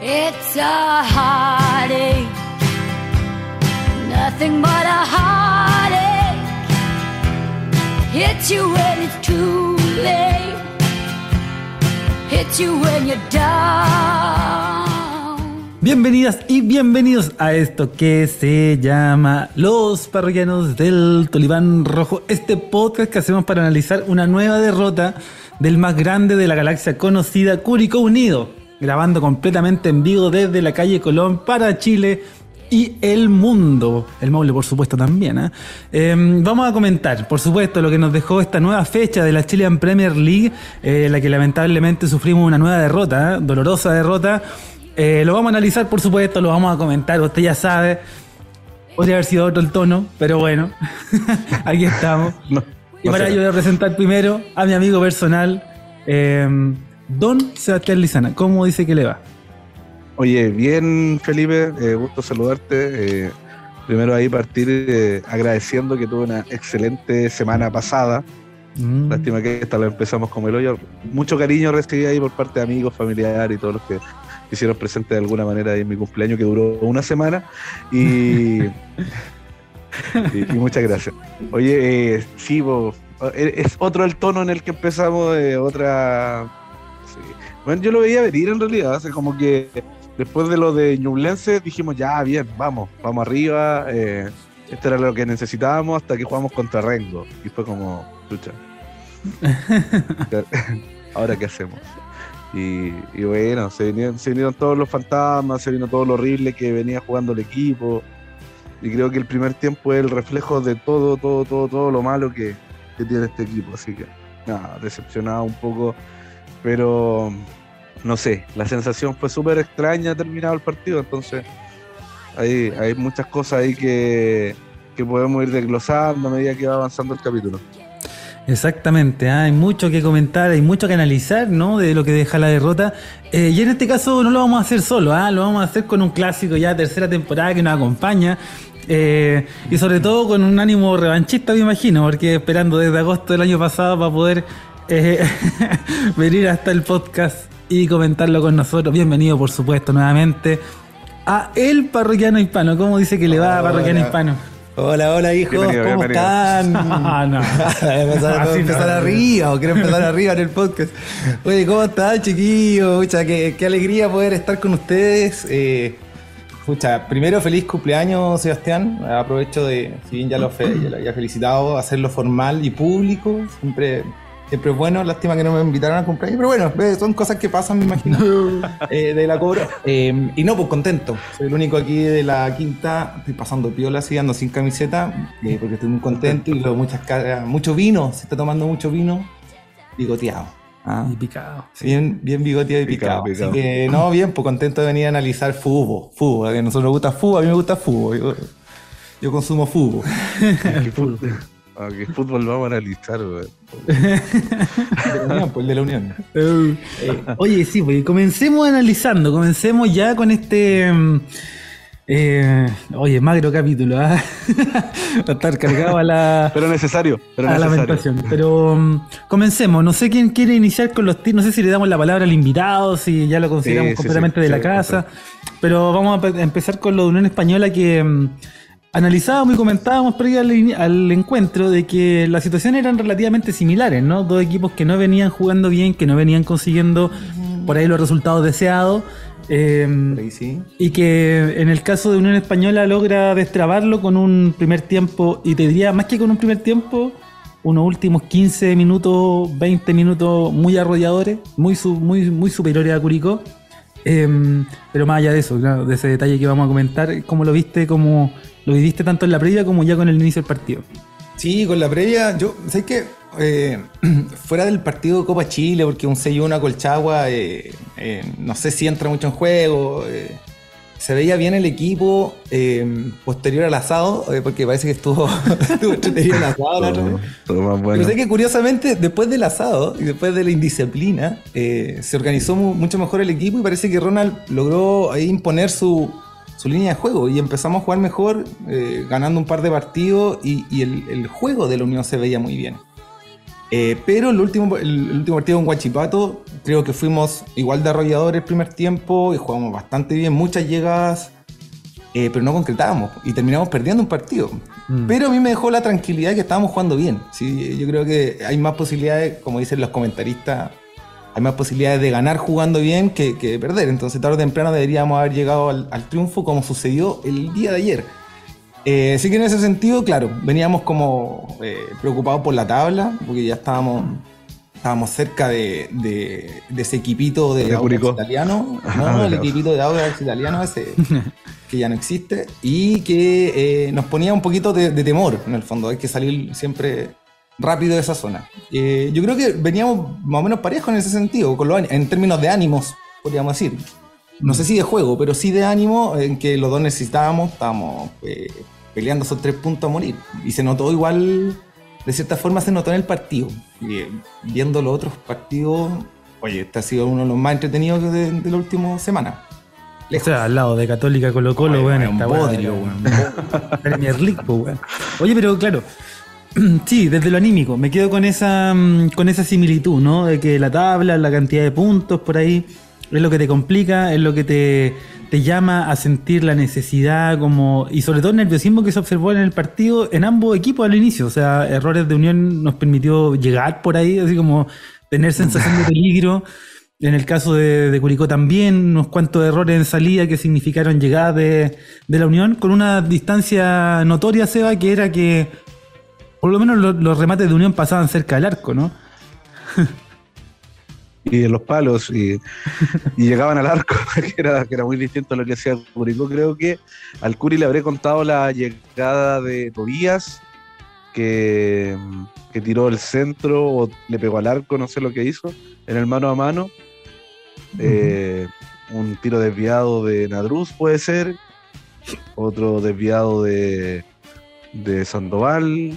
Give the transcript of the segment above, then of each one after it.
It's a heartache, nothing but a heartache. Hits you when it's too late, hits you when you're down. Bienvenidas y bienvenidos a esto que se llama Los Parroquianos del Tolibán Rojo, este podcast que hacemos para analizar una nueva derrota del más grande de la galaxia conocida, Curicó Unido, grabando completamente en vivo desde la calle Colón para Chile y el mundo. El Maule, por supuesto, también. ¿eh? Eh, vamos a comentar, por supuesto, lo que nos dejó esta nueva fecha de la Chilean Premier League, eh, la que lamentablemente sufrimos una nueva derrota, ¿eh? dolorosa derrota. Eh, lo vamos a analizar, por supuesto, lo vamos a comentar, usted ya sabe. Podría haber sido otro el tono, pero bueno, aquí estamos. No, y para ello voy a presentar primero a mi amigo personal, eh, Don Sebastián Lizana. ¿Cómo dice que le va? Oye, bien Felipe, eh, gusto saludarte. eh, primero ahí partir eh, agradeciendo que tuve una excelente semana pasada. Mm. Lástima que esta la empezamos como el hoyo. Mucho cariño recibí ahí por parte de amigos, familiares y todos los que hicieron presente de alguna manera ahí en mi cumpleaños que duró una semana. Y, y, y muchas gracias. Oye, eh, sí, es otro el tono en el que empezamos, otra... Bueno, yo lo veía venir en realidad, hace como que después de lo de Ñublense dijimos, ya, bien, vamos, vamos arriba. eh, esto era lo que necesitábamos hasta que jugamos contra Rengo. Y fue como, lucha. Ahora qué hacemos. Y, y bueno, se vinieron, se vinieron todos los fantasmas, se vino todo lo horrible que venía jugando el equipo. Y creo que el primer tiempo es el reflejo de todo, todo, todo, todo lo malo que, que tiene este equipo. Así que, nada, decepcionado un poco. Pero, no sé, la sensación fue súper extraña terminado el partido. Entonces, hay, hay muchas cosas ahí que, que podemos ir desglosando a medida que va avanzando el capítulo. Exactamente, ah, hay mucho que comentar, hay mucho que analizar, ¿no? De lo que deja la derrota. Eh, y en este caso no lo vamos a hacer solo, ¿ah? Lo vamos a hacer con un clásico ya tercera temporada que nos acompaña. eh, y sobre todo con un ánimo revanchista, me imagino, porque esperando desde agosto del año pasado para poder eh, venir hasta el podcast y comentarlo con nosotros. Bienvenido, por supuesto, nuevamente a El Parroquiano Hispano. ¿Cómo dice que le va a Parroquiano. Hispano? Hola, hola hijos, Bienvenido, ¿cómo bienvenido. están? Ah, no. empezar, Así no. empezar arriba, o quiero empezar arriba en el podcast. Oye, ¿cómo están, chiquillos? Pucha, qué, qué alegría poder estar con ustedes. Eh, pucha, primero, feliz cumpleaños, Sebastián. Aprovecho de, si bien ya lo, fe- ya lo había felicitado, hacerlo formal y público. Siempre, siempre es bueno. Lástima que no me invitaron al cumpleaños, pero bueno, son cosas que pasan, me imagino, eh, de la cobro. Eh, y no, pues contento. Soy el único aquí de la quinta. Estoy pasando piola, así ando sin camiseta, eh, porque estoy muy contento y luego muchas caras, mucho vino. Se está tomando mucho vino bigoteado. Ah, Y picado. Bien, bien bigoteado y Picado, picado. picado. Así que, no, bien, pues contento de venir a analizar fútbol. Fútbol, a que a nosotros nos gusta fútbol, a mí me gusta fútbol. Yo, yo consumo fútbol. ¿Qué fútbol, ah, qué fútbol vamos a analizar? weón? De la Unión, pues, el de la Unión. Eh, oye, sí, pues comencemos analizando, comencemos ya con este. mm, eh, oye, magro capítulo, ¿ah? Va a estar cargado a la. Pero necesario, pero a la necesario. lamentación. Pero mm, comencemos. No sé quién quiere iniciar con los tips. No sé si le damos la palabra al invitado, si ya lo consideramos Sí, completamente sí, de la sí, casa. Pero vamos a pe- empezar con lo de Unión Española que mm, analizábamos y comentábamos previo al, al encuentro de que las situaciones eran relativamente similares, ¿no? Dos equipos que no venían jugando bien, que no venían consiguiendo por ahí los resultados deseados. eh, ahí sí. y que en el caso de Unión Española logra destrabarlo con un primer tiempo, y te diría más que con un primer tiempo, unos últimos 15 minutos, 20 minutos muy arrolladores, muy, muy, muy superiores a Curicó. Em, pero más allá de eso, claro, de ese detalle que vamos a comentar, ¿cómo lo viste, cómo lo viviste tanto en la previa como ya con el inicio del partido? Sí, con la previa, yo sé que eh, fuera del partido de Copa Chile, porque un 6-1 a Colchagua, eh, eh, no sé si entra mucho en juego. eh, se veía bien el equipo eh, posterior al asado, eh, porque parece que estuvo, estuvo entretenido el asado la otra vez. Todo, todo más bueno. Pero sé que curiosamente, después del asado y después de la indisciplina, eh, se organizó mu- mucho mejor el equipo y parece que Ronald logró ahí imponer su, su línea de juego y empezamos a jugar mejor, eh, ganando un par de partidos y, y el, el juego de la Unión se veía muy bien. Eh, pero el último, el, el último partido con Guachipato, creo que fuimos igual de arrolladores el primer tiempo y jugamos bastante bien, muchas llegadas, eh, pero no concretábamos y terminamos perdiendo un partido. Mm. Pero a mí me dejó la tranquilidad que estábamos jugando bien. ¿sí? Yo creo que hay más posibilidades, como dicen los comentaristas, hay más posibilidades de ganar jugando bien que, que de perder. Entonces tarde o temprano deberíamos haber llegado al, al triunfo como sucedió el día de ayer. Eh, así que en ese sentido, claro, veníamos como eh, preocupados por la tabla, porque ya estábamos, estábamos cerca de, de- de ese equipito de Audax italiano, Ah, no, el claro. equipito de Audax italiano ese que ya no existe, y que eh, nos ponía un poquito de, de temor, en el fondo, hay que salir siempre rápido de esa zona. Eh, yo creo que veníamos más o menos parejos en ese sentido, con los, en términos de ánimos, podríamos decir. No sé si de juego, pero sí de ánimo, en que los dos necesitábamos, estábamos eh, peleando esos tres puntos a morir. Y se notó igual, de cierta forma se notó en el partido. Y, eh, viendo los otros partidos, oye, este ha sido uno de los más entretenidos de, de la última semana. O sea, al lado de Católica Colo Colo, weón, weá, bodrio, weón. Premier League, po, weón. Oye, pero claro, sí, desde lo anímico, me quedo con esa, mm, con esa similitud, ¿no? De que la tabla, la cantidad de puntos por ahí, es lo que te complica, es lo que te, te llama a sentir la necesidad, como, y sobre todo el nerviosismo que se observó en el partido en ambos equipos al inicio. O sea, errores de unión nos permitió llegar por ahí, así como tener sensación de peligro. En el caso de, Curicó también, unos cuantos errores en salida que significaron llegar de, de la Unión con una distancia notoria, Seba, que era que por lo menos lo- los remates de Unión pasaban cerca del arco, ¿no? y de los palos y, y llegaban al arco, que era, que era muy distinto a lo que hacía Curicó. Creo que al Curi le habré contado la llegada de Tobías, que, que tiró el centro o le pegó al arco, no sé lo que hizo, en el mano a mano. Eh, un tiro desviado de Nadruz puede ser, otro desviado de, de Sandoval.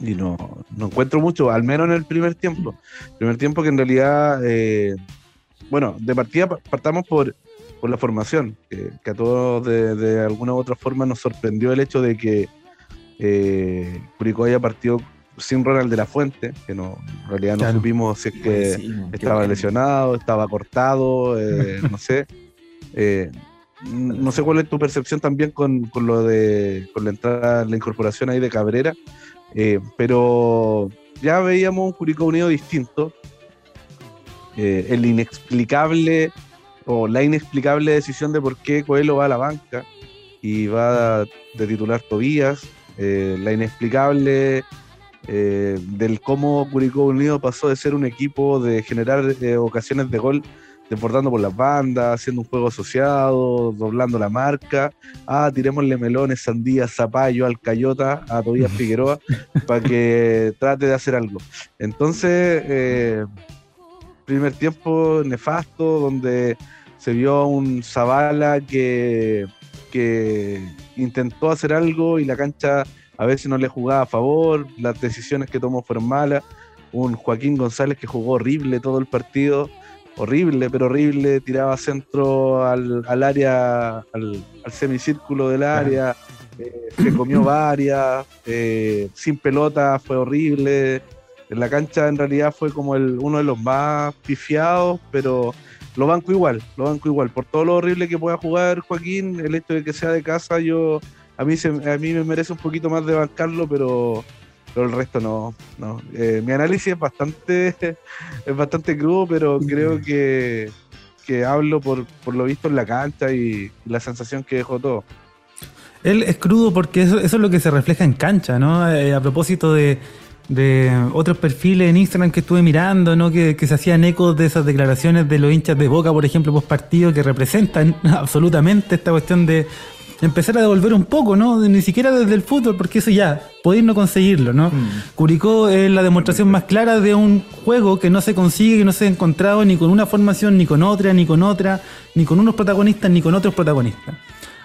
Y no, no encuentro mucho, al menos en el primer tiempo. Primer tiempo que en realidad, eh, bueno, de partida pa- partamos por, por la formación, que, que a todos de, de alguna u otra forma nos sorprendió el hecho de que eh, Curicó haya partido sin Ronald de la Fuente, que no, en realidad no Claro. supimos si es que Sí, qué estaba lesionado, estaba cortado, eh, no sé. Eh, no sé cuál es tu percepción también con, con lo de con la entrada, la incorporación ahí de Cabrera, eh, pero ya veíamos un Curicó Unido distinto. Eh, el inexplicable o la inexplicable decisión de por qué Coelho va a la banca y va de titular Tobías, eh, la inexplicable eh, del cómo Curicó Unido pasó de ser un equipo de generar ocasiones de gol desbordando por las bandas, haciendo un juego asociado, doblando la marca, ah, tirémosle melones, sandías, zapallo, alcayota a Tobías Figueroa para que trate de hacer algo. Entonces, eh, primer tiempo nefasto, donde se vio un Zavala que, que intentó hacer algo y la cancha a veces no le jugaba a favor, las decisiones que tomó fueron malas, un Joaquín González que jugó horrible todo el partido, horrible, pero horrible, tiraba centro al, al área, al, al semicírculo del área, eh, se comió varias, eh, sin pelota fue horrible, en la cancha en realidad fue como el, uno de los más pifiados, pero lo banco igual, lo banco igual, por todo lo horrible que pueda jugar Joaquín, el hecho de que sea de casa, yo a mí, se, a mí me merece un poquito más de bancarlo, pero, pero el resto no. no. Eh, mi análisis es bastante, es bastante crudo, pero creo que, que hablo por, por lo visto en la cancha y la sensación que dejó todo. Él es crudo porque eso, eso es lo que se refleja en cancha, ¿no? Eh, a propósito de, de otros perfiles en Instagram que estuve mirando, ¿no? Que, que se hacían ecos de esas declaraciones de los hinchas de Boca, por ejemplo, post partido, que representan absolutamente esta cuestión de empezar a devolver un poco, ¿no? Ni siquiera desde el fútbol, porque eso ya, podéis no conseguirlo, ¿no? Curicó es la demostración más clara de un juego que no se consigue, que no se ha encontrado ni con una formación, ni con otra, ni con otra, ni con unos protagonistas, ni con otros protagonistas.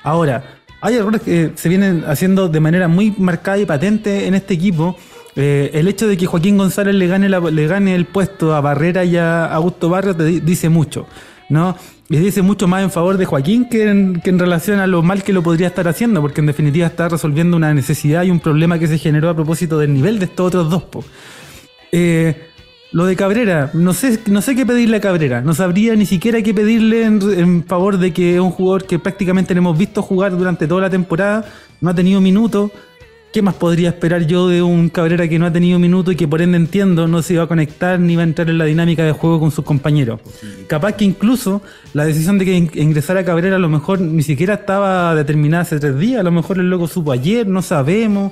Ahora, hay errores que se vienen haciendo de manera muy marcada y patente en este equipo. Eh, el hecho de que Joaquín González le gane, la- le gane el puesto a Barrera y a Augusto Barrios dice mucho, ¿no? Y dice mucho más en favor de Joaquín que en, que en relación a lo mal que lo podría estar haciendo, porque en definitiva está resolviendo una necesidad y un problema que se generó a propósito del nivel de estos otros dos. Eh, lo de Cabrera, no sé, no sé qué pedirle a Cabrera. No sabría ni siquiera qué pedirle en, en favor de que es un jugador que prácticamente le hemos visto jugar durante toda la temporada, no ha tenido minutos. ¿Qué más podría esperar yo de un Cabrera que no ha tenido minutos y que por ende entiendo no se iba a conectar ni va a entrar en la dinámica de juego con sus compañeros? Capaz que incluso la decisión de que in- ingresara Cabrera a lo mejor ni siquiera estaba determinada hace tres días, a lo mejor el loco supo ayer, no sabemos,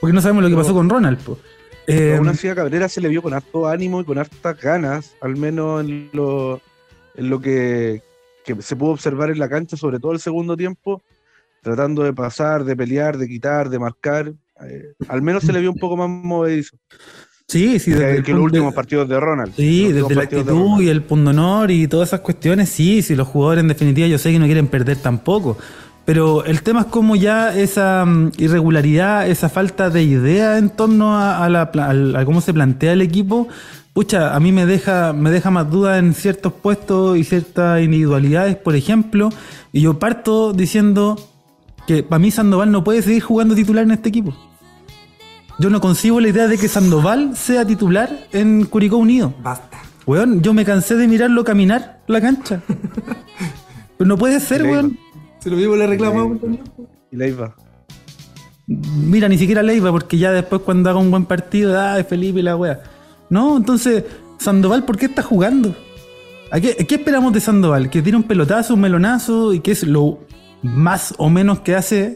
porque no sabemos lo que pasó con Ronald. po. Eh, Aún así a Cabrera se le vio con harto ánimo y con hartas ganas, al menos en lo, en lo que, que se pudo observar en la cancha, sobre todo el segundo tiempo, tratando de pasar, de pelear, de quitar, de marcar. eh, al menos se le vio un poco más movedizo sí, sí, que, desde el que los últimos partidos de Ronald. Sí, desde la de actitud y el punto honor y todas esas cuestiones, sí, sí, los jugadores en definitiva yo sé que no quieren perder tampoco. Pero el tema es como ya esa mm, irregularidad, esa falta de idea en torno a, a la, a cómo se plantea el equipo, pucha, a mí me deja, me deja más dudas en ciertos puestos y ciertas individualidades, por ejemplo. Y yo parto diciendo que para mí Sandoval no puede seguir jugando titular en este equipo. Yo no concibo la idea de que Sandoval sea titular en Curicó Unido. Basta. Weón, yo me cansé de mirarlo caminar la cancha. Pero no puede ser, weón. Se lo mismo le reclamamos. Y Leiva. Mira, ni siquiera Leiva, porque ya después cuando haga un buen partido, ay, Felipe y la wea. No, entonces, Sandoval, ¿por qué está jugando? ¿A qué, qué esperamos de Sandoval? ¿Que tiene un pelotazo, un melonazo? ¿Y que es lo más o menos que hace?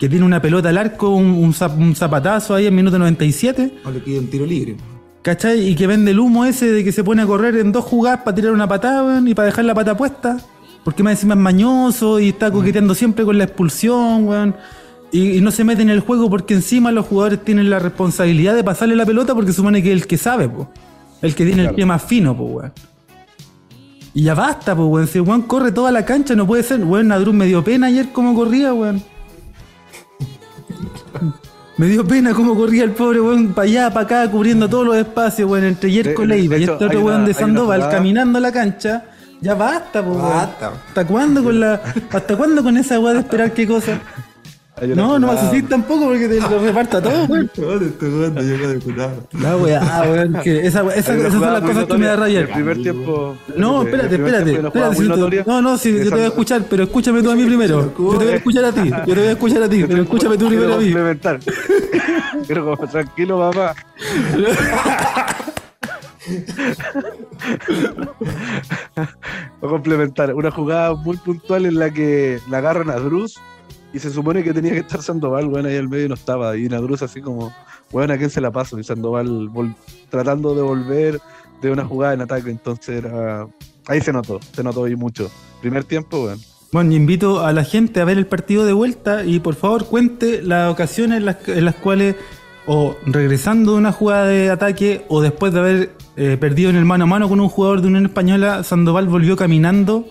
¿Que tiene una pelota al arco, un, un zap- un zapatazo ahí en minuto 97? O le pide un tiro libre. ¿Cachai? Y que vende el humo ese de que se pone a correr en dos jugadas para tirar una patada, weón, y para dejar la pata puesta. Porque más encima es mañoso y está coqueteando siempre con la expulsión, weón. Y, y no se mete en el juego porque encima los jugadores tienen la responsabilidad de pasarle la pelota porque supone que es el que sabe, po. El que tiene el pie más fino, po, weón. Y ya basta, po, weón. Si el weón corre toda la cancha, no puede ser. Weón, Nadruz me dio pena ayer como corría, weón. Me dio pena cómo corría el pobre weón para allá, para acá, cubriendo todos los espacios, weón, entre Yerko Leiva y este otro weón de Sandoval caminando la cancha. Ya basta, po, weón. Basta. ¿Hasta cuándo con la, hasta cuándo con esa weá de esperar qué cosa? No, no vas a decir tampoco porque te lo reparta todo, weón. ¿Dónde está jugando yo de putado? La weá, weón, que esa, esa- esas son las cosas que me da rabia. El primer tiempo. No, espérate, espérate, espérate. no, no, sí, yo te voy a escuchar, pero escúchame tú a mí primero. Yo te voy a escuchar a ti, yo te voy a escuchar a ti, pero escúchame tú primero a mí. complementar. Quiero como, tranquilo, papá. Voy a complementar. Una jugada muy puntual en la que la agarran a Druz y se supone que tenía que estar Sandoval, bueno, ahí al medio y no estaba. Y Nadruz así como, bueno, ¿a quién se la paso? Y Sandoval tratando de volver de una jugada en ataque. Entonces era... Ahí se notó, se notó y mucho. Primer tiempo, bueno. Bueno, invito a la gente a ver el partido de vuelta y por favor cuente las ocasiones en las, en las cuales, o regresando de una jugada de ataque, o después de haber eh, perdido en el mano a mano con un jugador de Unión Española, Sandoval volvió caminando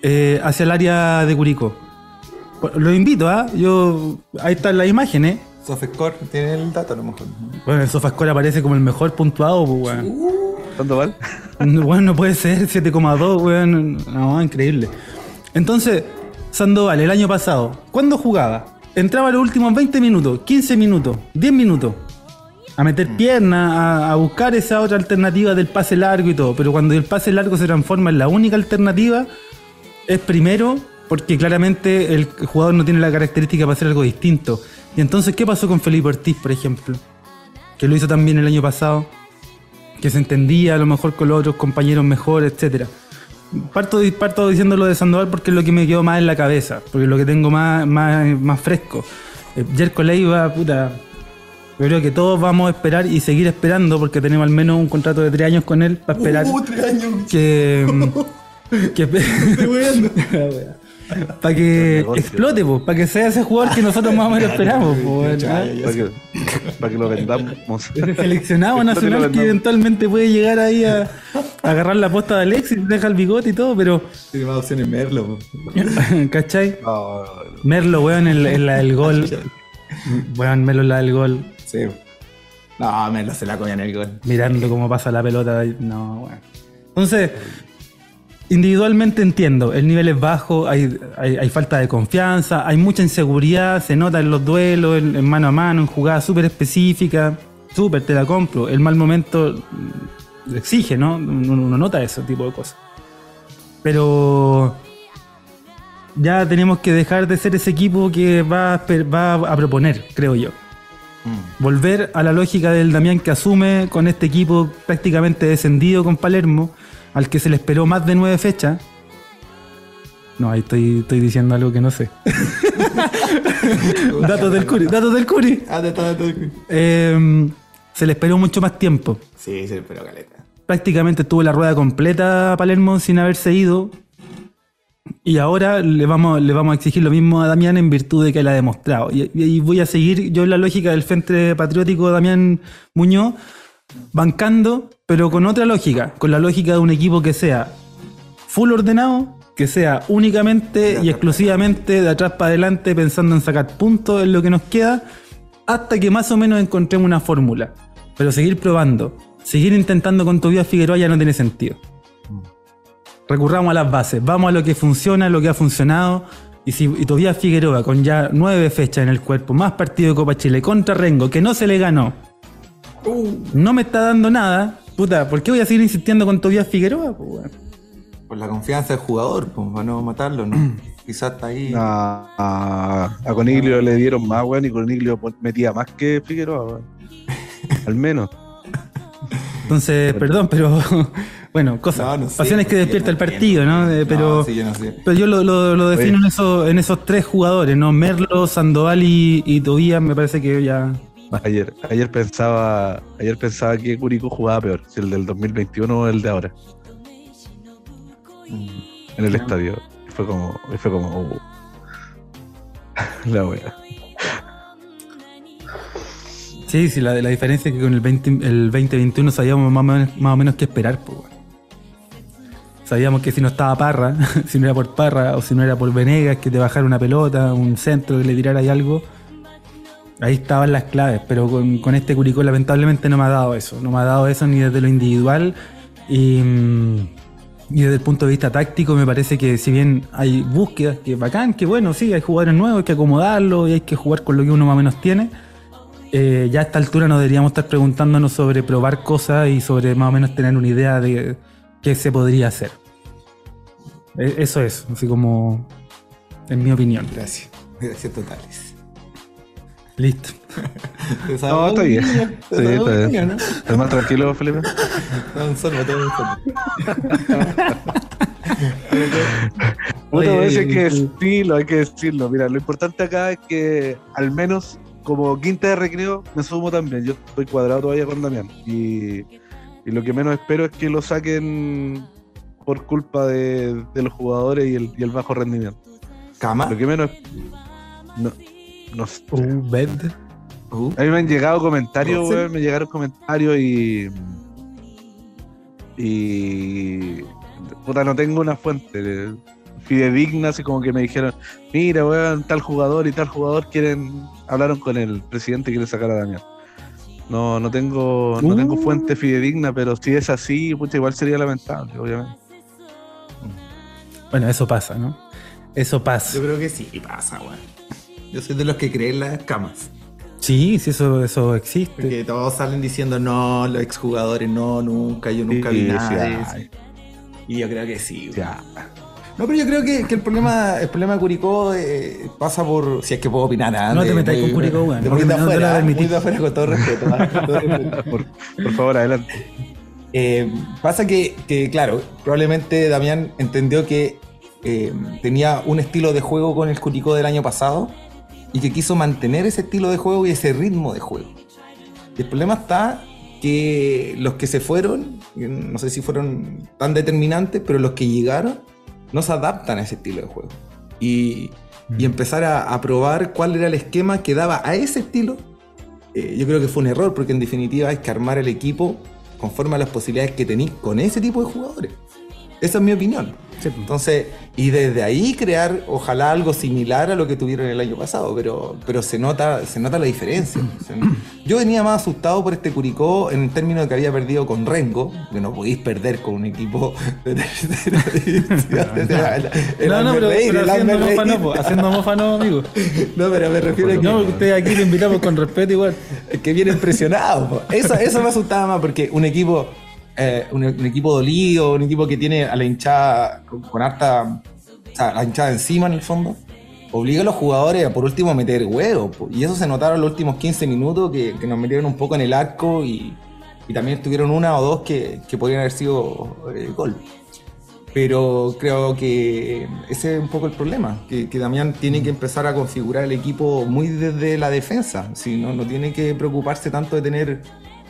eh, hacia el área de Curicó. Lo invito, ¿ah? Yo, ahí están las imágenes. Sofescore tiene el dato a lo mejor. Bueno, el Sofascore aparece como el mejor puntuado, pues, weón. Sandoval. Bueno, no puede ser, 7,2, weón. No, increíble. Entonces, Sandoval, el año pasado, ¿cuándo jugaba? Entraba los últimos 20 minutos, 15 minutos, 10 minutos. A meter piernas, a, a buscar esa otra alternativa del pase largo y todo. Pero cuando el pase largo se transforma en la única alternativa, es primero porque claramente el jugador no tiene la característica para hacer algo distinto. Y entonces, ¿qué pasó con Felipe Ortiz, por ejemplo? Que lo hizo también el año pasado que se entendía a lo mejor con los otros compañeros mejor, etcétera. Parto, parto diciendo lo de Sandoval porque es lo que me quedó más en la cabeza, porque es lo que tengo más, más, más fresco. Eh, Jerko Leiva, puta, yo creo que todos vamos a esperar y seguir esperando porque tenemos al menos un contrato de tres años con él para esperar Uh, tres años. que, que para que explote, para que sea ese jugador que nosotros más o menos esperamos. Para que, para que lo vendamos. Ese seleccionado nacional que eventualmente puede llegar ahí a, a agarrar la posta de Alexis, deja el bigote y todo, pero Tiene más opciones Merlo. ¿cachai? No, no, no. Merlo, weón, en, la- en la del gol. Weón, Merlo en la del gol. Sí. No, Merlo se la coña en el gol. Mirando cómo pasa la pelota. No, weón. Entonces, individualmente entiendo, el nivel es bajo, hay, hay, hay falta de confianza, hay mucha inseguridad, se nota en los duelos, en, en mano a mano, en jugadas súper específicas. súper, te la compro. El mal momento mm, exige, ¿no? Uno, uno nota ese tipo de cosas. Pero ya tenemos que dejar de ser ese equipo que va a, va a proponer, creo yo. Volver a la lógica del Damián que asume con este equipo prácticamente descendido con Palermo, al que se le esperó más de nueve fechas. No, ahí estoy, estoy diciendo algo que no sé. datos del Curi, datos del Curi. Ah, Eh, se le esperó mucho más tiempo. Sí, sí, pero caleta. Prácticamente tuvo la rueda completa a Palermo sin haberse ido. Y ahora le vamos, le vamos a exigir lo mismo a Damián en virtud de que él ha demostrado. Y, y voy a seguir yo en la lógica del Frente Patriótico Damián Muñoz, bancando, pero con otra lógica, con la lógica de un equipo que sea full ordenado, que sea únicamente y exclusivamente de atrás para adelante pensando en sacar puntos en lo que nos queda, hasta que más o menos encontremos una fórmula. Pero seguir probando, seguir intentando con Tobías Figueroa ya no tiene sentido. Recurramos a las bases, vamos a lo que funciona, lo que ha funcionado. Y si y Tobías Figueroa, con ya nueve fechas en el cuerpo, más partido de Copa Chile contra Rengo, que no se le ganó, no me está dando nada, puta, ¿por qué voy a seguir insistiendo con Tobías Figueroa? po, weón? Por la confianza del jugador, pues, para no matarlo, ¿no? Quizás está ahí. A, a, a Coniglio le dieron más, weón, y Coniglio metía más que Figueroa, weón. Al menos. Entonces, perdón, pero bueno, cosas, No, no sé, pasiones que despierta no el partido. ¿no? Eh, pero, sí, yo no sé. pero yo lo, lo- lo defino Oye. en, esos, en esos tres jugadores, ¿no? Merlo, Sandoval y, y Tobías, me parece que ya. Ayer, ayer pensaba, ayer pensaba que Curicó jugaba peor, si el del 2021 o el de ahora, Mm. en el estadio. Fue como, fue como, uh. la wea. Sí, sí, la, la diferencia es que con el, 20, el 2021 sabíamos más o menos, más o menos qué esperar, pues. Sabíamos que si no estaba Parra, si no era por Parra o si no era por Venegas que te bajara una pelota, un centro que le tirara ahí algo, ahí estaban las claves. Pero con, este Curicó lamentablemente no me ha dado eso. No me ha dado eso ni desde lo individual y, mm, desde el punto de vista táctico me parece que si bien hay búsquedas, que bacán, que bueno, sí, hay jugadores nuevos, hay que acomodarlos y hay que jugar con lo que uno más o menos tiene. Eh, ya a esta altura no deberíamos estar preguntándonos sobre probar cosas y sobre más o menos tener una idea de qué se podría hacer. Eh, Eso es, así como en mi opinión. Gracias. Gracias totales. Listo. No, está bien. Sí, está bien. ¿Estás más tranquilo, Felipe? No, un sorbo, todo Oye, hay que decirlo, hay que decirlo. Mira, lo importante acá es que al menos como quinta de recreo me sumo también. Yo estoy cuadrado todavía con Damián. Y, y lo que menos espero es que lo saquen por culpa de, de los jugadores y el, y el bajo rendimiento. Cama. Lo que menos... No, no sé. Uh. Uh, A mí me han llegado comentarios, weón, me llegaron comentarios y. Y. Puta, no tengo una fuente fidedigna, así como que me dijeron: Mira, weón, tal jugador y tal jugador quieren. Hablaron con el presidente y quieren sacar a Damián. No, no tengo, no tengo Uh. fuente fidedigna, pero si es así, pucha, igual sería lamentable, obviamente. Bueno, eso pasa, ¿no? Eso pasa. yo creo que sí pasa, weón. Yo soy de los que creen las camas. Sí, sí, eso, eso existe. Porque todos salen diciendo no, los exjugadores no, nunca, yo nunca vi Sí, nada sí. Y yo creo que sí. Ya. No, pero yo creo que, que el problema el problema de Curicó eh, pasa por. Si es que puedo opinar nada. No te de- con Curicó, weón. De No muy te- de no afuera, muy de afuera, con todo respeto. ¿ah? Con todo respeto. Por, por favor, adelante. Eh, pasa que, que, claro, probablemente Damián entendió que eh, tenía un estilo de juego con el Curicó del año pasado y que quiso mantener ese estilo de juego y ese ritmo de juego. Y el problema está que los que se fueron, no sé si fueron tan determinantes, pero los que llegaron no se adaptan a ese estilo de juego. Y, y empezar a, a probar cuál era el esquema que daba a ese estilo, eh, yo creo que fue un error, porque en definitiva hay que armar el equipo conforme a las posibilidades que tenéis con ese tipo de jugadores. Esa es mi opinión. Pues. Entonces, y desde ahí crear, ojalá algo similar a lo que tuvieron el año pasado, pero, pero se nota, se nota la diferencia. Yo venía más asustado por este Curicó en términos de que había perdido con Rengo, que no podéis perder con un equipo de tercera división. El no, no, pero, pero el haciendo mofa no, haciendo mofa no, amigo. No, pero me refiero a que, No, ustedes aquí lo invitamos con respeto igual. que viene presionado. po. Eso, eso me asustaba más porque un equipo, eh, un, equipo dolido, un equipo que tiene a la hinchada con, harta, o sea, la hinchada encima en el fondo, obliga a los jugadores a por último meter huevos. po. Y eso se notaron los últimos 15 minutos que, que nos metieron un poco en el arco y, también tuvieron una o dos que, que podrían haber sido eh, gol. Pero creo que ese es un poco el problema, que, Damián tiene que empezar a configurar el equipo muy desde la defensa, no, no tiene que preocuparse tanto de tener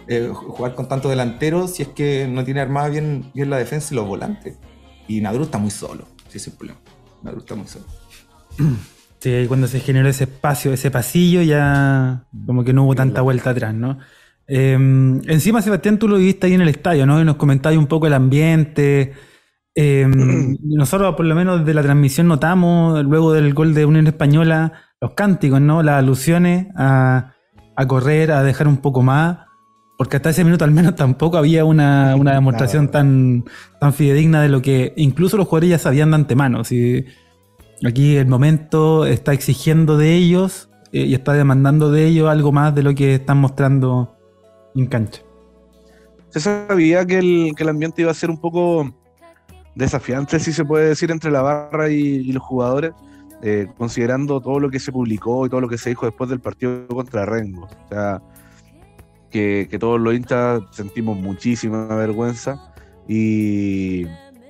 eh, jugar con tantos delanteros si es que no tiene armada bien, bien la defensa y los volantes. Y Nadru está muy solo, ese es el problema. Nadru está muy solo. Sí, cuando se generó ese espacio, ese pasillo, ya como que no hubo tanta vuelta atrás, ¿no? Eh, encima, Sebastián, tú lo viviste ahí en el estadio, ¿no? Y nos comentabas un poco el ambiente. Eh, nosotros, por lo menos desde la transmisión, notamos, luego del gol de Unión Española, los cánticos, ¿no? Las alusiones a, a correr, a dejar un poco más. Porque hasta ese minuto al menos tampoco había una, una demostración tan, tan fidedigna de lo que incluso los jugadores ya sabían de antemano. Si aquí el momento está exigiendo de ellos eh, y está demandando de ellos algo más de lo que están mostrando en cancha. Se sabía que el, que el ambiente iba a ser un poco desafiante, si se puede decir, entre la barra y, y los jugadores, eh, considerando todo lo que se publicó y todo lo que se dijo después del partido contra Rengo. O sea, que, todos los hinchas sentimos muchísima vergüenza y,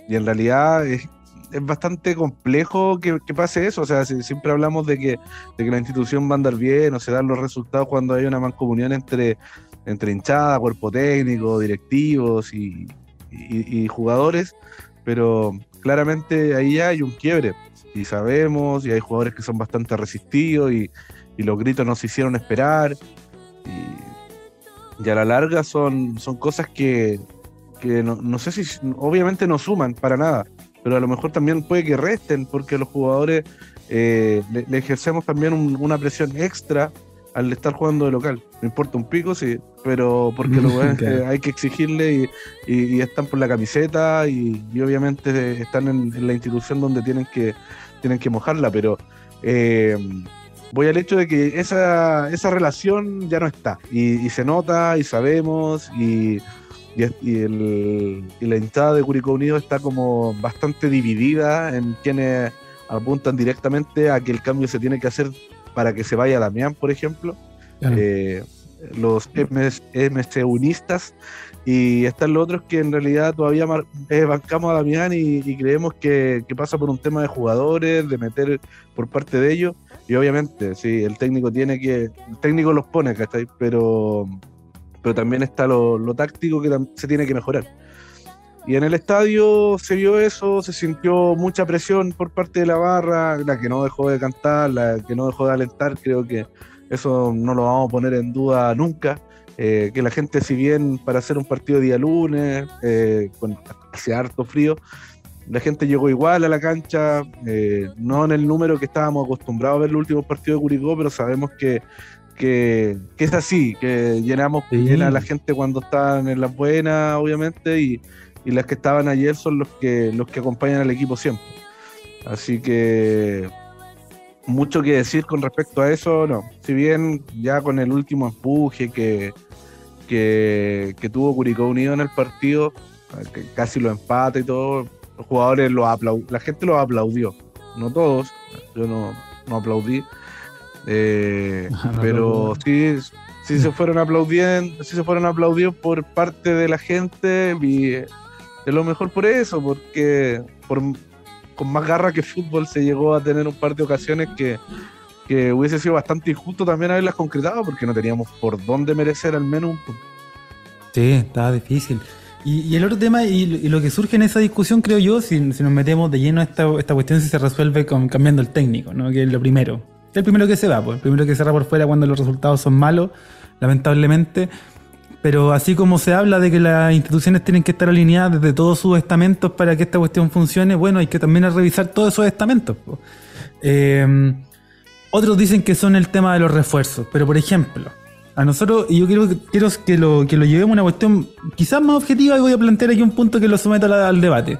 y en realidad es, es bastante complejo que, pase eso. O sea, si- siempre hablamos de que, de que la institución va a andar bien o se dan los resultados cuando hay una mancomunión entre, entre hinchada, cuerpo técnico, directivos y, y- jugadores, pero claramente ahí ya hay un quiebre y sabemos, y hay jugadores que son bastante resistidos y, y los gritos nos hicieron esperar y a la larga son, son cosas que, que no, no sé si obviamente no suman para nada, pero a lo mejor también puede que resten porque los jugadores eh, le, le ejercemos también un- una presión extra al estar jugando de local. No importa un pico, sí, pero porque lo, eh, Claro. hay que exigirle y, y- y están por la camiseta y, y obviamente están en, en la institución donde tienen que, tienen que mojarla, pero eh, voy al hecho de que esa, esa relación ya no está. Y, y se nota y sabemos y, y, y el- y la hinchada de Curicó Unido está como bastante dividida en quienes apuntan directamente a que el cambio se tiene que hacer para que se vaya Damián, por ejemplo. Claro. eh, los MS, MCUnistas y están los otros que en realidad todavía mar- eh, bancamos a Damián y, y creemos que, que pasa por un tema de jugadores, de meter por parte de ellos y obviamente, sí, el técnico tiene que, el técnico los pone, ¿cachai? Pero, pero también está lo, lo táctico que se tiene que mejorar. Y en el estadio se vio eso, se sintió mucha presión por parte de la barra, la que no dejó de cantar, la que no dejó de alentar, creo que eso no lo vamos a poner en duda nunca. Eh, que la gente, si bien para hacer un partido día lunes, eh, con hace harto frío, la gente llegó igual a la cancha, eh, no en el número que estábamos acostumbrados a ver los últimos partidos de Curicó, pero sabemos que, que, que es así, que llenamos Sí. llena la gente cuando están en las buenas, obviamente, y, y las que estaban ayer son los que, los que acompañan al equipo siempre. Así que mucho que decir con respecto a eso, no. Si bien ya con el último empuje que, que, que tuvo Curicó Unido en el partido, que casi lo empata y todo, los jugadores lo aplau- la gente los aplaudió. No todos, yo no, no aplaudí. Eh, No pero sí, sí se fueron aplaudiendo, sí se fueron aplaudidos por parte de la gente y de lo mejor por eso, porque por, con más garra que fútbol se llegó a tener un par de ocasiones que, que hubiese sido bastante injusto también haberlas concretado porque no teníamos por dónde merecer al menos un punto. Sí, estaba difícil. Y, el otro tema, y, lo- que surge en esa discusión, creo yo, si, nos metemos de lleno a esta, esta cuestión, si se resuelve cambiando el técnico, ¿no? Que es lo primero. El primero que se va, pues. El primero que se por fuera cuando los resultados son malos, lamentablemente. Pero así como se habla de que las instituciones tienen que estar alineadas desde todos sus estamentos para que esta cuestión funcione, bueno, hay que también revisar todos esos estamentos. po. Eh, otros dicen que son el tema de los refuerzos, pero por ejemplo, a nosotros, y yo quiero, quiero que, lo, que lo llevemos a una cuestión quizás más objetiva y voy a plantear aquí un punto que lo someta al, debate.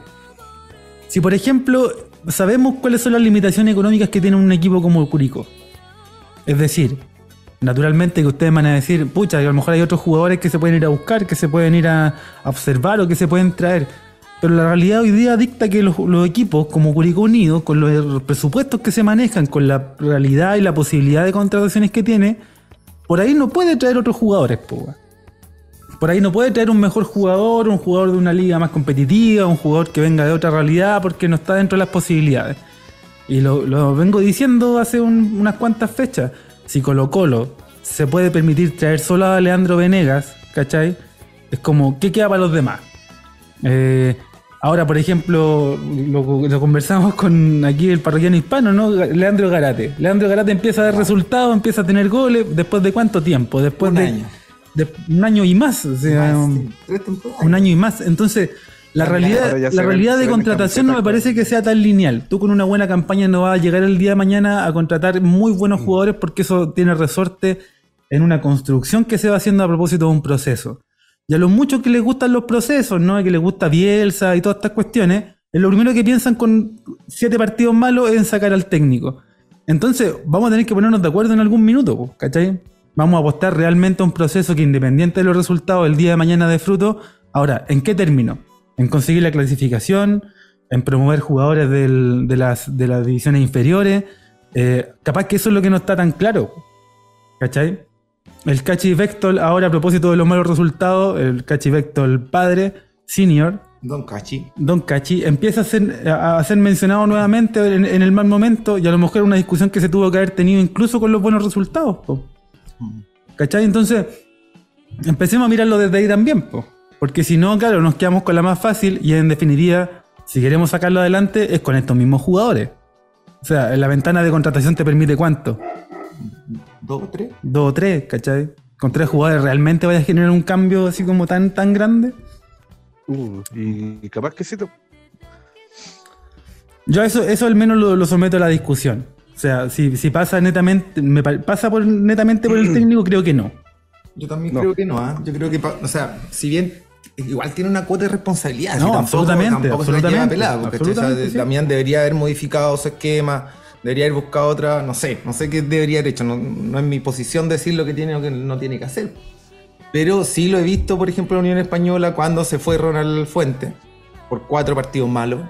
Si por ejemplo sabemos cuáles son las limitaciones económicas que tiene un equipo como Curicó. Es decir, naturalmente que ustedes van a decir, pucha, que a lo mejor hay otros jugadores que se pueden ir a buscar, que se pueden ir a, observar o que se pueden traer. Pero la realidad hoy día dicta que los, los equipos como Curicó Unido, con los presupuestos que se manejan, con la realidad y la posibilidad de contrataciones que tiene, por ahí no puede traer otros jugadores, po. Por ahí no puede traer un mejor jugador, un jugador de una liga más competitiva, un jugador que venga de otra realidad, porque no está dentro de las posibilidades. Y lo, vengo diciendo hace un- unas cuantas fechas. Si Colo Colo se puede permitir traer solo a Leandro Venegas, ¿cachai? Es como, ¿qué queda para los demás? Eh, ahora, por ejemplo, lo, lo conversamos con aquí el parroquiano hispano, ¿no? Leandro Garate. Leandro Garate empieza a dar resultados, empieza a tener goles. ¿Después de cuánto tiempo? Después Un de, año. de un año y más. O sea, Más, un- año y más. Entonces, la realidad, la realidad de contratación no me parece que sea tan lineal. Tú con una buena campaña no vas a llegar el día de mañana a contratar muy buenos Mm. jugadores porque eso tiene resorte en una construcción que se va haciendo a propósito de un proceso. Y a los muchos que les gustan los procesos, ¿no? Que les gusta Bielsa y todas estas cuestiones, es lo primero que piensan con siete partidos malos es en sacar al técnico. Entonces, vamos a tener que ponernos de acuerdo en algún minuto, ¿cachai? Vamos a apostar realmente a un proceso que independiente de los resultados el día de mañana de fruto. Ahora, ¿en qué término? En conseguir la clasificación, en promover jugadores del- de, las, de las divisiones inferiores. Eh, capaz que eso es lo que no está tan claro. ¿Cachai? El Cachi Vectol, ahora a propósito de los malos resultados, el Cachi Vectol padre, senior, Don Cachi. Don Cachi, empieza a ser, a a ser mencionado nuevamente en, en el mal momento y a lo mejor una discusión que se tuvo que haber tenido incluso con los buenos resultados. po. ¿Cachai? Entonces, empecemos a mirarlo desde ahí también, po. porque si no, claro, nos quedamos con la más fácil y en definitiva, si queremos sacarlo adelante, es con estos mismos jugadores. O sea, la ventana de contratación te permite cuánto? ¿Dos o tres? Dos o tres, ¿cachai? Con tres jugadores realmente vaya a generar un cambio así como tan, tan grande. Uh, y, capaz que sí. te- Yo eso, eso al menos lo, lo someto a la discusión. O sea, si, si pasa netamente, me pa- pasa por, netamente por el técnico, creo que no. Yo también No. creo que no, ¿ah? Yo creo que, o sea, si bien igual tiene una cuota de responsabilidad, No, si tampoco, absolutamente, tampoco se la lleva absolutamente. O sea, sí. Damián debería haber modificado su esquema, debería haber buscado otra, no sé, no sé qué debería haber hecho, no, no es mi posición decir lo que tiene o que no tiene que hacer. Pero sí lo he visto, por ejemplo, en la Unión Española cuando se fue Ronald Fuente por cuatro partidos malos,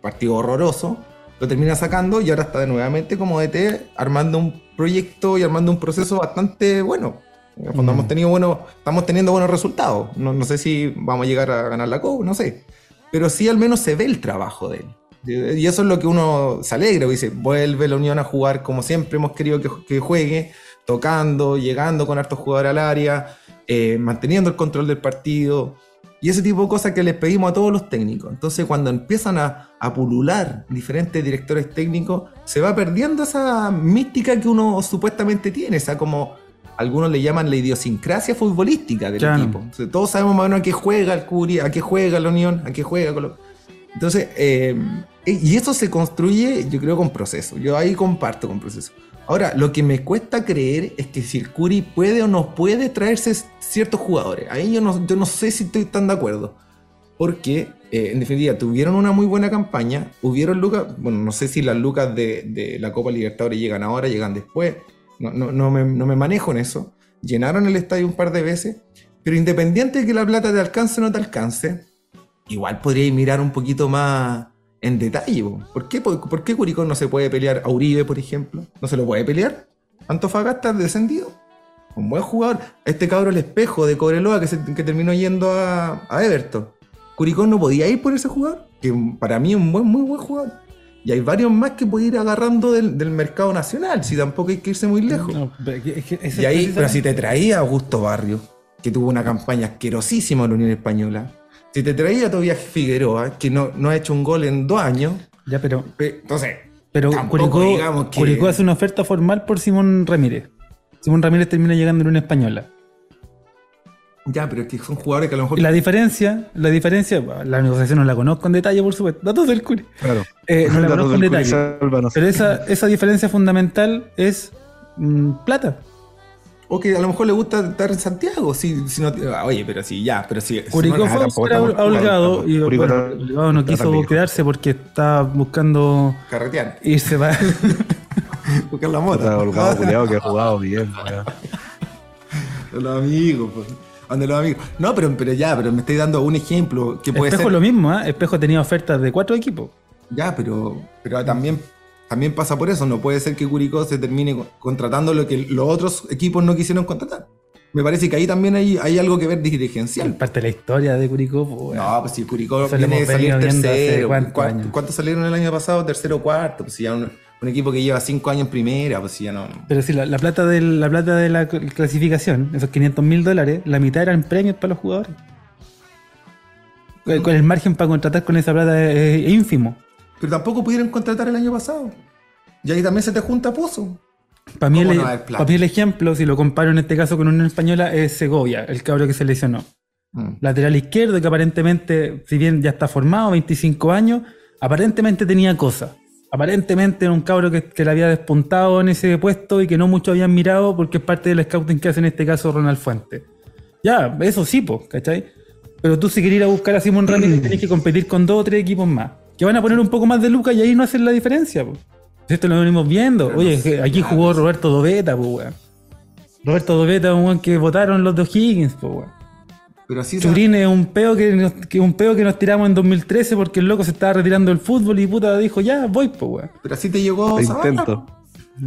partido horroroso, lo termina sacando y ahora está nuevamente como DT armando un proyecto y armando un proceso bastante bueno. En el fondo Mm. hemos tenido buenos, estamos teniendo buenos resultados. No, no sé si vamos a llegar a ganar la COP, no sé. Pero sí al menos se ve el trabajo de él. Y eso es lo que uno se alegra, dice, vuelve la Unión a jugar como siempre hemos querido que, que juegue, tocando, llegando con hartos jugadores al área, eh, manteniendo el control del partido. Y ese tipo de cosas que les pedimos a todos los técnicos. Entonces, cuando empiezan a, a pulular diferentes directores técnicos, se va perdiendo esa mística que uno supuestamente tiene, esa como algunos le llaman la idiosincrasia futbolística del Claro. equipo. Todos sabemos más o menos a qué juega el Curi, a qué juega la Unión, a qué juega Colo- Entonces, eh, y eso se construye, yo creo, con proceso. Yo ahí comparto con proceso. Ahora, lo que me cuesta creer es que si el Curi puede o no puede traerse ciertos jugadores. Ahí yo no, yo no sé si estoy tan de acuerdo. Porque, eh, en definitiva, tuvieron una muy buena campaña. Hubieron lucas, bueno, no sé si las lucas de, de la Copa Libertadores llegan ahora, llegan después. No, no, no, me, no me manejo en eso. Llenaron el estadio un par de veces. Pero independiente de que la plata te alcance o no te alcance, igual podríais mirar un poquito más en detalle. po. ¿Por qué, por, por qué Curicó no se puede pelear a Uribe, por ejemplo? ¿No se lo puede pelear? Antofagasta descendido. Un buen jugador. Este cabro el espejo de Cobreloa que, se- que terminó yendo a, a Everton. Curicó no podía ir por ese jugador, que para mí es un buen, muy buen jugador. Y hay varios más que puede ir agarrando del, del mercado nacional, si tampoco hay que irse muy lejos. No, pero es que ese Y ahí, pero si te traía Augusto Barrio, que tuvo una campaña asquerosísima en la Unión Española, si te traía todavía Figueroa, que no, no ha hecho un gol en dos años, Ya, pero, pe- entonces, pero tampoco Curicó, digamos que- Curicó hace una oferta formal por Simón Ramírez. Simón Ramírez termina llegando en una española. ya, pero es que son jugadores que a lo mejor Y la diferencia, la diferencia, la negociación no la conozco en detalle, por supuesto. Datos del Curi. Claro. Eh, no la conozco en detalle. Pero esa, esa diferencia fundamental es mm, plata. O que a lo mejor le gusta estar en Santiago. Si, si no, ah, oye, pero sí, ya, pero sí. si Curicó no- fue a Holgado y Curicó bueno, está- Holgado no está quiso quedarse porque estaba buscando carretear. irse para... Buscar la moto. Holgado, culiao, que ha jugado bien. Los amigos, pues. Ande los amigos. No, pero, pero ya, pero me estáis dando un ejemplo que puede Espejo ser. lo mismo, ¿eh? Espejo tenía ofertas de cuatro equipos. Ya, pero, pero también, también pasa por eso. No puede ser que Curicó se termine co- contratando lo que los otros equipos no quisieron contratar. Me parece que ahí también hay, hay algo que ver dirigencial. Parte de la historia de Curicó, pues. No, pues si Curicó viene de salir tercero. cuántos ¿cuánto- años. ¿Cuántos salieron el año pasado? Tercero o cuarto. Pues si ya un, un equipo que lleva cinco años en primera, pues si ya no. Pero sí, la, la plata de la plata de la cl- clasificación, esos 500 mil dólares, la mitad eran premios para los jugadores. Con con el margen para contratar con esa plata es, es ínfimo. Pero tampoco pudieron contratar el año pasado. Y ahí también se te junta Pozo. Para mí, ¿Cómo el, no para mí el ejemplo, si lo comparo en este caso con una española, es Segovia, el cabro que se lesionó. Lateral izquierdo, que aparentemente, si bien ya está formado, 25 años, aparentemente tenía cosas. Aparentemente era un cabro que, que le había despuntado en ese puesto y que no muchos habían mirado porque es parte del scouting que hace en este caso Ronald Fuente. Ya, eso sí, po, ¿cachai? Pero tú si querés ir a buscar a Simón Ramírez tenés que competir con dos o tres equipos más. Que van a poner un poco más de lucas y ahí no hacen la diferencia, po. Esto lo venimos viendo. Oye, aquí jugó Roberto Doveta, po, weón. Roberto Doveta es un weón que votaron los de Higgins, po, weón. Pero así Churín es un peo que, nos, que un peo que nos tiramos en 2013 porque el loco se estaba retirando del fútbol y puta dijo, ya, voy, pues, weón. pero así te llegó Te Zavala. intento.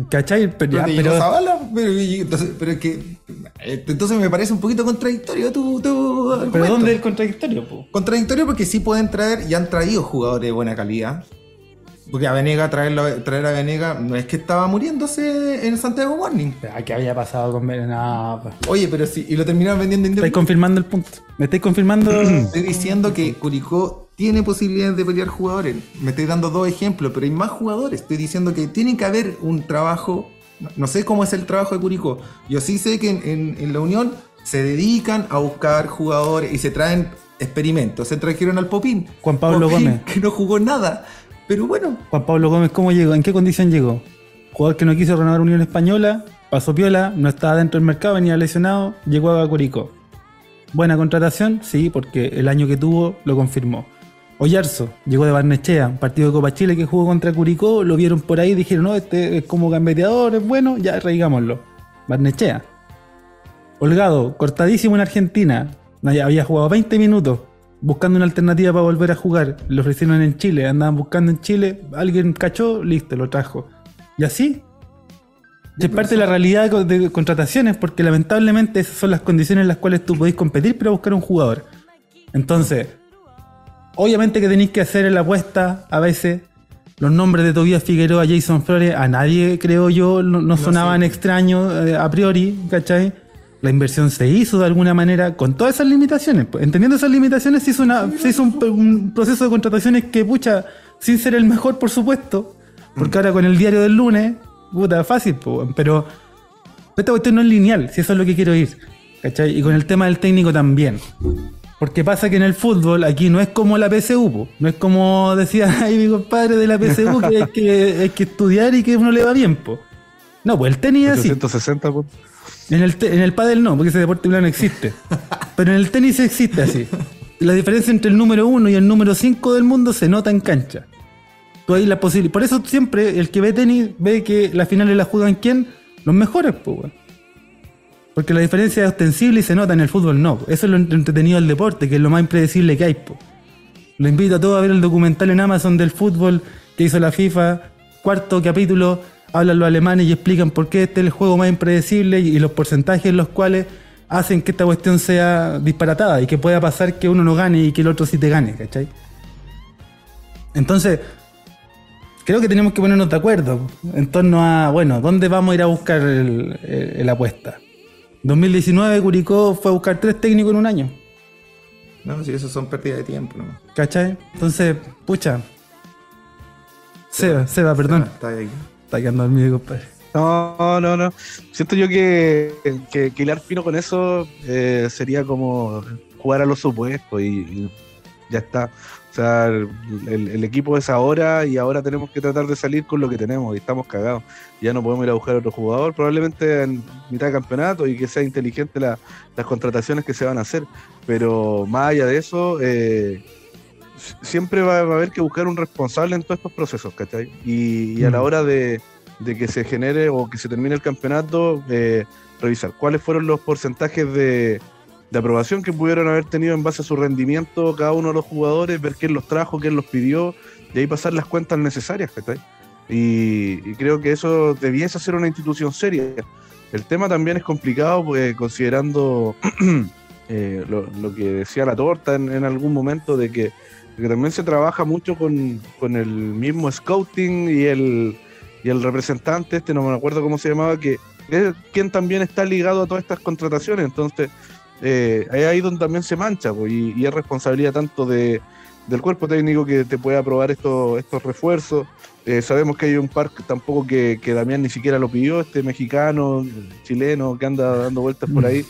¿Cachai? Pero, Pero ya, pero Zavala, pero, y- entonces, pero es que entonces me parece un poquito contradictorio tu, tu ¿pero. ¿dónde es el contradictorio, po? Contradictorio porque sí pueden traer y han traído jugadores de buena calidad. Porque a Venega, traerlo, traer a Venega, no es que estaba muriéndose en Santiago Morning. Ah, ¿Qué había pasado con No, pues. Oye, pero sí, y lo terminaron vendiendo Estáis independiente. confirmando el punto. Me estáis confirmando. Estoy diciendo que Curicó tiene posibilidades de pelear jugadores. Me estoy dando dos ejemplos, pero hay más jugadores. Estoy diciendo que tiene que haber un trabajo. No sé cómo es el trabajo de Curicó. Yo sí sé que en, en- en la Unión se dedican a buscar jugadores y se traen experimentos. Se trajeron al Popín. Juan Pablo Popín, Gómez. Que no jugó nada. Pero bueno, Juan Pablo Gómez, ¿cómo llegó? ¿En qué condición llegó? Jugador que no quiso renovar Unión Española, pasó piola, no estaba dentro del mercado, venía lesionado, llegó a Curicó. Buena contratación, sí, porque el año que tuvo lo confirmó. Oyarzo, llegó de Barnechea, un partido de Copa Chile que jugó contra Curicó, lo vieron por ahí, dijeron, no, este es como gambeteador, es bueno, ya arraigámoslo. Barnechea. Holgado, cortadísimo en Argentina, había jugado 20 minutos, buscando una alternativa para volver a jugar. Lo ofrecieron en Chile, andaban buscando en Chile, alguien cachó, listo, lo trajo. Y así. Es parte de la realidad de, de contrataciones, porque lamentablemente esas son las condiciones en las cuales tú podéis competir para buscar un jugador. Entonces, obviamente que tenéis que hacer en la apuesta a veces. Los nombres de Tobías Figueroa, Jason Flores, a nadie, creo yo, no, no sonaban extraños eh, a priori, ¿cachai? La inversión se hizo de alguna manera con todas esas limitaciones. pues. Entendiendo esas limitaciones, se hizo, una, se hizo un, un proceso de contrataciones que, pucha, sin ser el mejor, por supuesto, porque ahora con el diario del lunes, puta, fácil, pues, pero esta cuestión no es lineal, si eso es lo que quiero ir. ¿Cachai? Y con el tema del técnico también. Porque pasa que en el fútbol aquí no es como la PSU, po. no es como decía ahí mi compadre de la PSU que hay que, hay que estudiar y que uno le va bien. Po. No, pues el tenis es así. 860 puntos. En el, en el pádel no, porque ese deporte plano existe. Pero en el tenis existe así. La diferencia entre el número uno y el número 5 del mundo se nota en cancha. Tú ahí la posibilidad. Por eso siempre el que ve tenis ve que las finales las juegan quién? Los mejores, pues. Porque la diferencia es ostensible y se nota en el fútbol no. Eso es lo entretenido del deporte, que es lo más impredecible que hay, po. Lo invito a todos a ver el documental en Amazon del fútbol que hizo la FIFA. Cuarto capítulo, hablan los alemanes y explican por qué este es el juego más impredecible y, los porcentajes en los cuales hacen que esta cuestión sea disparatada y que pueda pasar que uno no gane y que el otro sí te gane, ¿cachai? Entonces, creo que tenemos que ponernos de acuerdo en torno a, bueno, ¿dónde vamos a ir a buscar el apuesta? 2019 Curicó fue a buscar tres técnicos en un año. no, si eso son pérdidas de tiempo. ¿no? ¿Cachai? Entonces, pucha. Seba, Seba, perdón. Está ahí. Está quedando dormido, compadre. No, no, no. Siento yo que, que, que hilar fino con eso eh, sería como jugar a los supuestos y, y ya está. O sea, el, el equipo es ahora y ahora tenemos que tratar de salir con lo que tenemos y estamos cagados. Ya no podemos ir a buscar otro jugador, probablemente en mitad de campeonato y que sea inteligente la- las contrataciones que se van a hacer. Pero más allá de eso, eh, siempre va, va a haber que buscar un responsable en todos estos procesos, ¿cachai? Y, y a la Mm. hora de, de que se genere o que se termine el campeonato, eh, revisar cuáles fueron los porcentajes de, de aprobación que pudieron haber tenido en base a su rendimiento cada uno de los jugadores, ver quién los trajo, quién los pidió, y ahí pasar las cuentas necesarias, ¿cachai? Y, creo que eso debiese ser una institución seria. El tema también es complicado, pues, considerando eh, lo, que decía la torta en, algún momento, de que, de que también se trabaja mucho con, con el mismo scouting y el, y el representante, este no me acuerdo cómo se llamaba, que es quien también está ligado a todas estas contrataciones. Entonces, eh, es ahí donde también se mancha, pues, y, y es responsabilidad tanto de, del cuerpo técnico que te puede aprobar estos, estos refuerzos. Eh, sabemos que hay un par tampoco que, que Damián ni siquiera lo pidió, este mexicano, chileno, que anda dando vueltas por ahí.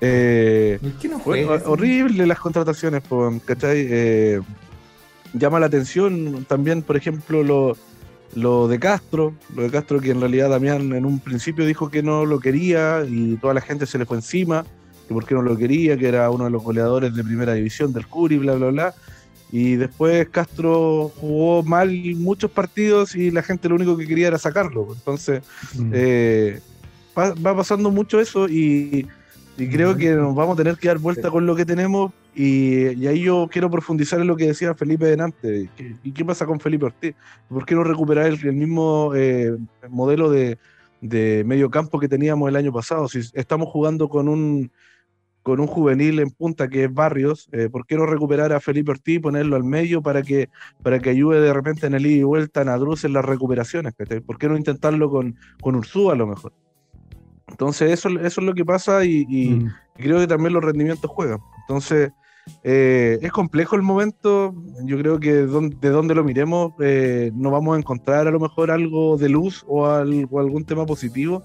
Eh, ¿Por qué no bueno, juegas? horrible las contrataciones, ¿cachai? Eh, llama la atención también, por ejemplo, lo, lo de Castro, lo de Castro que en realidad Damián en un principio dijo que no lo quería y toda la gente se le fue encima, que por qué no lo quería, que era uno de los goleadores de primera división del Curi, bla, bla, bla. Y después Castro jugó mal muchos partidos y la gente lo único que quería era sacarlo. Entonces, Mm. eh, va, va pasando mucho eso y, y creo que nos vamos a tener que dar vuelta con lo que tenemos y, y ahí yo quiero profundizar en lo que decía Felipe delante. ¿Qué- ¿Y qué pasa con Felipe Ortiz? ¿Por qué no recuperar el, el mismo eh, modelo de, de medio campo que teníamos el año pasado? Si estamos jugando con un con un juvenil en punta que es Barrios, eh, ¿por qué no recuperar a Felipe Ortiz y ponerlo al medio para que, para que ayude de repente en el ida y vuelta a Nadruz en las recuperaciones? ¿Por qué no intentarlo con, con Ursúa a lo mejor? Entonces eso, eso es lo que pasa y, y Mm. creo que también los rendimientos juegan. Entonces eh, es complejo el momento, yo creo que don- de donde lo miremos eh, no vamos a encontrar a lo mejor algo de luz o, al- o algún tema positivo,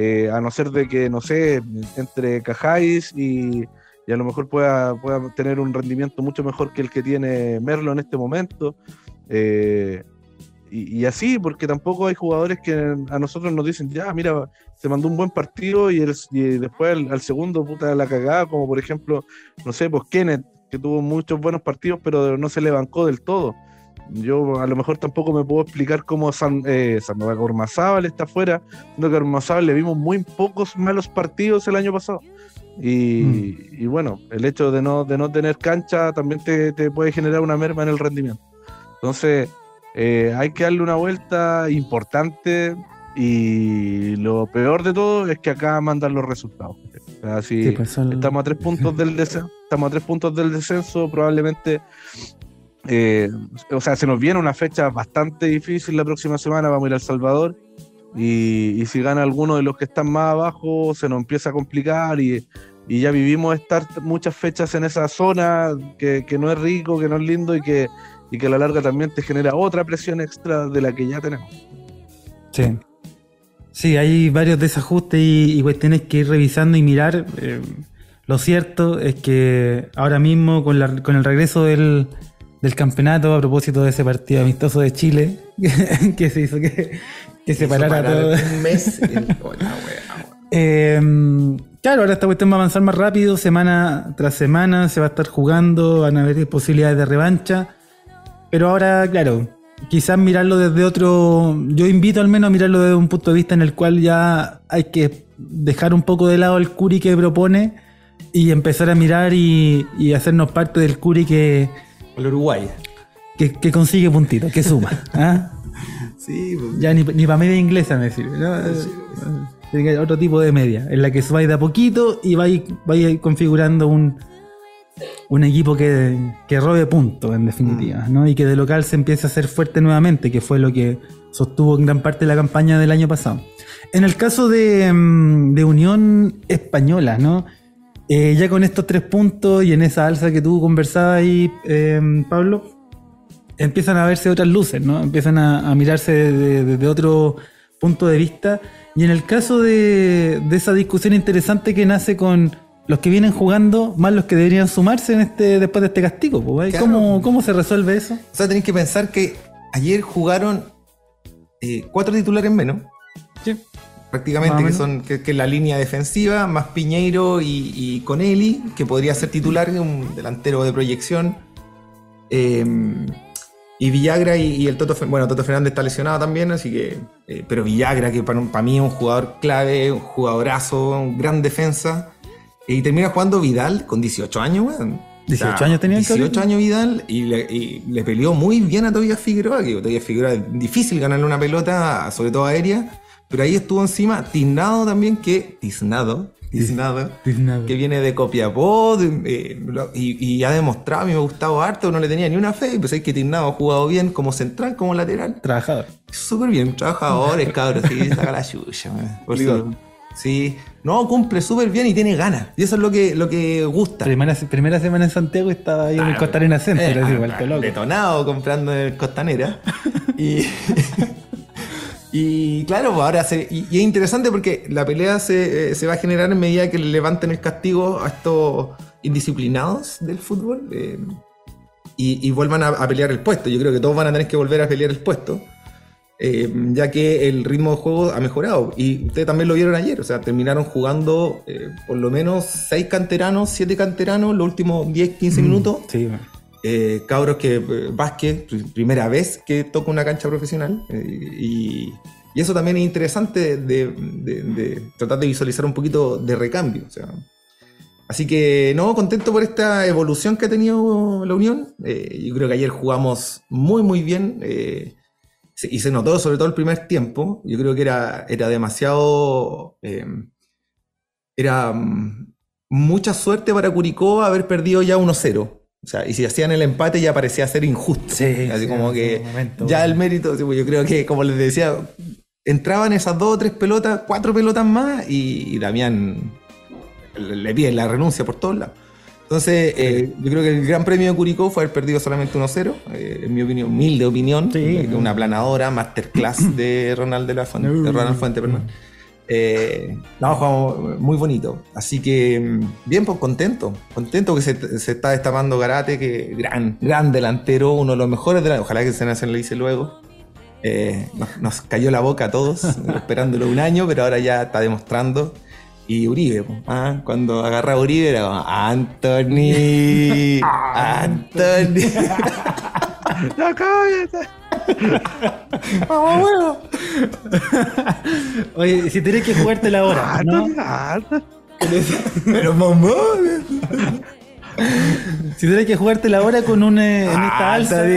eh, a no ser de que, no sé, entre Cajáis y, y a lo mejor pueda, pueda tener un rendimiento mucho mejor que el que tiene Merlo en este momento. Eh, y, así, porque tampoco hay jugadores que a nosotros nos dicen, ya, mira, se mandó un buen partido y, el- y después al, al segundo, puta, la cagada, como por ejemplo, no sé, pues Kenneth, que tuvo muchos buenos partidos, pero no se le bancó del todo. Yo a lo mejor tampoco me puedo explicar cómo San, eh, Sandoval Ormazábal está afuera, siendo que a Ormazábal le vimos muy pocos malos partidos el año pasado. Y, y bueno, el hecho de no, de no tener cancha también te, te puede generar una merma en el rendimiento. Entonces, eh, hay que darle una vuelta importante y lo peor de todo es que acá mandan los resultados. O sea, si Sí, pues estamos a tres puntos del descenso, estamos a tres puntos del descenso, probablemente eh, o sea, se nos viene una fecha bastante difícil la próxima semana, vamos a ir a El Salvador y, si gana alguno de los que están más abajo, se nos empieza a complicar y, y ya vivimos estar muchas fechas en esa zona que, que no es rico, que no es lindo y que, y que a la larga también te genera otra presión extra de la que ya tenemos. Sí. Sí, hay varios desajustes y, y cuestiones que ir revisando y mirar. Eh, lo cierto es que ahora mismo, con, con el regreso del, del campeonato, a propósito de ese partido amistoso de Chile, que se hizo que, que separara Parar todo. Un mes. el- oh, la wea. Eh, claro, ahora esta cuestión va a avanzar más rápido, semana tras semana se va a estar jugando, van a haber posibilidades de revancha. Pero ahora, claro, quizás mirarlo desde otro. Yo invito al menos a mirarlo desde un punto de vista en el cual ya hay que dejar un poco de lado el Curi que propone y empezar a mirar y, y hacernos parte del Curi que, El Uruguay. que, que consigue puntitos, que suma. ¿ah? Sí, pues. Ya ni, ni para media inglesa me sirve. ¿no? Que haber otro tipo de media, en la que subáis de a poquito y vais, vais configurando un, un equipo que, que robe puntos, en definitiva, ¿no? Y que de local se empiece a hacer fuerte nuevamente, que fue lo que sostuvo en gran parte de la campaña del año pasado. En el caso de, mm, de Unión Española, ¿no? Eh, ya con estos tres puntos y en esa alza que tú conversabas ahí, eh, Pablo, empiezan a verse otras luces, ¿no? Empiezan a, a mirarse desde, desde otro punto de vista. Y en el caso de, de esa discusión interesante que nace con, los que vienen jugando más los que deberían sumarse en este, después de este castigo. pues, ¿eh? Claro. ¿Cómo, ¿Cómo se resuelve eso? O sea, tenéis que pensar que ayer jugaron eh, cuatro titulares menos, Sí. Prácticamente, que son que, que la línea defensiba, más Piñeiro y, y Conelli, que podría ser titular, un delantero de proyección. Eh, y Villagra y, y el Toto, bueno, Toto Fernández está lesionado también, así que, eh, pero Villagra, que para, para mí es un jugador clave, un jugadorazo, un gran defensa. Y termina jugando Vidal con 18 años, weón. 18 años tenía el 18 cabrón. años Vidal y le, y le peleó muy bien a Tobias Figueroa, que Tobias Figueroa es difícil ganarle una pelota, sobre todo aérea, pero ahí estuvo encima Tiznado también, que Tiznado, Tiznado, que viene de Copiapó de- eh, y, y ha demostrado, a mí me ha gustado harto, no le tenía ni una fe, y pues es que Tiznado ha jugado bien como central, como lateral, Trabajador. súper bien, trabajadores, cabros, sí, saca la chucha, man. Por eso, sí, no, cumple súper bien y tiene ganas, y eso es lo que, lo que gusta. Primera, primera semana en Santiago estaba ahí en el. Costanera Center, Eh, así, ah, loco. Detonado comprando en el Costanera. y, y claro, pues ahora se, y, y es interesante porque la pelea se, eh, se va a generar en medida que le levanten el castigo a estos indisciplinados del fútbol eh, y, y vuelvan a, a pelear el puesto. Yo creo que todos van a tener que volver a pelear el puesto. eh, ya que el ritmo de juego ha mejorado. Y ustedes también lo vieron ayer, o sea, terminaron jugando eh, por lo menos 6 canteranos, 7 canteranos los últimos 10, 15 minutos. Sí. Eh, cabros que eh, pr- primera vez que toca una cancha profesional. eh, y, eso también es interesante de, tratar de visualizar un poquito de recambio. Así que, no, contento por esta evolución que ha tenido la Unión. Eh, yo creo que ayer jugamos muy, muy bien. y se notó sobre todo el primer tiempo. Yo creo que era, era demasiado... eh, era mm, mucha suerte para Curicó haber perdido ya 1-0. O sea, y si hacían el empate ya parecía ser injusto. Sí, Así sí, como que momento, ya bueno. el mérito, pues yo creo que, como les decía, entraban esas dos o tres pelotas, cuatro pelotas más y, y Damián le, pide la renuncia por todos lados. Entonces, eh, yo creo que el gran premio de Curicó fue haber perdido solamente 1-0. eh, en mi opinión, humilde opinión. Sí. eh, una planadora, masterclass de Ronald de la Fuente, de Ronald Fuente, perdón. Eh, no, jugamos muy bonito. Así que, mm, bien, pues contento. Contento que se, se está destapando Garate, que gran, gran delantero, uno de los mejores delanteros. Ojalá que se nacionalice luego. Eh, nos, nos cayó la boca a todos, esperándolo un año, pero ahora ya está demostrando. Y Uribe, po, ah, cuando agarra a Uribe era como, Anthony, Anthony. ¡Ya cállate! Vamos, bueno. Oye, si tenés que jugarte la hora, ¿no? Pero mamá, Si tenés que jugarte la hora con un eh, en esta alza,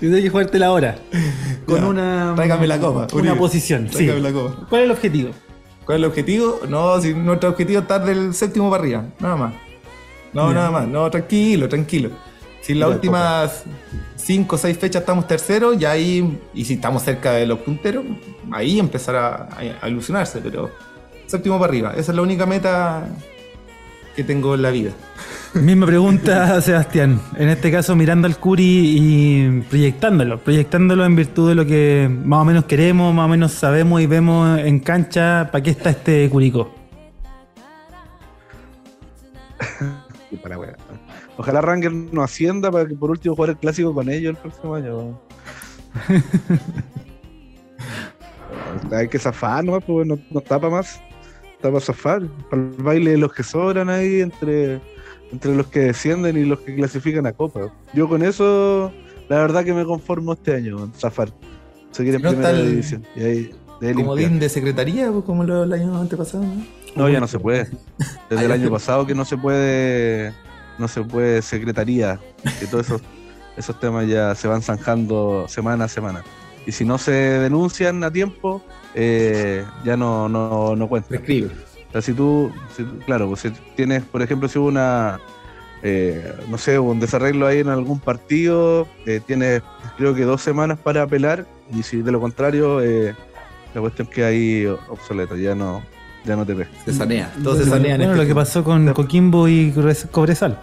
si tenés que jugarte la hora con Ya, una tráigame la copa, una Uribe. posición, sí. La copa. ¿Cuál es el objetivo? ¿Cuál es el objetivo? No, si nuestro objetivo es estar del séptimo para arriba, nada más. No, nada más. No, tranquilo, tranquilo. Si en las últimas cinco o seis fechas estamos terceros, ya ahí, y si estamos cerca de los punteros, ahí empezar a, a- ilusionarse, pero séptimo para arriba. Esa es la única meta que tengo en la vida. Misma pregunta, Sebastián. En este caso, mirando al Curi y proyectándolo, proyectándolo en virtud de lo que más o menos queremos, más o menos sabemos y vemos en cancha, ¿para qué está este Curicó? Y para weá. Ojalá Ranger no ascienda para que por último jugar el clásico con ellos el próximo año. Hay que zafar, ¿no? Pues no, no para más. Para zafar. Para el baile de los que sobran ahí entre, entre los que descienden y los que clasifican a Copa. Yo con eso, la verdad que me conformo este año, zafar. Seguir en No primera división. Y ahí, de Como limpiar. de secretaría, pues, como lo- el año antepasado, ¿no? No, ya no se puede. Desde el año pasado que no se puede, no se puede secretaría, que todos esos, esos temas ya se van zanjando semana a semana. Y si no se denuncian a tiempo, eh, ya no, no, no cuentan. Prescribe. O sea, si tú, si- claro, pues si tienes, por ejemplo, si hubo una, eh, no sé, un desarreglo ahí en algún partido, eh, tienes creo que dos semanas para apelar, y si de lo contrario, eh, la cuestión queda ahí obsoleta, ya no, ya no te ves. Se sanea. Todo se sanea en Bueno, este lo que pasó con Coquimbo y Cobres- Cobresal.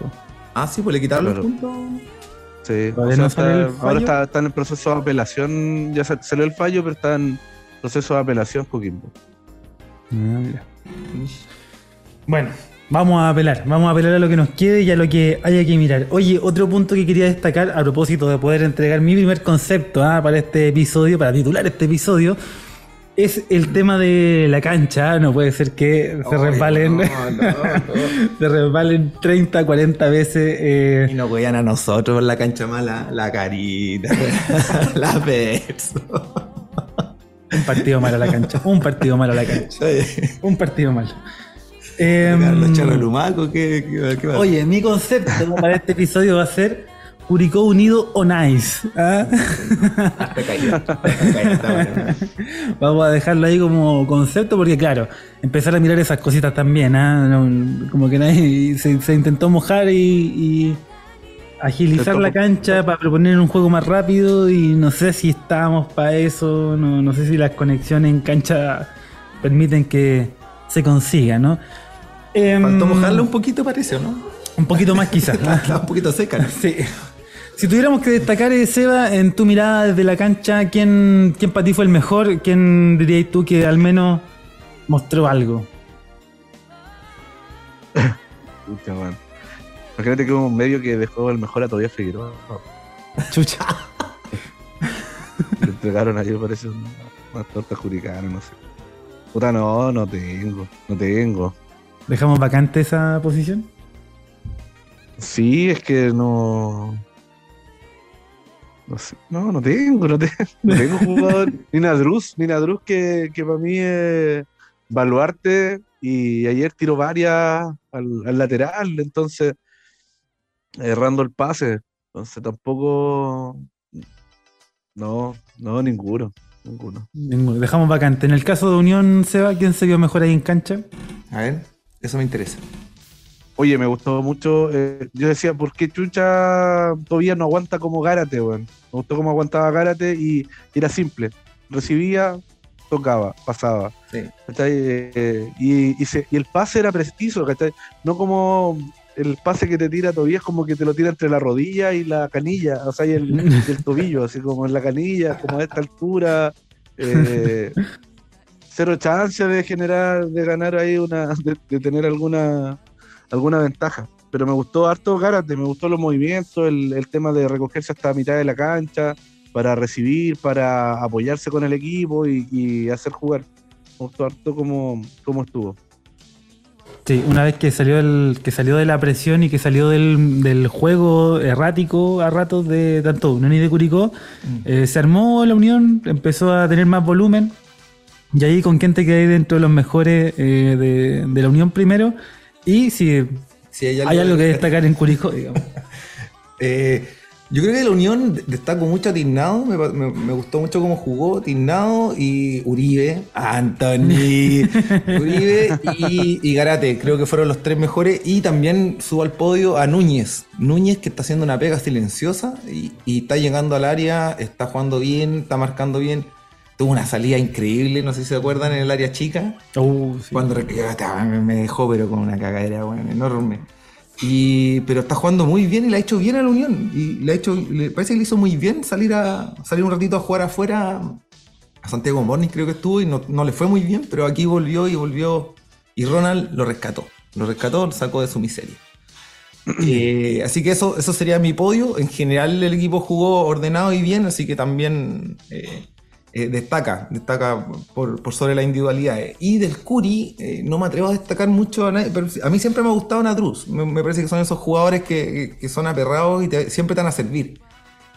Ah, sí, pues le quitaron Claro. los puntos. Sí, o sea, no sale está- ahora está, está en el proceso de apelación, ya sa- salió el fallo, pero está en proceso de apelación Coquimbo. Ah, mira. Bueno, vamos a apelar, vamos a apelar a lo que nos quede y a lo que haya que mirar. Oye, otro punto que quería destacar a propósito de poder entregar mi primer concepto ah, para este episodio, para titular este episodio, es el tema de la cancha. Ah, No puede ser que se resbalen, no, no, no. se resbalen 30, 40 veces. eh, Y nos veían a nosotros la cancha mala, la carita, la verso. un partido malo a la cancha, un partido malo a la cancha, un partido malo. Carlos Charro Lumaco, ¿qué, qué, qué va? Oye, mi concepto para este episodio va a ser Curicó Unido o Nice. ¿ah? Está caído, bueno. Vamos a dejarlo ahí como concepto porque, claro, empezar a mirar esas cositas también. ¿ah? No, como que nadie se, se intentó mojar y, y agilizar la cancha para proponer un juego más rápido y no sé si estamos para eso, no, no sé si las conexiones en cancha permiten que se consiga, ¿no? Em, Faltó mojarla un poquito, parece, ¿o ¿no? un poquito más quizás. Está un poquito seca. ¿no? Sí. Si tuviéramos que destacar, eh, Seba, en tu mirada desde la cancha, ¿quién, quién para ti fue el mejor? ¿Quién dirías tú que al menos mostró algo? Pucha, man. Imagínate que hubo un medio que dejó el mejor a Tobias Figueroa. Chucha. Le entregaron me parece, una, una torta juricana, no sé. Puta, no, no tengo, no tengo. ¿Dejamos vacante esa posición? Sí, es que no. No sé, no, no tengo, no tengo, no tengo jugador. ni Nadruz, ni Nadruz que, que para mí es baluarte y ayer tiró varias al, al lateral, entonces errando el pase. Entonces tampoco. No, no, ninguno. Ninguno. Ninguno. Dejamos vacante. En el caso de Unión, Seba, ¿quién se vio mejor ahí en cancha? A ver, eso me interesa. Oye, me gustó mucho. eh, yo decía, ¿por qué Chucha todavía no aguanta como Gárate, weón? Me gustó cómo aguantaba Gárate y era simple. Recibía, tocaba, pasaba. Sí. ¿cachai? Eh, y, y, se- y el pase era preciso, ¿cachai? No como el pase que te tira todavía es como que te lo tira entre la rodilla y la canilla, o sea, y el, y el tobillo, así como en la canilla, como a esta altura. eh, cero chance de generar, de ganar ahí una, de, de tener alguna, alguna ventaja. Pero me gustó harto Gárate, me gustó los movimientos, el, el tema de recogerse hasta mitad de la cancha, para recibir, para apoyarse con el equipo y, y hacer jugar. Me gustó harto cómo, cómo estuvo. Sí, una vez que salió el, que salió de la presión y que salió del, del juego errático a ratos de tanto Unión y de Curicó, eh, se armó la Unión, empezó a tener más volumen. Y ahí con quién te quedé dentro de los mejores eh, de, de la Unión primero. Y si Si hay algo que destacar en Curicó, digamos. Eh, yo creo que la Unión de- destaco mucho a Tignado, me, me- me gustó mucho cómo jugó Tignado y Uribe, Anthony, Uribe y, y Garate, creo que fueron los tres mejores. Y también subo al podio a Núñez, Núñez que está haciendo una pega silenciosa y, y está llegando al área, está jugando bien, está marcando bien, tuvo una salida increíble, no sé si se acuerdan, en el área chica, Uh, sí. cuando ah, me- dejó pero con una cagadera bueno, enorme. Y, pero está jugando muy bien y le ha hecho bien a la Unión. Y le ha hecho, le parece que le hizo muy bien salir a salir un ratito a jugar afuera. A Santiago Morning creo que estuvo y no, no le fue muy bien, pero aquí volvió y volvió. Y Ronald lo rescató. Lo rescató, lo sacó de su miseria. Eh, así que eso, eso sería mi podio. En general el equipo jugó ordenado y bien, así que también eh, eh, destaca, destaca por, por sobre la individualidad. Y del Curi, eh, no me atrevo a destacar mucho a nadie, pero a mí siempre me ha gustado Nadruz. Me, me parece que son esos jugadores que, que- son aperrados y te- siempre te van a servir.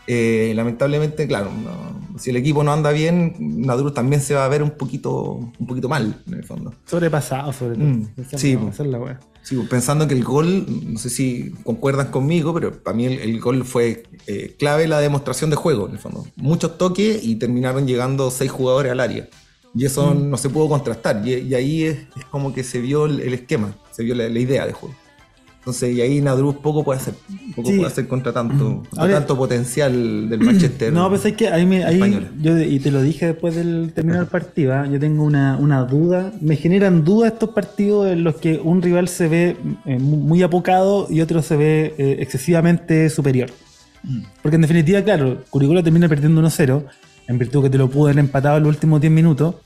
Eh, lamentablemente, claro, no- si el equipo no anda bien, Nadruz también se va a ver un poquito, un poquito mal, en el fondo. Sobrepasado, sobre todo. Mm, sí, la Sí, pensando que el gol, no sé si concuerdan conmigo, pero para mí el, el gol fue eh, clave la demostración de juego, en el fondo. Muchos toques y terminaron llegando seis jugadores al área. Y eso no se pudo contrastar. Y, y ahí es, es como que se vio el, el esquema, se vio la, la idea de juego. Entonces, y ahí Nadruz poco puede hacer. Poco Sí. puede hacer contra tanto, contra Ahora- tanto potencial del Manchester. No, pues es que ahí, me, ahí yo, y te lo dije después del terminar el partido, ¿ah? yo tengo una, una duda, me generan dudas estos partidos en los que un rival se ve eh, mu- muy apocado y otro se ve eh, excesivamente superior. Porque en definitiva, claro, Curicó termina perdiendo 1-0, en virtud que te lo pudo haber empatado en los últimos 10 minutos,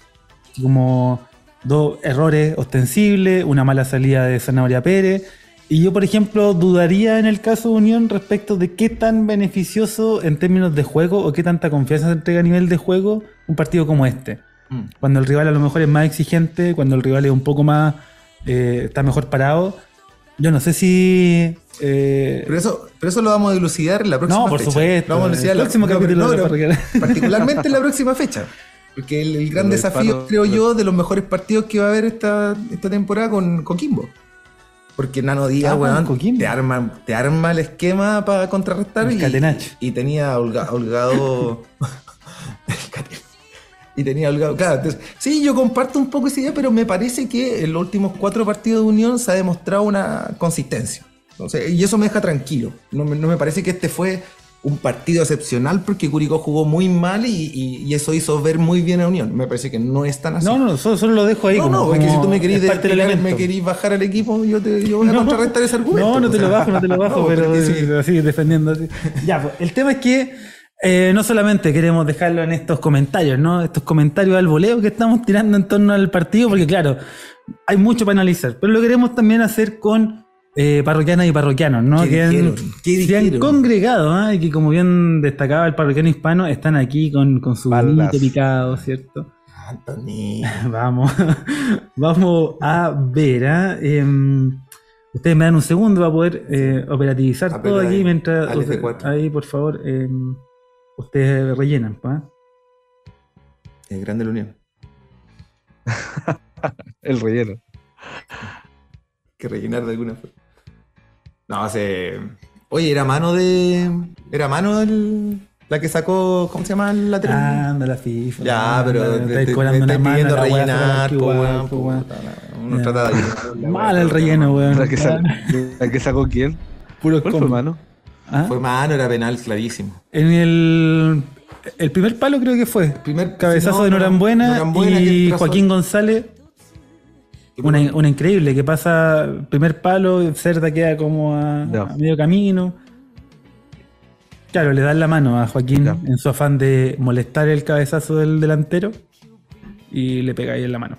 como dos errores ostensibles, una mala salida de Zanahoria Pérez. Y yo, por ejemplo, dudaría en el caso de Unión respecto de qué tan beneficioso en términos de juego o qué tanta confianza se entrega a nivel de juego un partido como este. Mm. Cuando el rival a lo mejor es más exigente, cuando el rival es un poco más, eh, está mejor parado. Yo no sé si... eh, Pero eso, pero eso lo vamos a dilucidar en la próxima No, por fecha. supuesto. Lo vamos a dilucidar El la- próximo no, capítulo no. Particularmente en la próxima fecha. Porque el, el gran El desafío, creo yo, de los mejores partidos que va a haber esta, esta temporada con Coquimbo. Porque Nano Díaz, Ah, weón, Coquimbo. te arma, te arma el esquema para contrarrestar. El y, catenacho. y tenía a Olga- a holgado. y tenía holgado. Claro, entonces, sí, yo comparto un poco esa idea, pero me parece que en los últimos cuatro partidos de Unión se ha demostrado una consistencia. Entonces, y eso me deja tranquilo. No no me parece que este fue un partido excepcional porque Curicó jugó muy mal y, y- y eso hizo ver muy bien a Unión. Me parece que no es tan así. no, no, solo, solo lo dejo ahí. No, como, no, es que si como tú me querís, elemento. me querís bajar al equipo, yo, te, yo voy a No, contrarrestar ese argumento. No, no te sea. lo bajo, no te lo bajo, No, pero porque sí. así defendiendo. así. Ya, pues, el tema es que eh, no solamente queremos dejarlo en estos comentarios, ¿no? Estos comentarios al voleo que estamos tirando en torno al partido, porque claro, hay mucho para analizar, pero lo queremos también hacer con eh, parroquianas y parroquianos, ¿no? ¿Qué que han- se han congregado, ¿ah? y que como bien destacaba el parroquiano hispano, están aquí con, con su vinito picado, ¿cierto? Anthony. Vamos, vamos a ver. ¿ah? Em, ustedes me dan un segundo para poder eh, operativizar Apela todo aquí ahí, mientras. al usted- F4. ahí, por favor, em, ustedes rellenan. ¿pa? El grande la unión. El relleno. que rellenar de alguna forma. No, se. Oye, era mano de. Era mano el... la que sacó. ¿Cómo se llama el lateral? Ah, anda la FIFA. ya, anda, pero te, te- estáis mano, pidiendo la rellenar, po, weón, Uno trata de ayudar. la Mal el relleno, no. weón. ¿La que, sa- la que sacó quién? Puro ¿Cuál fue, mano? ¿Ah? Fue mano, era penal clarísimo. En el. El primer palo creo que fue. Primer Cabezazo no, de no, Norambuena, Norambuena y Joaquín González. Una, una increíble que pasa primer palo, Cerda queda como a, medio camino. Claro, le dan la mano a Joaquín en su afán de molestar el cabezazo del delantero y le pega ahí en la mano.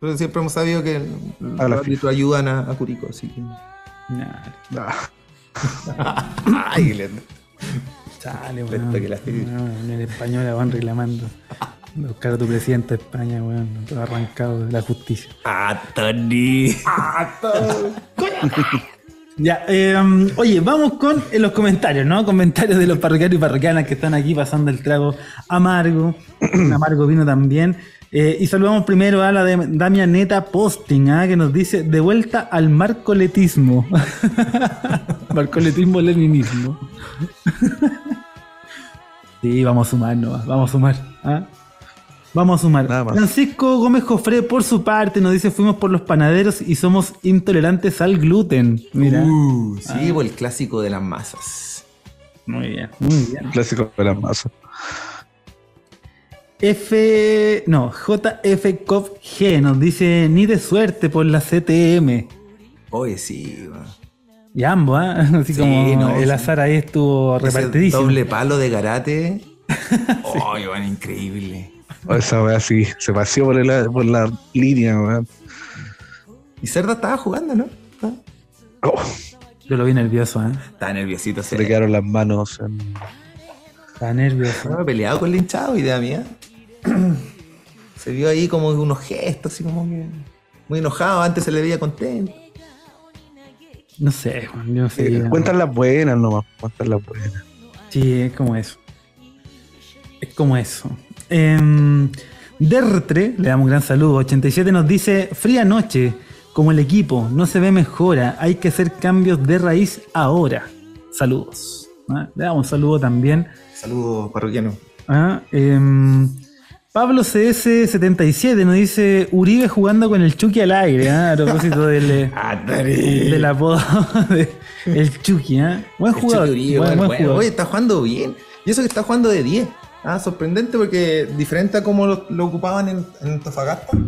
Pero siempre hemos sabido que los árbitros ayudan a, a Curicó, así que. Nah, Ah, Ay. Chale, weón. que la No, en el español van reclamando. Buscar a tu presidente de España, weón. Todo arrancado de la justicia. Anthony. Ya, eh, oye, vamos con eh, los comentarios, ¿no? Comentarios de los parroquianos y parroquianas que están aquí pasando el trago amargo. Un amargo vino también. Eh, y saludamos primero a la de Damianeta Posting, ¿ah? que nos dice de vuelta al marcoletismo. marcoletismo leninismo. Sí, vamos a sumar, ¿no? Vamos a sumar. ¿ah? Vamos a sumar. Nada más. Francisco Gómez Jofre, por su parte, nos dice: Fuimos por los panaderos y somos intolerantes al gluten. Mira. Uh, sí, pues el clásico de las masas. Muy bien, muy bien. clásico de la masa. F. No, JF G nos dice: Ni de suerte por la CTM. Oye, sí. Y ambos, ¿ah? Así Sí, como no, el azar ahí estuvo Ese repartidísimo. doble palo de garate. Oye, weón, increíble. Oh, Esa weá sí, se paseó por la, por la línea, weón. Y Cerda estaba jugando, ¿no? Oh, Yo lo vi nervioso, ¿eh? Estaba nerviosito, se le quedaron las manos en- Estaba nervioso. Estaba peleado con el hinchado, idea mía. Se vio ahí como unos gestos, así como que. Muy enojado, antes se le veía contento. No sé, Juan, yo no sé. Eh. Cuentan las buenas nomás, cuentan las buenas. Sí, es como eso. Es como eso. Em, Dertre, le damos un gran saludo. 87 nos dice: Fría noche, como el equipo, no se ve mejora. Hay que hacer cambios de raíz ahora. Saludos. ¿Ah? Le damos un saludo también. Saludos, parroquiano. ¿Ah? Em, Pablo CS77 nos dice: Uribe jugando con el Chucky al aire. ¿ah? A propósito del, eh, del apodo de el Chucky. ¿ah? Buen jugador. Uribe, buen- jugador. Oye, está jugando bien. Y eso que está jugando de 10. Ah, sorprendente porque diferente a como lo, lo ocupaban en, en Antofagasta.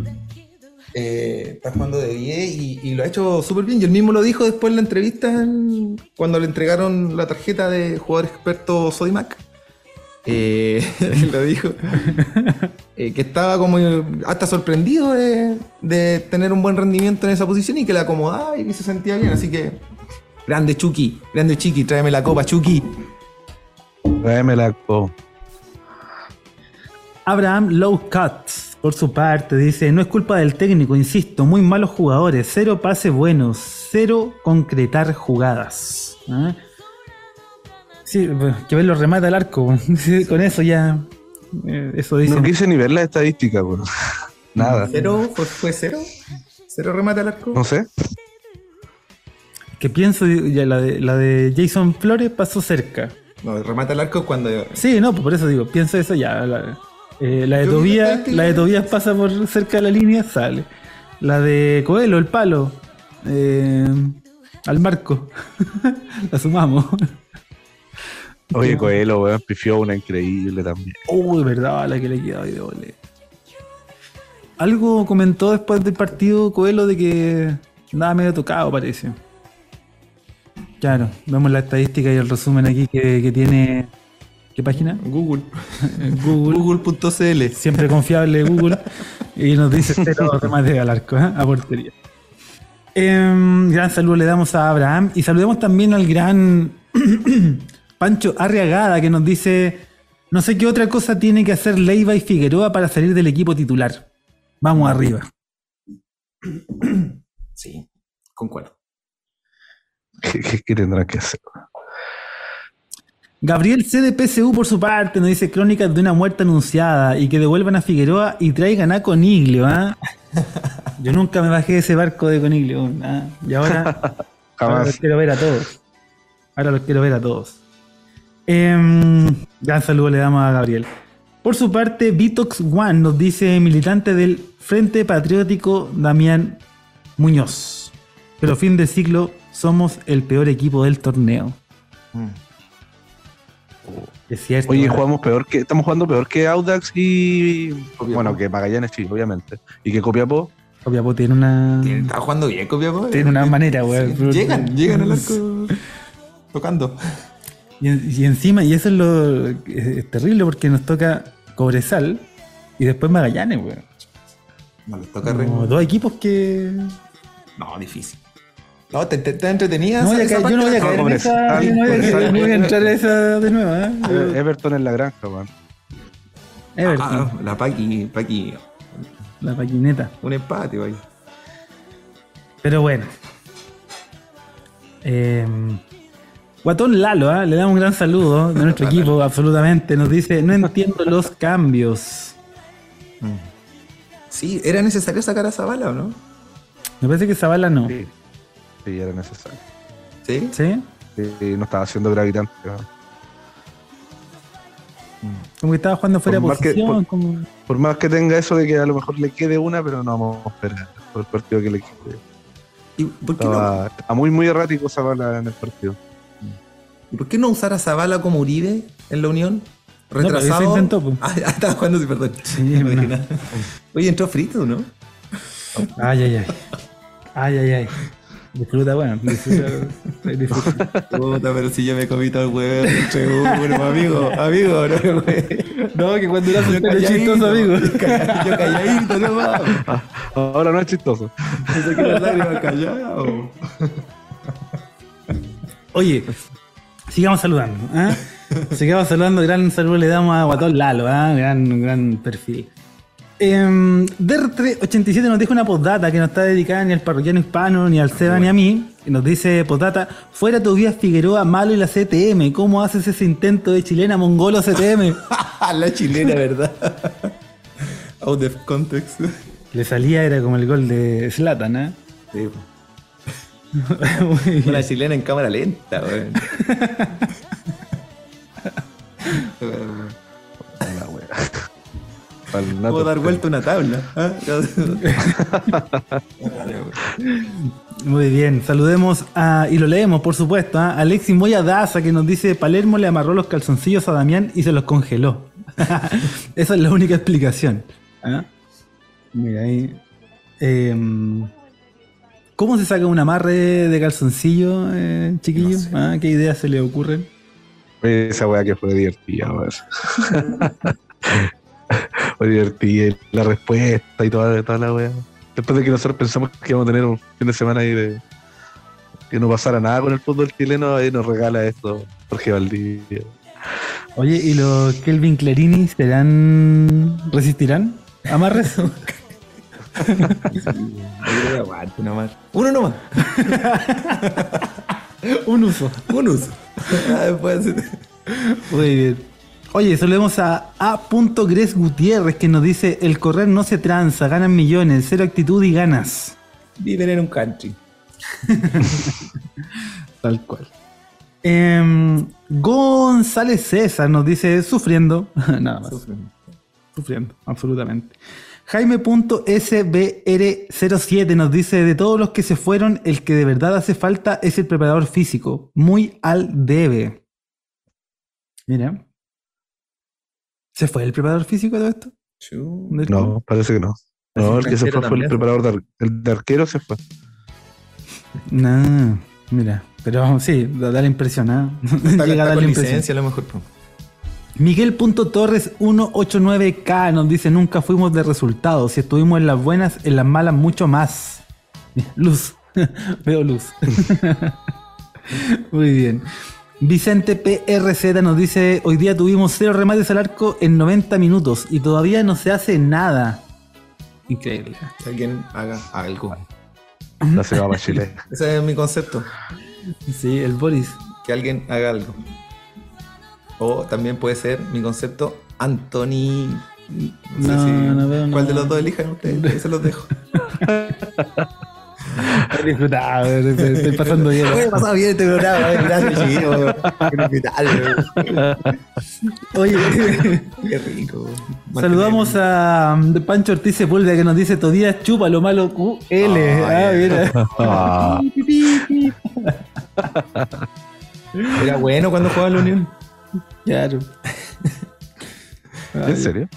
eh, está jugando de 10 y, y lo ha hecho súper bien. Y él mismo lo dijo después en la entrevista en- cuando le entregaron la tarjeta de jugador experto Sodimac. Eh, lo dijo, eh, que estaba como hasta sorprendido de, de tener un buen rendimiento en esa posición y que la acomodaba y que se sentía bien. Así que, grande Chucky, grande Chiqui, tráeme la copa, Chucky. Tráeme la co- Abraham Low Cuts, por su parte, dice: No es culpa del técnico, insisto, muy malos jugadores, cero pases buenos, cero concretar jugadas. Sí, bueno, que ver los remata al arco. Sí, Con eso ya. eh, Eso dice. No quise ni ver la estadística, weón. Nada. ¿Cero? ¿Fue, fue cero? ¿Cero remate al arco? No sé. Que pienso, ya la de, la de Jason Flores pasó cerca. No, remate al arco cuando. Sí, no, pues por eso digo, pienso eso ya. La, eh, la de Tobías, la de Tobías pasa por cerca de la línea, sale. La de Coelho, el palo, eh, al marco. la sumamos. Oye, Coelho, weón, pifió una increíble también. Uy, verdad, la que le quedó ahí de vole. Algo comentó después del partido Coelho de que andaba medio tocado, parece. Claro, vemos la estadística y el resumen aquí que, que tiene. ¿Qué página? Google. Google. Google.cl. siempre confiable Google, y nos dice cero remate al arco, ¿eh? a portería. Em, gran saludo le damos a Abraham y saludemos también al gran Pancho Arriagada que nos dice, no sé qué otra cosa tiene que hacer Leiva y Figueroa para salir del equipo titular. Vamos arriba. Sí, concuerdo. ¿Qué, qué, qué tendrán que hacer? Gabriel C de PSU por su parte nos dice crónicas de una muerte anunciada y que devuelvan a Figueroa y traigan a Coniglio. ¿ah? Yo nunca me bajé de ese barco de Coniglio. ¿ah? Y ahora, ahora los quiero ver a todos. Ahora los quiero ver a todos. Em, gran saludo le damos a Gabriel. Por su parte, Vitox One nos dice militante del Frente Patriótico Damián Muñoz. Pero fin de ciclo, somos el peor equipo del torneo. Es cierto. Oye, jugamos peor que. Estamos jugando peor que Audax y. Copiapó. Bueno, que Magallanes sí, obviamente. Y que Copiapó. Copiapó tiene una. Está jugando bien, Copiapó. Tiene una manera, güey. Sí, Llegan, llegan al arco tocando. Y, y encima, y eso es lo es, es terrible porque nos toca Cobresal y después Magallanes, güey. No les toca Como dos equipos que. No, difícil. No, te, te, te entretenía. No esa- yo no voy a caer en Cobresal, esa. yo no voy a, voy entrar a esa de nuevo, ¿eh? Eh, Everton en la granja, weón. Everton, Ah, la Paqui, Paqui, la paquineta. un empate, vaya. Pero bueno. Eh, Guatón Lalo, ¿ah? le damos un gran saludo de nuestro equipo, absolutamente. Nos dice: No entiendo los cambios. Sí, ¿era necesario sacar a Zavala o no? Me parece que Zavala no. Sí. Sí, era necesario. Sí. ¿Sí? Sí, no estaba siendo gravitante. weón. Como que estaba jugando fuera de que- posición. por- como- Por más que tenga eso de que a lo mejor le quede una, pero no vamos a esperar por el partido que le quede. ¿Y por qué, no, estaba muy, muy errático Zavala en el partido. ¿Y por qué no usar a Zavala como Uribe en la Unión? eso Retrasado. intentó, pues. Ah, estaba jugando, sí, perdón. Sí, No. Oye, entró frito, ¿no? Ay, ay, ay. Ay, ay, ay. Disfruta, bueno. Disfruta. disfruta. Puta, pero si yo me comí todo el huevo uno, amigo, amigo, no, güey. No, que cuando era Yo calladito, chistoso, amigo. Yo calladito, no mames. Ahora no es chistoso. Pensé que las lágrimas callado. Oye, sigamos saludando. ¿ah? Sigamos saludando. Gran saludo le damos a Guatón Lalo. ¿ah? Gran, gran perfil. Eh, Der387 nos dijo una postdata que no está dedicada ni al parroquiano hispano, ni al Seba, ni a mí. Y nos dice postdata, fuera Tobías Figueroa, malo y la CTM. ¿Cómo haces ese intento de chilena mongolo CTM? La chilena, ¿verdad? Out of context. Le salía, era como el gol de Zlatan, ¿eh? Sí. Una chilena en cámara lenta, nato. Puedo dar vuelta una tabla. ¿ah? Muy bien, saludemos a, y lo leemos por supuesto, a Alexis Moya Daza que nos dice Palermo le amarró los calzoncillos a Damián y se los congeló. Esa es la única explicación. ¿ah? Mira ahí. ¿Cómo se saca un amarre de calzoncillo, eh, chiquillo? No sé. ¿Ah? ¿Qué ideas se le ocurren? Esa weá que fue divertida, fue divertida la respuesta y toda, toda la weá. Después de que nosotros pensamos que íbamos a tener un fin de semana ahí de que no pasara nada con el fútbol chileno, ahí nos regala esto Jorge Valdivia. Oye, ¿y los Kelvin Clarini serán. resistirán? ¿Amarres? Aguante nomás. Uno nomás. Un uso. Un uso. Ah, Muy bien. Oye, saludemos a A. Gres Gutiérrez que nos dice: El correr no se tranza, ganan millones, cero actitud y ganas. Viven en un country. Tal cual. Em, González César nos dice: Sufriendo. Nada más. Sufriendo, absolutamente. Jaime.sbr07 nos dice: De todos los que se fueron, el que de verdad hace falta es el preparador físico. Muy al debe. Mira. ¿Se fue el preparador físico de todo esto? Chu. ¿Del No, parece que no. No, el que se fue fue el preparador de, ar- el de arquero se fue. No, mira. Pero sí, da la impresión. Está, Llega a dar con la impresión. licencia a lo mejor. Po. Miguel.torres189K nos dice: Nunca fuimos de resultados. Si estuvimos en las buenas, en las malas, mucho más. Luz. Veo luz. Muy bien. Vicente PRZ nos dice: Hoy día tuvimos cero remates al arco en 90 minutos y todavía no se hace nada. Increíble. Que alguien haga algo. La se va para Chile. Ese es mi concepto. Sí, el Boris. Que alguien haga algo. O también puede ser mi concepto Anthony. No, sé No, si- no veo ¿Cuál de los dos elijan ustedes? Ahí se los dejo. He disfrutado, estoy estoy pasando bien. Oye, pasado bien este programa. eh, Gracias, chiquillo. Oye. Qué rico. Saludamos a Pancho Ortiz Sepúlveda que nos dice todavía chupa lo malo QL. Ah, mira. Era bueno cuando jugaba la Unión. Claro. ¿En serio?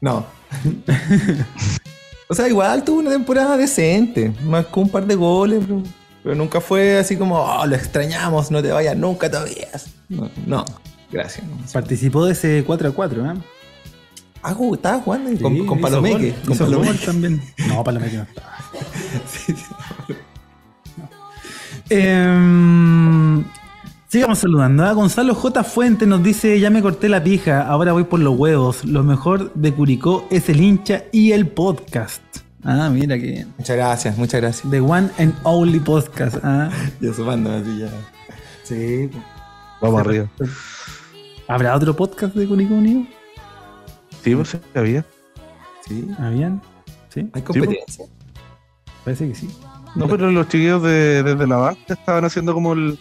No. o sea, igual tuvo una temporada decente. Marcó un par de goles, pero, pero nunca fue así como, oh, lo extrañamos, no te vayas nunca todavía. No, no, gracias. no. Participó de ese 4 a 4, ¿eh? Ah, estaba jugando ahí con, Sí, con Palomeque. gol, Con Palomeque. también. No, Palomeque no estaba. Em, sigamos saludando. ¿ah? Gonzalo J. Fuente nos dice: Ya me corté la pija, ahora voy por los huevos. Lo mejor de Curicó es el hincha y el podcast. Ah, mira que bien. Muchas gracias, muchas gracias. The One and Only Podcast. Ah. Yo sumando así ya. Sí. Vamos arriba. ¿Habrá otro podcast de Curicó Unido? Sí, pues había. Sí. ¿Habían? Sí, Hay competencia. parece que sí. No, pero los chiquillos de, desde la banca estaban haciendo como el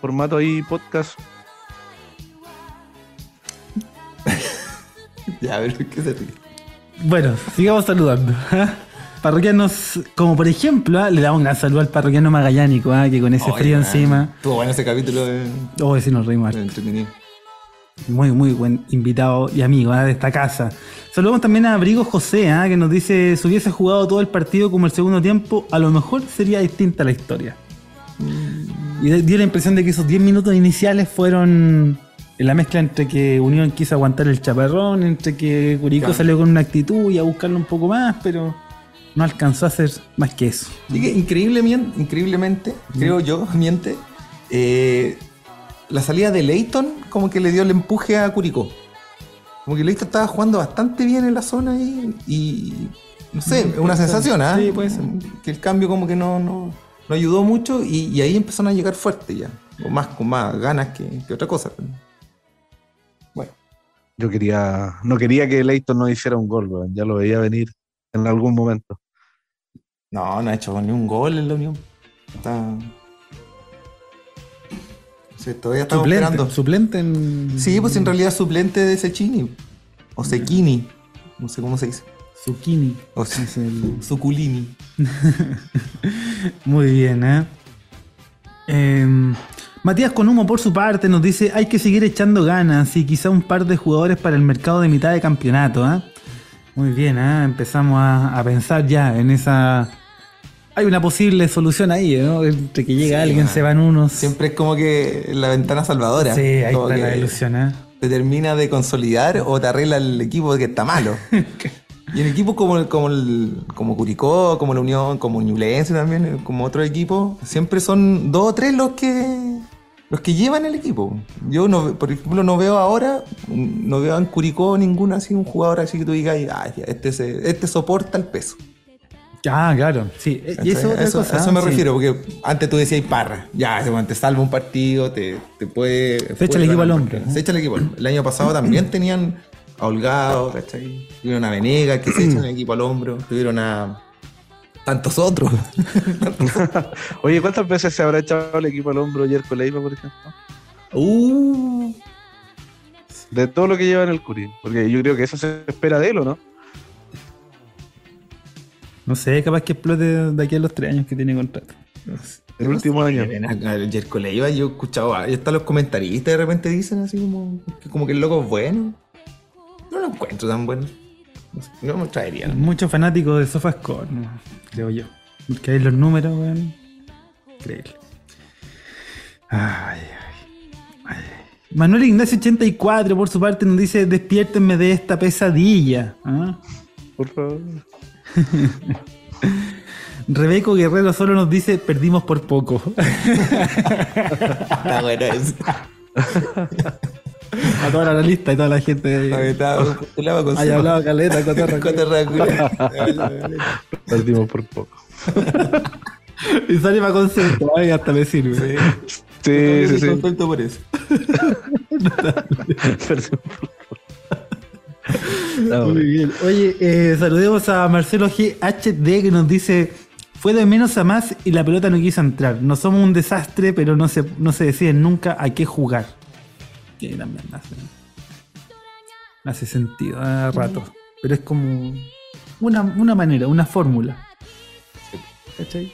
formato ahí podcast. Ya, a ver, ¿qué se ríe? Bueno, sigamos saludando. ¿ah? Parroquianos, como por ejemplo, ¿ah? le damos un gran saludo al parroquiano magallánico, ¿ah? que con ese frío man, encima. Estuvo bueno ese capítulo de, Oh, sí nos reímos. Muy, muy buen invitado y amigo ¿ah? de esta casa. Saludamos también a Abrigo José, ¿ah? que nos dice: si hubiese jugado todo el partido como el segundo tiempo, a lo mejor sería distinta la historia. Y dio la impresión de que esos 10 minutos iniciales fueron en la mezcla entre que Unión quiso aguantar el chaparrón, entre que Curicó Claro. salió con una actitud y a buscarlo un poco más, pero no alcanzó a hacer más que eso. Y que increíblemente, increíblemente creo yo, miente, eh, la salida de Leighton como que le dio el empuje a Curicó. Como que Leighton estaba jugando bastante bien en la zona ahí y no sé, es una sensación, ¿ah? Sí, puede ser. Que el cambio como que no, no, no ayudó mucho y, y ahí empezaron a llegar fuerte ya. O más, con más ganas que, que otra cosa. Bueno, Yo quería, no quería que Leighton no hiciera un gol. Ya lo veía venir en algún momento. no, no ha hecho ni un gol en la Unión. Está... Sí, todavía estamos Suplente, esperando. suplente en. Sí, pues en realidad suplente de Sechini. O Sekini. No sé cómo se dice. Zucchini. O Es el- Suculini. Muy bien, ¿eh? Em, Matías Conumo, por su parte, nos dice: hay que seguir echando ganas y quizá un par de jugadores para el mercado de mitad de campeonato, ¿eh? Muy bien, ¿eh? Empezamos a, a pensar ya en esa hay una posible solución ahí, ¿no? Entre que llega Sí, alguien, man. se van unos. Siempre es como que la ventana salvadora. Sí, ahí Como está la que ilusión, ¿eh? Te termina de consolidar o te arregla el equipo que está malo. y en equipos como, como, el, como Curicó, como la Unión, como Ñublense también, como otro equipo, siempre son dos o tres los que los que llevan el equipo. Yo, no, por ejemplo, no veo ahora, no veo en Curicó ninguno así, un jugador así que tú digas, ah, este, se- este soporta el peso. Ah, claro, sí. Y eso, eso, cosa, eso me sí. refiero, porque antes tú decías parra, ya, te salva un partido, te, te puede. Se echa el equipo al hombro. Se echa el equipo. El año pasado también tenían a Holgado, ¿cachai? Tuvieron a Venegas que se echan el equipo al hombro, tuvieron a tantos otros. Oye, ¿cuántas veces se habrá echado el equipo al hombro Yerko Leiva, por ejemplo? Uh, De todo lo que lleva en el Curín. Porque yo creo que eso se espera de él, ¿o no? No sé, capaz que explote de aquí a los tres años que tiene contrato. El último año. El Jerko Leiva, yo he escuchado, ahí están los comentaristas de repente dicen así como que, como que el loco es bueno. No lo encuentro tan bueno. No, me traería. ¿no? Muchos fanáticos de SofaScore, ¿no? creo yo. Porque hay los números, weón. Increíble. Ay, ay, ay. Manuel Ignacio 84, por su parte, nos dice: Despiértenme de esta pesadilla. ¿Ah? Por favor. Rebeco Guerrero solo nos dice: Perdimos por poco. Está bueno eso. a toda la lista y toda la gente. Ahí está, postulaba con Haya su- hablado caleta, cotorra. Cotorra. Perdimos por poco. Y sale para concepto, ay, hasta me sirve. Sí, sí, sí. Contento por eso. Perdimos por poco. Ah, Muy bien. Oye, eh, saludemos a Marcelo GHD que nos dice: Fue de menos a más y la pelota no quiso entrar. No somos un desastre, pero no se, no se deciden nunca a qué jugar. Que también hace, hace sentido a rato. Pero es como una, una manera, una fórmula. ¿Cachai?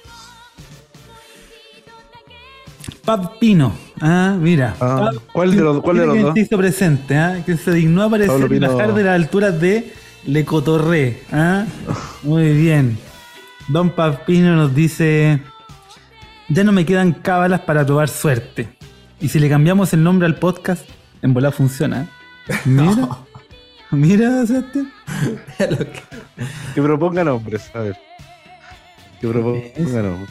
Pab Pino. Ah, mira. Ah, Pab- ¿cuál de los- cuál de los dos? hizo presente, ¿ah? Que se dignó a aparecer y bajar de las alturas de Le Cotorré. ¿ah? Muy bien. Don Papino nos dice: Ya no me quedan cábalas para probar suerte. Y si le cambiamos el nombre al podcast, en bola funciona. ¿eh? Mira. Mira, Sebastián. Que proponga nombres, a ver. Que proponga nombres.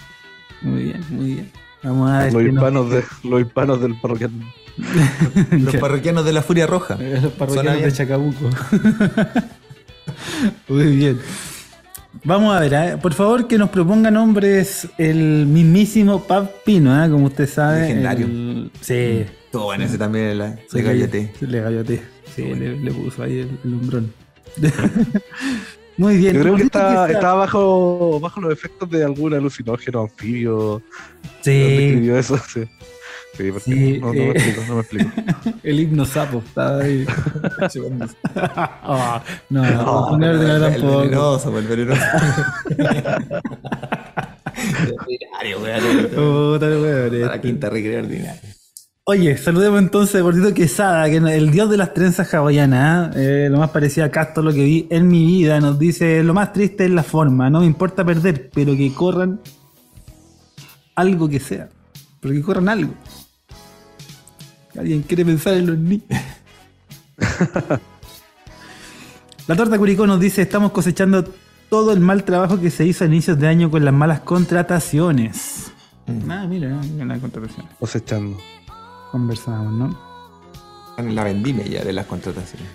Muy bien, muy bien. Vamos a ver. Los hispanos, de, los hispanos del parroquial. Los parroquianos de la Furia Roja. Los parroquianos de Chacabuco. Muy bien. Vamos a ver, ¿eh? por favor que nos proponga nombres el mismísimo Pab Pino, ¿eh? como usted sabe. Legendario. el- Sí. Todo bueno, ese también la, Se de galleté. Le galloté. Sí, le, le puso ahí el, el hombrón. Muy bien. Yo creo que está, está bajo, bajo los efectos de algún alucinógeno anfibio. Sí, escribió eso? Sí. Sí, porque Sí, no, no eh. me explico, no me explico. el himno sapo. Está ahí. Ah, no, no, No, no, no, no, el tampoco. venenoso, el venenoso. ordinario, weón. Puta, weón, La quinta recreo ordinario. Oye, saludemos entonces a Gordito Quesada, que el dios de las trenzas hawaianas, ¿eh? Eh, lo más parecido a Casto lo que vi en mi vida, nos dice, lo más triste es la forma, no me importa perder, pero que corran algo que sea, pero que corran algo. Alguien quiere pensar en los niños. la torta Curicó nos dice, estamos cosechando todo el mal trabajo que se hizo a inicios de año con las malas contrataciones. Ah, mira, mira las contrataciones Cosechando. Conversábamos, ¿no? La vendime ya de las contrataciones.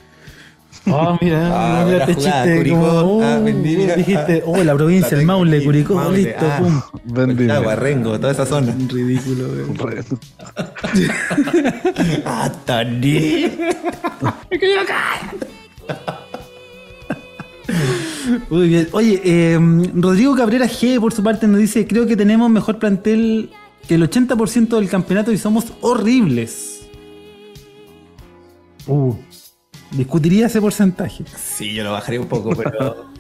Oh, mira, Ah, mira buena este jugada, chiste Curicó, como, ah, uh, vendí, mira, dijiste, ah, oh, la provincia, el Maule, Curicó, Maule, listo, ah. pum. Vendime. Agua, Rengo, toda esa zona. Ridículo, güey. ¡Ah, Tony! Muy bien. Oye, eh, Rodrigo Cabrera G, por su parte, nos dice, creo que tenemos mejor plantel que el 80% del campeonato y somos horribles. Uh, discutiría ese porcentaje. Sí, yo lo bajaría un poco, pero.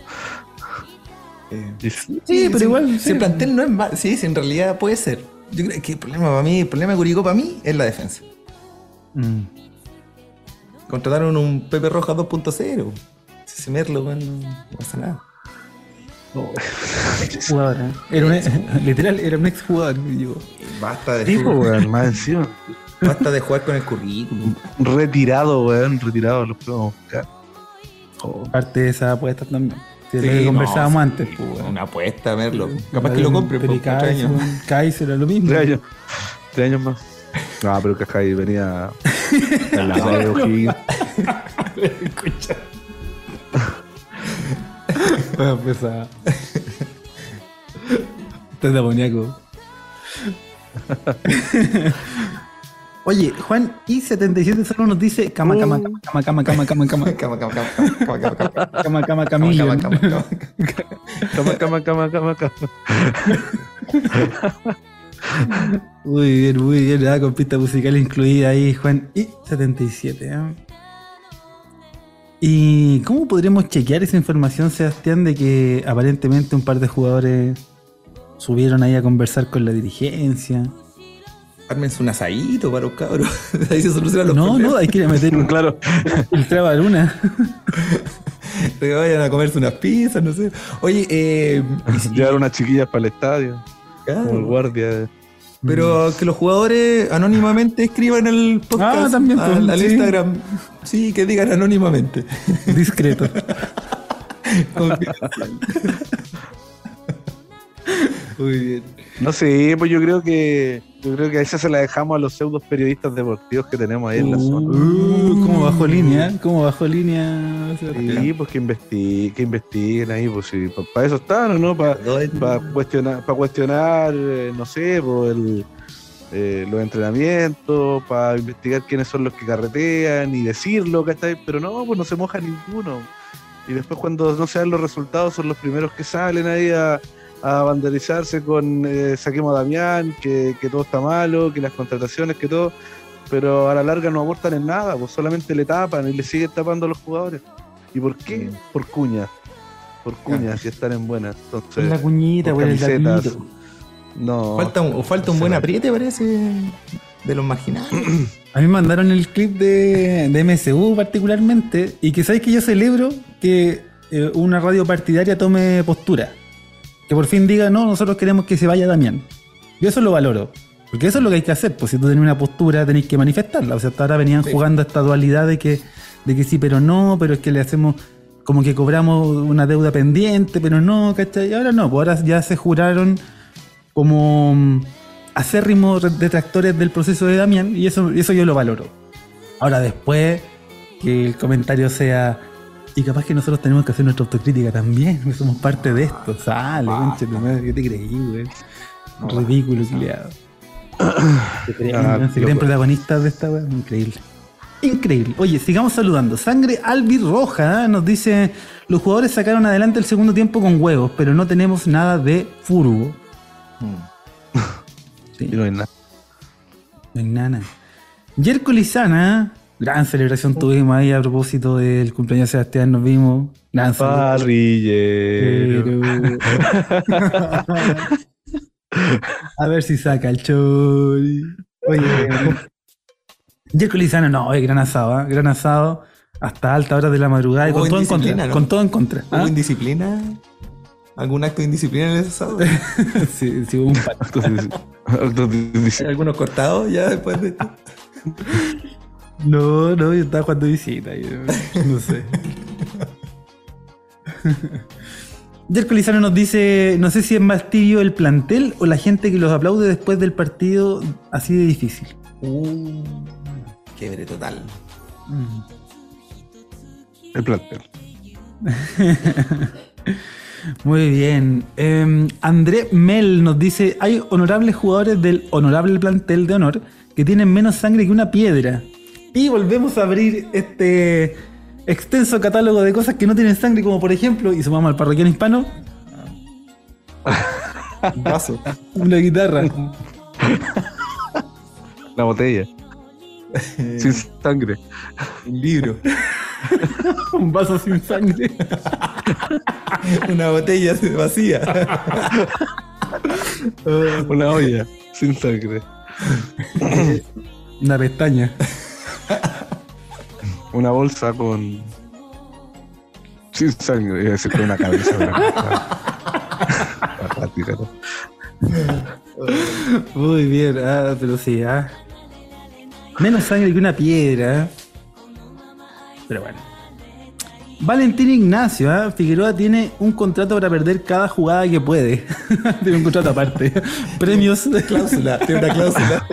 Eh, Sí, pero igual, Si sí. el plantel no es mal. Sí, sí, en realidad puede ser. Yo creo que el problema para mí, el problema de Curicó para mí es la defensa. Mm. Contrataron un Pepe Roja 2.0. Si se merlo, bueno, no pasa nada. Jugador, ¿eh? Era un, literal, era un ex jugador. que llegó. Basta de, Tipo, weón, más encima. basta de jugar con el currículum. Retirado, weón, retirado, lo podemos buscar. Oh, Parte de esa apuesta también. Sí, lo que no, conversábamos sí, antes. pues, weón. Una apuesta, Merlo. Capaz que lo compre Pero Kaiser, años. Kaiser era lo mismo. Tres años. Tres años más. No, pero Cascay venía en la de O'Higgins. Escucha. Bueno, pesado. Estás de amoníaco. Oye, Juan I77 solo nos dice cama, cama, cama, cama, cama, cama, cama, Cama, cama, cama, cama, cama, cama, cama. cama, cama, Cama, cama, cama, cama. Cama, cama, cama, cama, cama. Muy bien, muy bien, ah, con pista musical incluida ahí, Juan I77. ¿Y cómo podremos chequear esa información, Sebastián, de que aparentemente un par de jugadores subieron ahí a conversar con la dirigencia? Ármense un asadito para los cabros. Ahí se solucionan los No, problemas. no, hay que ir a meter un Claro. traba luna. Que vayan a comerse unas pizzas, no sé. Oye, eh, Llevar unas chiquillas para el estadio. claro, Como el guardia. Pero que los jugadores anónimamente escriban el podcast Ah, también, pues, al, al sí. Instagram. Sí, que digan anónimamente. Discreto. Confidencial. Muy bien. No sé, pues yo creo que yo creo que a esa se la dejamos a los pseudos periodistas deportivos que tenemos ahí en la zona. Uh, ¿Cómo bajó línea? ¿Cómo bajó línea? Sí, pues que investiguen, que investiguen ahí, pues sí, para eso están, ¿no? Para cuestionar, para cuestionar, eh, no sé, pues el, eh, los entrenamientos, para investigar quiénes son los que carretean y decirlo, ¿cachai? Pero no, pues no se moja ninguno. Y después cuando no se dan los resultados son los primeros que salen ahí a, a banderizarse con eh, saquemos a Damián, que, que todo está malo, que las contrataciones, que todo. Pero a la larga no aportan en nada, pues solamente le tapan y le siguen tapando a los jugadores. ¿Y por qué? Mm. Por cuña. Por cuña, si están en buenas. Entonces, la cuñita, por por el no. Falta un, o falta un buen apriete, parece, de los marginales. A mí me mandaron el clip de, de MSU particularmente y que sabéis que yo celebro que eh, una radio partidaria tome postura. Que por fin diga, no, nosotros queremos que se vaya Damián. Yo eso lo valoro. Porque eso es lo que hay que hacer. Pues si tú tenés una postura, tenéis que manifestarla. O sea, hasta ahora venían Sí. jugando esta dualidad de que, de que sí, pero no, pero es que le hacemos como que cobramos una deuda pendiente, pero no, ¿cachai? Y ahora no, pues ahora ya se juraron como mm, acérrimos re- detractores del proceso de Damián y eso, eso yo lo valoro. Ahora después que el comentario sea y capaz que nosotros tenemos que hacer nuestra autocrítica también, que somos parte de esto. Sale, madre, ¿qué te creí, güey? Ridículo, culiado. Se creen, se creen loco. protagonistas de esta weá, increíble. Increíble. Oye, sigamos saludando. Sangre albirroja ¿eh? nos dice: Los jugadores sacaron adelante el segundo tiempo con huevos, pero no tenemos nada de furbo. Sí. Y no hay nada. No hay nada. Yerko Lizana, gran celebración tuvimos ahí a propósito del cumpleaños de Sebastián, nos vimos. Gran. Parrillero. A ver si saca el chori. Oye, Yerko Lizana, no, es gran asado, ¿eh? gran asado. Hasta alta hora de la madrugada y con todo en contra. Con todo en contra. ¿Hubo ¿ah? indisciplina? ¿Algún acto de indisciplina en ese asado? sí, sí, hubo un ¿Hay algunos cortados ya después de esto? No, no, yo estaba jugando visita. yo no sé. Jerko Lizano nos dice, no sé si es más tibio el plantel o la gente que los aplaude después del partido así de difícil. Uh, quiebre total. el plantel. Muy bien. Eh, André Mel nos dice, hay honorables jugadores del honorable plantel de honor que tienen menos sangre que una piedra. Y volvemos a abrir este extenso catálogo de cosas que no tienen sangre, como por ejemplo, y sumamos al parroquiano hispano, Un vaso. una guitarra. La botella. Sin sangre. Un libro. Un vaso sin sangre. Una botella vacía. Una olla. Sin sangre. Una pestaña. Una bolsa con. Sin sangre. Iba a decir con una cabeza. Muy bien, ah, pero sí, ah. Menos sangre que una piedra. Pero bueno. Valentín Ignacio, ah, Figueroa tiene un contrato para perder cada jugada que puede. tiene un contrato aparte. Premios. Cláusula, tiene una cláusula.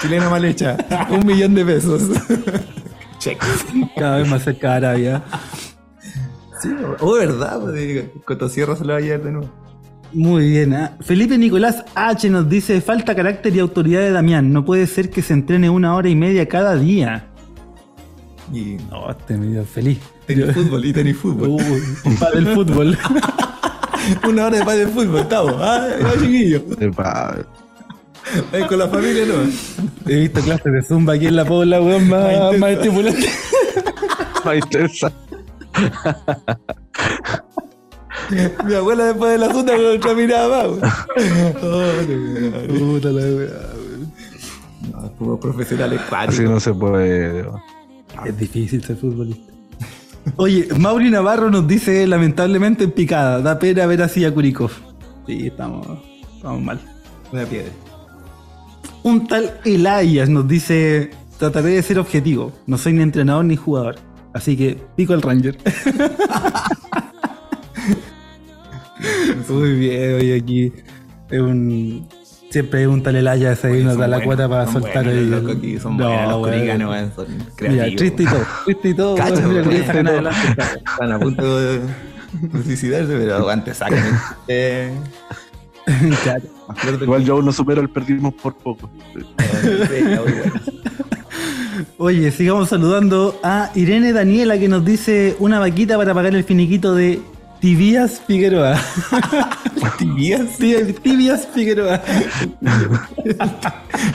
Chilena mal hecha. Un millón de pesos. Check. Cada vez más cerca de Arabia. Sí, oh, verdad, pues, Cotosierra se lo va a llevar de nuevo. Muy bien. ah. Felipe Nicolás H nos dice, falta carácter y autoridad de Damián. No puede ser que se entrene una hora y media cada día. Y No, este me dio feliz. tenis fútbol, y tenis fútbol. Uy, para el fútbol. Una hora de paz de fútbol, estamos. Ah, Ahí con la familia no. He visto clases de zumba aquí en la Pobla, weón, más, más estimulante. más intensa. Mi abuela después de la zunda con otra mirada más. weón. Oh, no, Puta la weón. no, como profesionales Así cuáticos. no se puede. Es difícil ser futbolista. Oye, Mauri Navarro nos dice lamentablemente en picada. Da pena ver así a Kurikov. Sí, estamos, estamos mal. Una piedra. Un tal Elias nos dice: Trataré de ser objetivo. No soy ni entrenador ni jugador. Así que pico el Ranger. Muy bien, oye, aquí es un. Siempre es un tal Elias ahí, nos da la cuota para soltar. Los locos aquí son buenos, los curicanos, son Mira, creativos. triste y todo, triste y todo. Mira, salen todo. adelante. Están a punto de de suicidarse, pero antes sacan. Eh, Claro. Igual yo aún no supero el perdimos por poco. Oye, sigamos saludando a Irene Daniela que nos dice una vaquita para pagar el finiquito de Tibias Figueroa. ¿Tibias? Ti- Tibias Figueroa.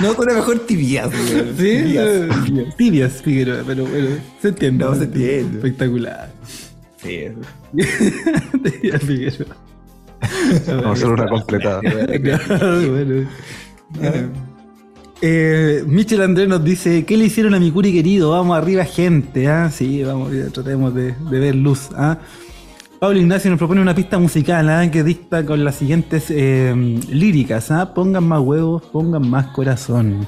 No, suena mejor tibias. ¿Sí? Tibias. Tibias Figueroa, pero bueno, se entiende. No, se entiende. Espectacular. Sí, eso. Tibias Figueroa. Vamos a hacer una completada. bueno. Eh, Michel Andrés nos dice, ¿qué le hicieron a mi curi querido? Vamos arriba, gente. ¿ah? Sí, vamos, tratemos de, de ver luz. ¿ah? Pablo Ignacio nos propone una pista musical ¿ah? que dicta con las siguientes eh, líricas. ¿ah? Pongan más huevos, pongan más corazón.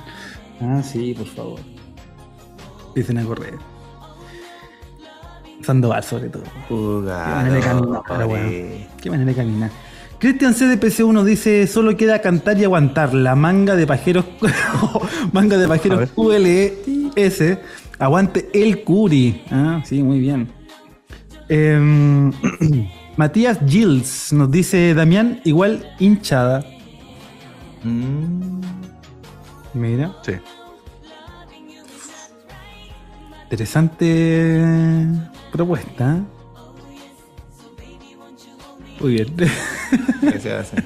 Ah, sí, por favor. Empiecen a correr. Sandoval, sobre todo. Qué manera de caminar. Qué manera de caminar. Cristian CDPC1 nos dice, solo queda cantar y aguantar. La manga de pajeros manga de pajeros. QLS. Aguante el curi. Ah, sí, muy bien. Em, Matías Gilles nos dice, Damián, igual hinchada. Mm, Mira, Sí. interesante propuesta. Muy bien. ¿Qué se hace?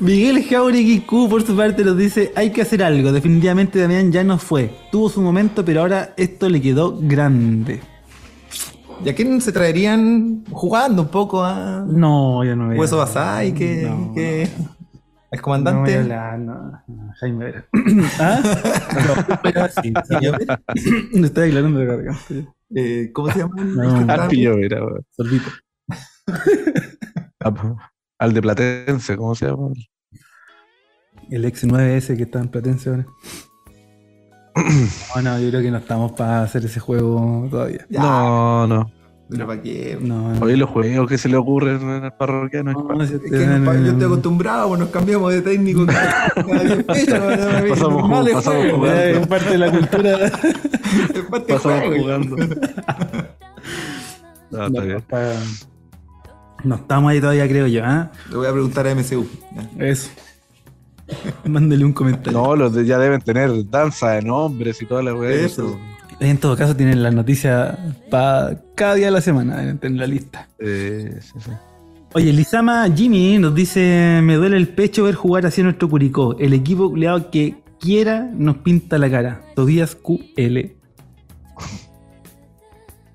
Miguel Jauregui Q por su parte nos dice hay que hacer algo, definitivamente Damián ya no fue, tuvo su momento pero ahora esto le quedó grande. ¿Y a quién se traerían jugando un poco a No, yo no veo. Hueso Basay? Que, No. que No comandante. hablar, no, no, Jaime Vera. ¿Ah? No, pero sí, sí, yo me estoy aclarando de garganta. Eh, ¿Cómo se llama? No. Pillovera, weón. Sorbito. Ah, Al de Platense, ¿cómo se llama? El X9S que está en Platense ahora. No, no, yo creo que no estamos para hacer ese juego todavía. Ya. No, no. Pero para qué. No, no. Oye, los juegos que se le ocurren en el parroquiano. es No, Es que no, no- pa- yo estoy acostumbrado, pues nos cambiamos de técnico Pasamos jugando, pasamos jugando. Es parte de la cultura. es parte de Pasamos juego. jugando. No, está No, bien. está- no estamos ahí todavía, creo yo. ¿ah? Le voy a preguntar a MCU. Eso. Mándele un comentario. No, los de ya deben tener danza de nombres y toda la weá. Eso. En todo caso, tienen las noticias para cada día de la semana, tener la lista. Eh, sí, sí. Oye, Lizama Jimmy nos dice: Me duele el pecho ver jugar así a nuestro Curicó. El equipo culiao que quiera nos pinta la cara. Tobías QL.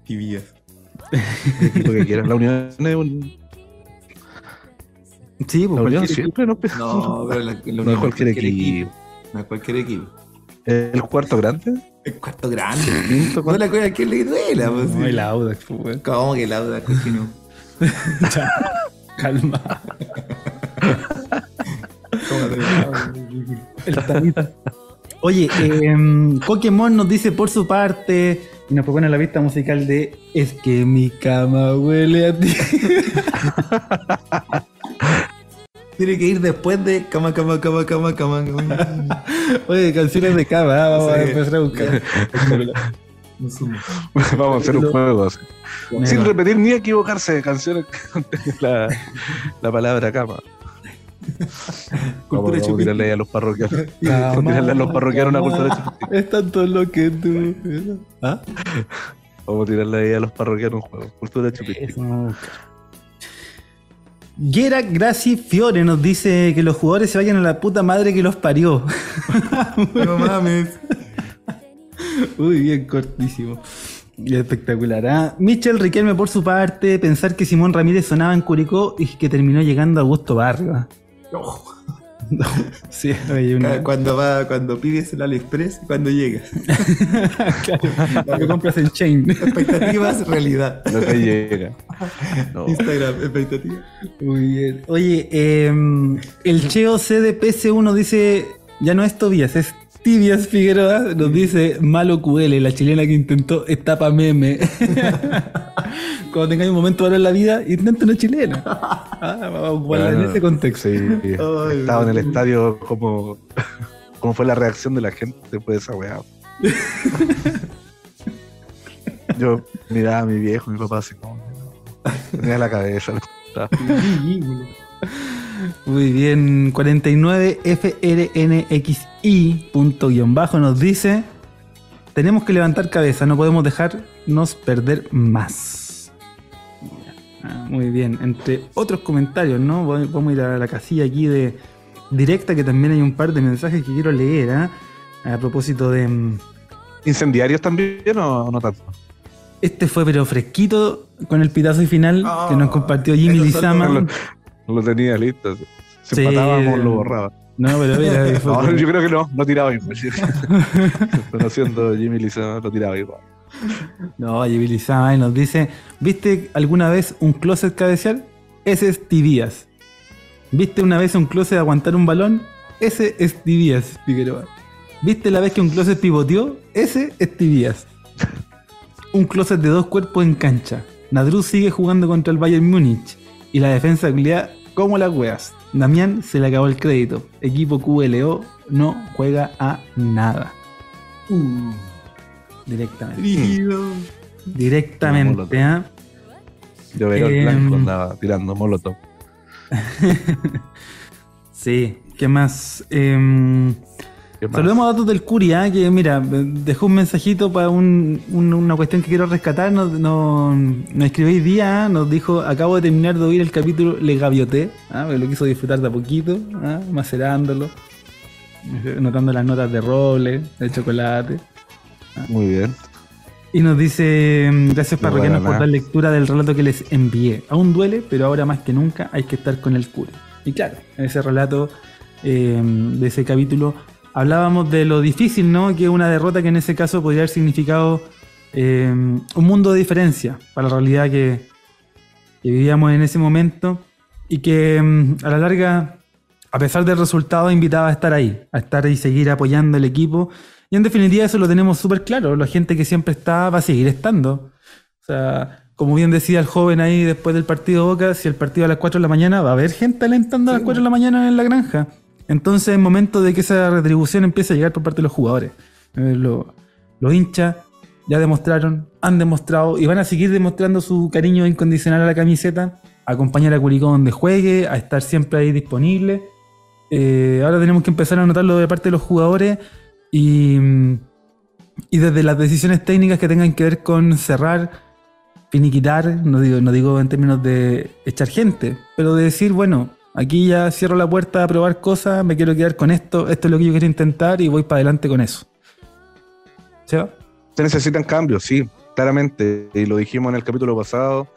Tibias. El equipo que quieras. La unión es un. Sí, pues La unión cualquier siempre no No, pero la, la No es Unión cualquier equipo. No es cualquier equipo. El cuarto grande. El cuarto grande. Quinto, No la cosa que le duela, pues. No, sí. el Audax, pues. ¿Cómo que la duda continúa? Ya, calma. El. Oye, eh, Pokémon nos dice por su parte y nos propone la pista musical de Es que mi cama huele a ti. Tiene que ir después de cama, cama, cama, cama, cama. cama. Oye, canciones de cama, ah, vamos a empezar a buscar. Vamos a hacer un juego así. Sin repetir ni equivocarse de canciones la, la palabra cama. Vamos, Cultura vamos a tirarle a los parroquianos. Vamos a tirarle a los parroquianos una cultura chupitica. Es tanto lo que tú. ¿Ah? Vamos a tirarle ahí a los parroquianos un juego. Cultura chupitica. Eso vamos a buscar. Gera Graci Fiore nos dice que los jugadores se vayan a la puta madre que los parió. No mames. Uy, bien cortísimo. Espectacular. ¿ah? Michel Riquelme, por su parte, pensar que Simón Ramírez sonaba en Curicó y que terminó llegando a Augusto Barrio. sí, oye, una- Cuando va, cuando pides el AliExpress, cuando llega. claro, lo compras en Chain. Expectativas, realidad. No te llega. No. Instagram, expectativas. Muy bien. Oye, em, el Cheo CDPC1 dice, ya no es Tobias, es Tibias Figueroa, nos dice Malo QL, la chilena que intentó etapa meme. Cuando tengáis un momento ahora en la vida, intenta una chilena. Ah, vamos a ocuparla en Bueno, ese contexto. Sí, estaba en el estadio como, como fue la reacción de la gente después de esa weá. Yo miraba a mi viejo, mi papá así como tenía la cabeza. Muy bien, 49FRNXI punto guion bajo nos dice, tenemos que levantar cabeza, no podemos dejarnos perder más. Ah, muy bien, entre otros comentarios, ¿no? Vamos a ir a la casilla aquí de directa, que también hay un par de mensajes que quiero leer, ¿ah? A propósito de... mm, ¿Incendiarios también o no tanto? Este fue pero fresquito con el pitazo y final que nos Ah, compartió Jimmy Lizama. Lo, tenía listo. Si Sí. empatábamos, lo borraba. No, pero mira, No, yo creo que no, no tiraba igual. Conociendo a Jimmy Lizama, no tiraba igual. No, Jimmy Lizama nos dice, ¿viste alguna vez un closet cabecear? Ese es Tibias. ¿Viste una vez un closet aguantar un balón? Ese es Tibias, Figueroa. ¿Viste la vez que un closet pivoteó? Ese es Tibias. Un closet de dos cuerpos en cancha. Nadruz sigue jugando contra el Bayern Múnich. Y la defensa glea como las weas. Damián se le acabó el crédito. Equipo QLO no juega a nada. Uh, Directamente. rígido. Directamente, ¿ah? Yo veo el Em. blanco andaba tirando molotov. Sí, ¿qué más? ¿Qué más? Saludemos a datos del Curia, que mira, dejó un mensajito para un- un- una cuestión que quiero rescatar. Nos, nos, nos escribió hoy día, ¿ah? nos dijo: Acabo de terminar de oír el capítulo Le Gavioté, ¿ah? lo quiso disfrutar de a poquito, ¿ah? macerándolo, notando las notas de roble, de chocolate. Muy bien. Y nos dice, mm, gracias No parroquianos por para dar nada. lectura del relato que les envié. Aún duele, pero ahora más que nunca hay que estar con el cura. Y claro, en ese relato eh, de ese capítulo hablábamos de lo difícil, ¿no? Que una derrota que en ese caso podría haber significado eh, un mundo de diferencia para la realidad que, que vivíamos en ese momento y que mm, a la larga, a pesar del resultado, invitaba a estar ahí, a estar y seguir apoyando el equipo. Y en definitiva eso lo tenemos súper claro, la gente que siempre está va a seguir estando. O sea, como bien decía el joven ahí después del partido Boca, si el partido a las 4 de la mañana va a haber gente alentando a las 4 de la mañana en la granja. Entonces es momento de que esa retribución empiece a llegar por parte de los jugadores. Eh, lo- los hinchas ya demostraron, han demostrado y van a seguir demostrando su cariño incondicional a la camiseta, a acompañar a Curicó donde juegue, a estar siempre ahí disponible. Eh, ahora tenemos que empezar a notarlo de parte de los jugadores y, y desde las decisiones técnicas que tengan que ver con cerrar, finiquitar, no digo, no digo en términos de echar gente, pero de decir, bueno, aquí ya cierro la puerta a probar cosas, me quiero quedar con esto, esto es lo que yo quiero intentar y voy para adelante con eso. ¿Sí? Se necesitan cambios, sí, claramente. Y lo dijimos en el capítulo pasado.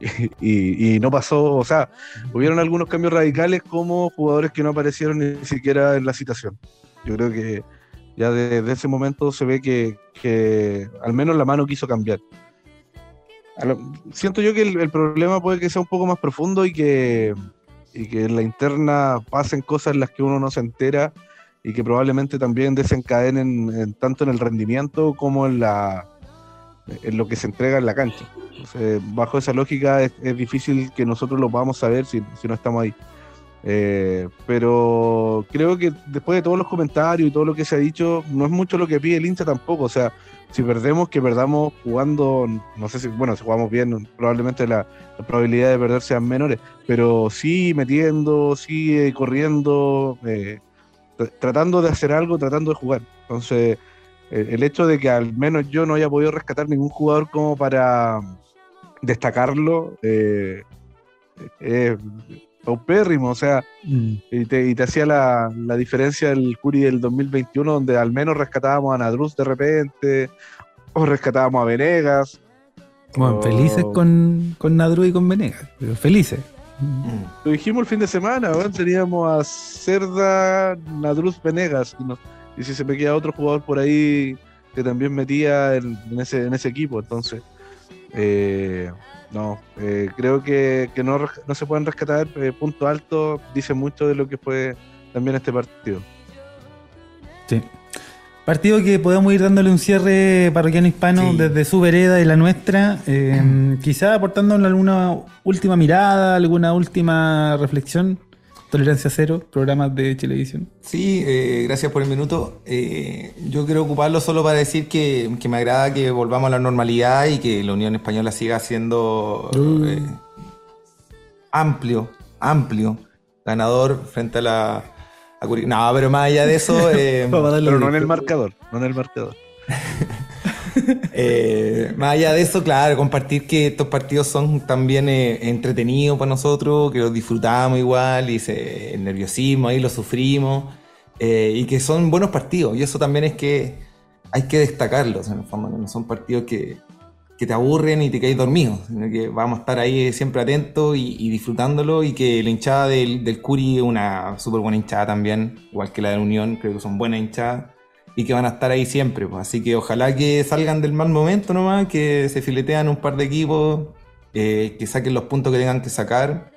Y, no pasó, o sea, hubieron algunos cambios radicales como jugadores que no aparecieron ni siquiera en la citación. Yo creo que ya desde ese momento se ve que, al menos la mano quiso cambiar. siento yo que el problema puede que sea un poco más profundo y que, y que en la interna pasen cosas en las que uno no se entera y que probablemente también desencadenen en- tanto en el rendimiento como en la en lo que se entrega en la cancha. Bajo esa lógica es, es difícil que nosotros lo podamos saber si, si no estamos ahí. Eh, pero creo que después de todos los comentarios y todo lo que se ha dicho, no es mucho lo que pide el hincha tampoco. O sea, si perdemos, que perdamos jugando, no sé si, bueno, si jugamos bien, probablemente la, probabilidad de perder sean menores, pero sí metiendo, sí eh, corriendo, eh, tra- tratando de hacer algo, tratando de jugar. Entonces, eh, el hecho de que al menos yo no haya podido rescatar ningún jugador como para destacarlo, eh, paupérrimo, o sea, Mm. y te, y te hacía la, la diferencia del Curi del 2021, donde al menos rescatábamos a Nadruz de repente, o rescatábamos a Venegas. Bueno, felices con, con Nadru y con Venegas, pero felices. Mm. Lo dijimos el fin de semana, weón, teníamos a Cerda, Nadruz, Venegas, y, no- y si se me queda otro jugador por ahí que también metía en, en ese, en ese equipo, entonces, eh, no, eh, creo que, que no, se pueden rescatar eh, puntos altos, dice mucho de lo que fue también este partido. Sí. Partido que podemos ir dándole un cierre parroquiano hispano Sí. desde su vereda y la nuestra, eh, quizá aportándole alguna última mirada, alguna última reflexión. Tolerancia cero, programas de Televisión. Sí, eh, gracias por el minuto. Eh, yo quiero ocuparlo solo para decir que, que me agrada que volvamos a la normalidad y que la Unión Española siga siendo Uh. eh, amplio, amplio ganador frente a la... a Curi- No, pero más allá de eso... eh, Pero no en el marcador, no en el marcador. Eh, más allá de eso, claro, compartir que estos partidos son también eh, entretenidos para nosotros, que los disfrutamos igual y se, el nerviosismo ahí lo sufrimos eh, y que son buenos partidos. Y eso también es que hay que destacarlos en el fondo, no son partidos que, que te aburren y te caes dormido, sino que vamos a estar ahí siempre atentos y, y disfrutándolo y que la hinchada del, del Curi es una súper buena hinchada también, igual que la de la Unión, creo que son buenas hinchadas y que van a estar ahí siempre. Pues. Así que ojalá que salgan del mal momento nomás, que se filetean un par de equipos, eh, que saquen los puntos que tengan que sacar.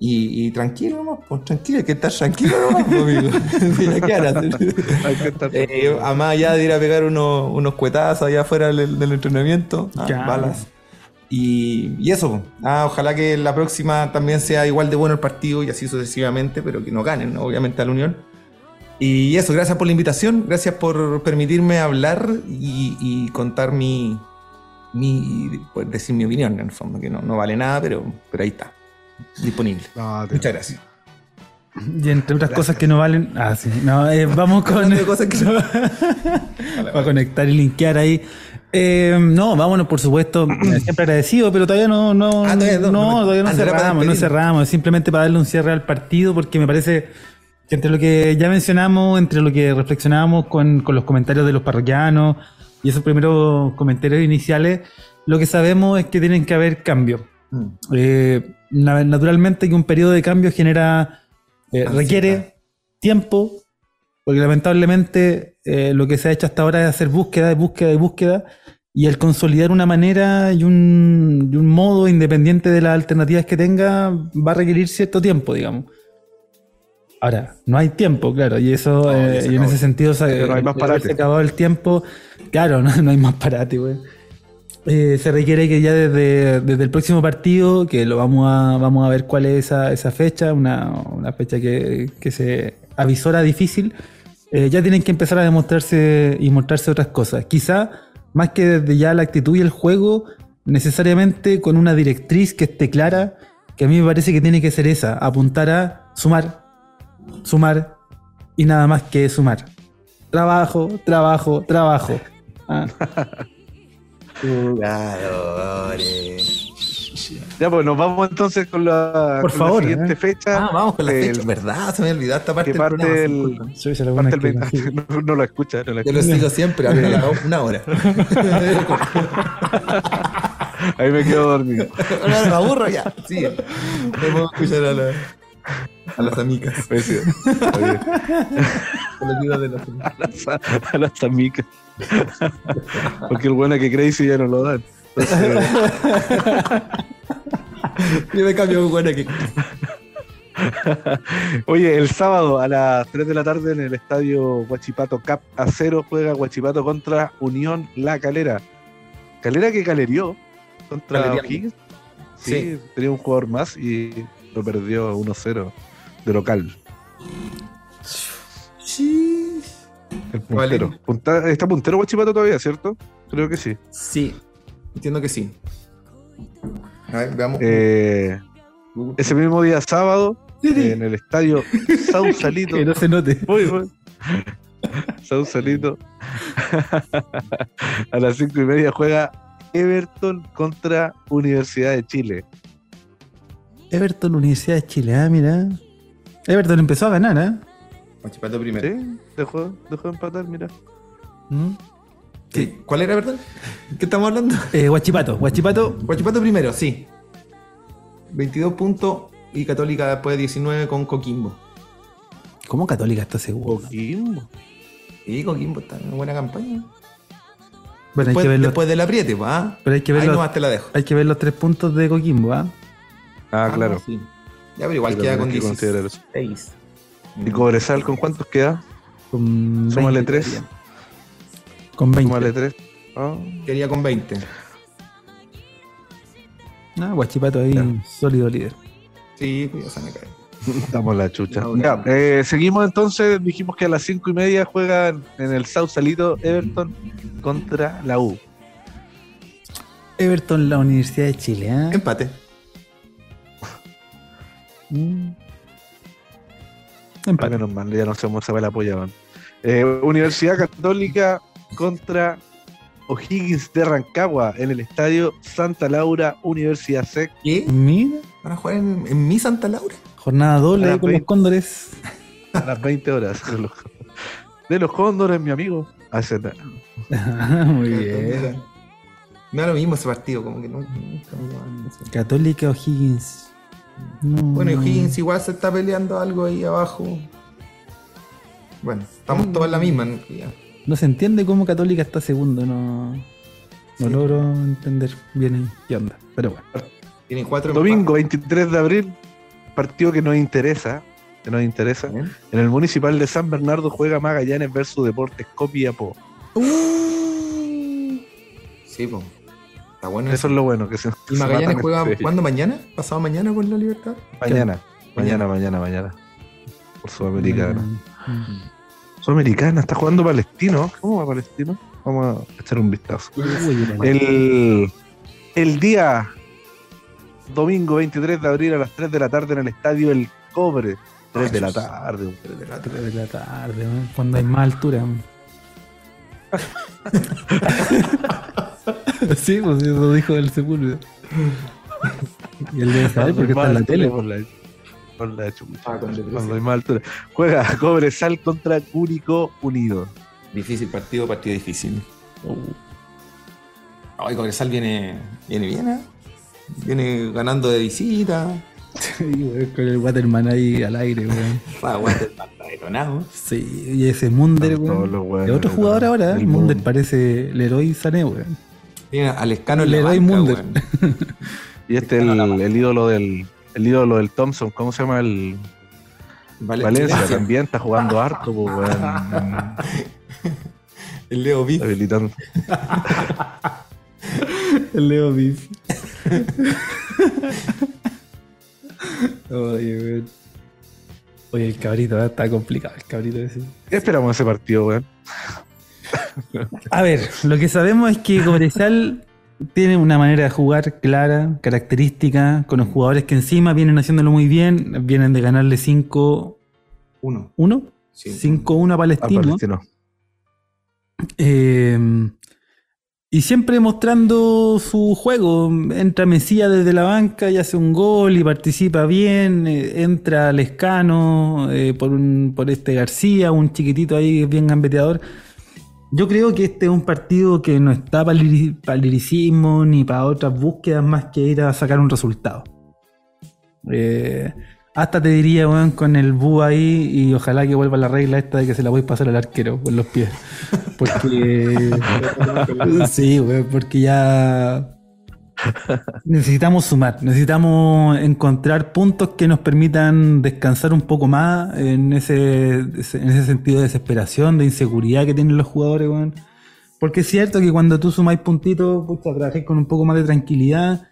Y, y tranquilo nomás, pues tranquilo, hay que estar tranquilo nomás, pues, amigo. Mira, ¿qué harás? Hay que estar- Eh, además allá de ir a pegar unos, unos cuetazos allá afuera del, del entrenamiento, ah, balas. Y, y eso, pues. ah, ojalá que la próxima también sea igual de bueno el partido y así sucesivamente, pero que no ganen, ¿no? obviamente, a la Unión. Y eso, gracias por la invitación, gracias por permitirme hablar y, y contar mi, mi, pues, decir mi opinión, en el fondo, que no, no vale nada, pero, pero ahí está, disponible. No, Muchas gracias. Y entre otras cosas que no valen. Ah, sí. No, eh, vamos con. Cosas que no- Para conectar y linkear ahí. Eh, no, vámonos, por supuesto. eh, Siempre agradecido, pero todavía no, no, Ah, todavía no, no, todavía no cerramos, no cerramos. Simplemente para darle un cierre al partido, porque me parece entre lo que ya mencionamos, entre lo que reflexionábamos con, con los comentarios de los parroquianos y esos primeros comentarios iniciales, lo que sabemos es que tienen que haber cambios. Mm. Eh, na- naturalmente que un periodo de cambio genera, eh, requiere tiempo, porque lamentablemente eh, lo que se ha hecho hasta ahora es hacer búsqueda, búsqueda y búsqueda, y el consolidar una manera y un, y un modo independiente de las alternativas que tenga va a requerir cierto tiempo, digamos. Ahora, no hay tiempo, claro, y eso, No, eh, y en ese sentido, se, Pero no hay más el haberse parate. acabado el tiempo, claro, no, no hay más parate, güey. Eh, se requiere que ya desde, desde el próximo partido, que lo vamos a, vamos a ver cuál es esa, esa fecha, una, una fecha que, que se avisora difícil, eh, ya tienen que empezar a demostrarse y mostrarse otras cosas. Quizá, más que desde ya la actitud y el juego, necesariamente con una directriz que esté clara, que a mí me parece que tiene que ser esa, apuntar a sumar, sumar y nada más que sumar. Trabajo, trabajo, trabajo. Ah. Ya, pues nos vamos entonces con la, Por con favor, la siguiente ¿eh? fecha. Ah, vamos con la El- fecha. ¿Verdad? Se me olvidó esta parte que del parte programa, el- disculpen. Soy esa la buena parte el que- 20 no, no lo escucha, no lo Yo lo sigo siempre, a la- una hora. Ahí me quedo dormido. Ahora me aburro ya. Sí. Puedo escuchar a, la- a las amigas. A de las amigas. a las, a las amicas. Porque el bueno que Crazy ya no lo dan. Entonces, Yo me cambio con aquí. Oye, el sábado a las 3 de la tarde en el estadio Huachipato Cap A0 juega Huachipato contra Unión La Calera. Calera que calerió contra. O'Higgins. Sí, Sí. tenía un jugador más y lo perdió 1-0 de local. Sí. El puntero. Vale. Punta- está puntero Huachipato todavía, ¿cierto? Creo que sí. Sí. Entiendo que sí. A ver, veamos. Eh, ese mismo día sábado, en el estadio Sausalito. Que no se note. Voy, voy. Sausalito. a las cinco y media juega Everton contra Universidad de Chile. Everton, Universidad de Chile, ah, mira. Everton empezó a ganar, ¿eh? Guachipato primero. ¿Sí? Dejó, dejó de empatar, mira. ¿Mm? Sí. ¿Cuál era, verdad? ¿Qué estamos hablando? Eh, Guachipato, Guachipato. Guachipato primero, sí. 22 puntos y Católica después 19 con Coquimbo. ¿Cómo Católica está seguro? Coquimbo. Y Coquimbo está en una buena campaña. Bueno, hay Después, que ver los, después del apriete, pues, ¿ah? pero hay que ver Ahí los, nomás te la dejo. hay que ver los tres puntos de Coquimbo, ¿ah? Ah, claro. no, sí. Ya, pero igual Sí, queda con que considerar eso. 16. ¿Y Cobresal con cuántos queda? Con Súmale 20 tres. quedarían. Con 20. Súmale tres. Ah, Quería con 20. Ah, Guachipato ahí, Ya. sólido líder. Sí, pues ya se me cae. Damos la chucha. No, Ya, eh, seguimos entonces. Dijimos que a las cinco y media juegan en el Sausalito Everton contra la U. Everton, la Universidad de Chile, ¿ah? Empate. Mm. Ah, Empate. menos mal, ya no sé cómo se va la apoyaban. Eh, Universidad Católica contra O'Higgins de Rancagua en el estadio Santa Laura Universidad SEC. ¿Qué? Mira, ¿Van a jugar en, en mi Santa Laura? jornada doble con los 20. cóndores. a las 20 horas. De los, de los cóndores, mi amigo. Ah, ese no. Muy bien. Me da lo mismo ese partido, como que me atención. Católica O'Higgins. No. Bueno, y O'Higgins igual se está peleando algo ahí abajo. Bueno, estamos todos en la misma. ¿no? Ya. No se entiende cómo Católica está segundo, no. No Sí. logro entender bien qué onda. Pero bueno. Tienen cuatro Domingo 23 de abril, partido que nos interesa. Que nos interesa. En el municipal de San Bernardo juega Magallanes versus Deportes Copiapó. Sí, pues. Está bueno Eso es lo bueno. que se, ¿Y Magallanes juega cuándo mañana? ¿Pasado mañana por la libertad? Mañana. Mañana, mañana, mañana. Por Sudamericana. Mm. Sudamericana, está jugando Palestino. ¿Cómo va Palestino? Vamos a echar un vistazo. El, el día domingo 23 de abril a las 3 de la tarde en el estadio El Cobre. 3 de la tarde. Tres de la tarde, ¿no? cuando hay más altura. sí, pues eso dijo el Sepúlveda. Y él debe saber porque está en la tele. Por la, por la chucha. Ah, con depresión. Cuando hay más altura. Juega Cobresal contra Cúrico Unido. Difícil partido, partido difícil. Ay, Cobresal viene, viene bien, ¿eh? Viene ganando de visita. Sí, güey, con el Waterman ahí al aire, weón. Ah, Waterman está detonado. Sí, y ese Munder, weón. Es otro de- jugador ahora, del el Munder parece Leroy Sané, weón. Tiene al escano en Le la doy. Y este el, el ídolo del el ídolo del Thompson, ¿cómo se llama el Vale- Valencia? También está jugando harto, pues, weón. El Leo Beef. Habilitando. El Leo Biff. Oye, weón. Oye, el cabrito, ¿eh? está complicado el cabrito ese. ¿Qué esperamos ese partido, weón? A ver, lo que sabemos es que Cobresal tiene una manera de jugar clara, característica, con los jugadores que encima vienen haciéndolo muy bien, vienen de ganarle 5-1, Uno. 5-1 a Palestino. Palestino. Eh, y siempre mostrando su juego. Entra Mesías desde la banca y hace un gol y participa bien. eh, entra Lescano eh, por, un- por este García, un chiquitito ahí bien gambeteador. Yo creo que este es un partido que no está para el liricismo ni para otras búsquedas más que ir a sacar un resultado. Eh, hasta te diría, weón, con el bu ahí y ojalá que vuelva la regla esta de que se la voy a pasar al arquero con los pies. Porque. sí, weón, porque ya. Necesitamos sumar, necesitamos encontrar puntos que nos permitan descansar un poco más en ese, en ese sentido de desesperación, de inseguridad que tienen los jugadores. Porque es cierto que cuando tú sumáis puntitos, pucha, trabajáis con un poco más de tranquilidad,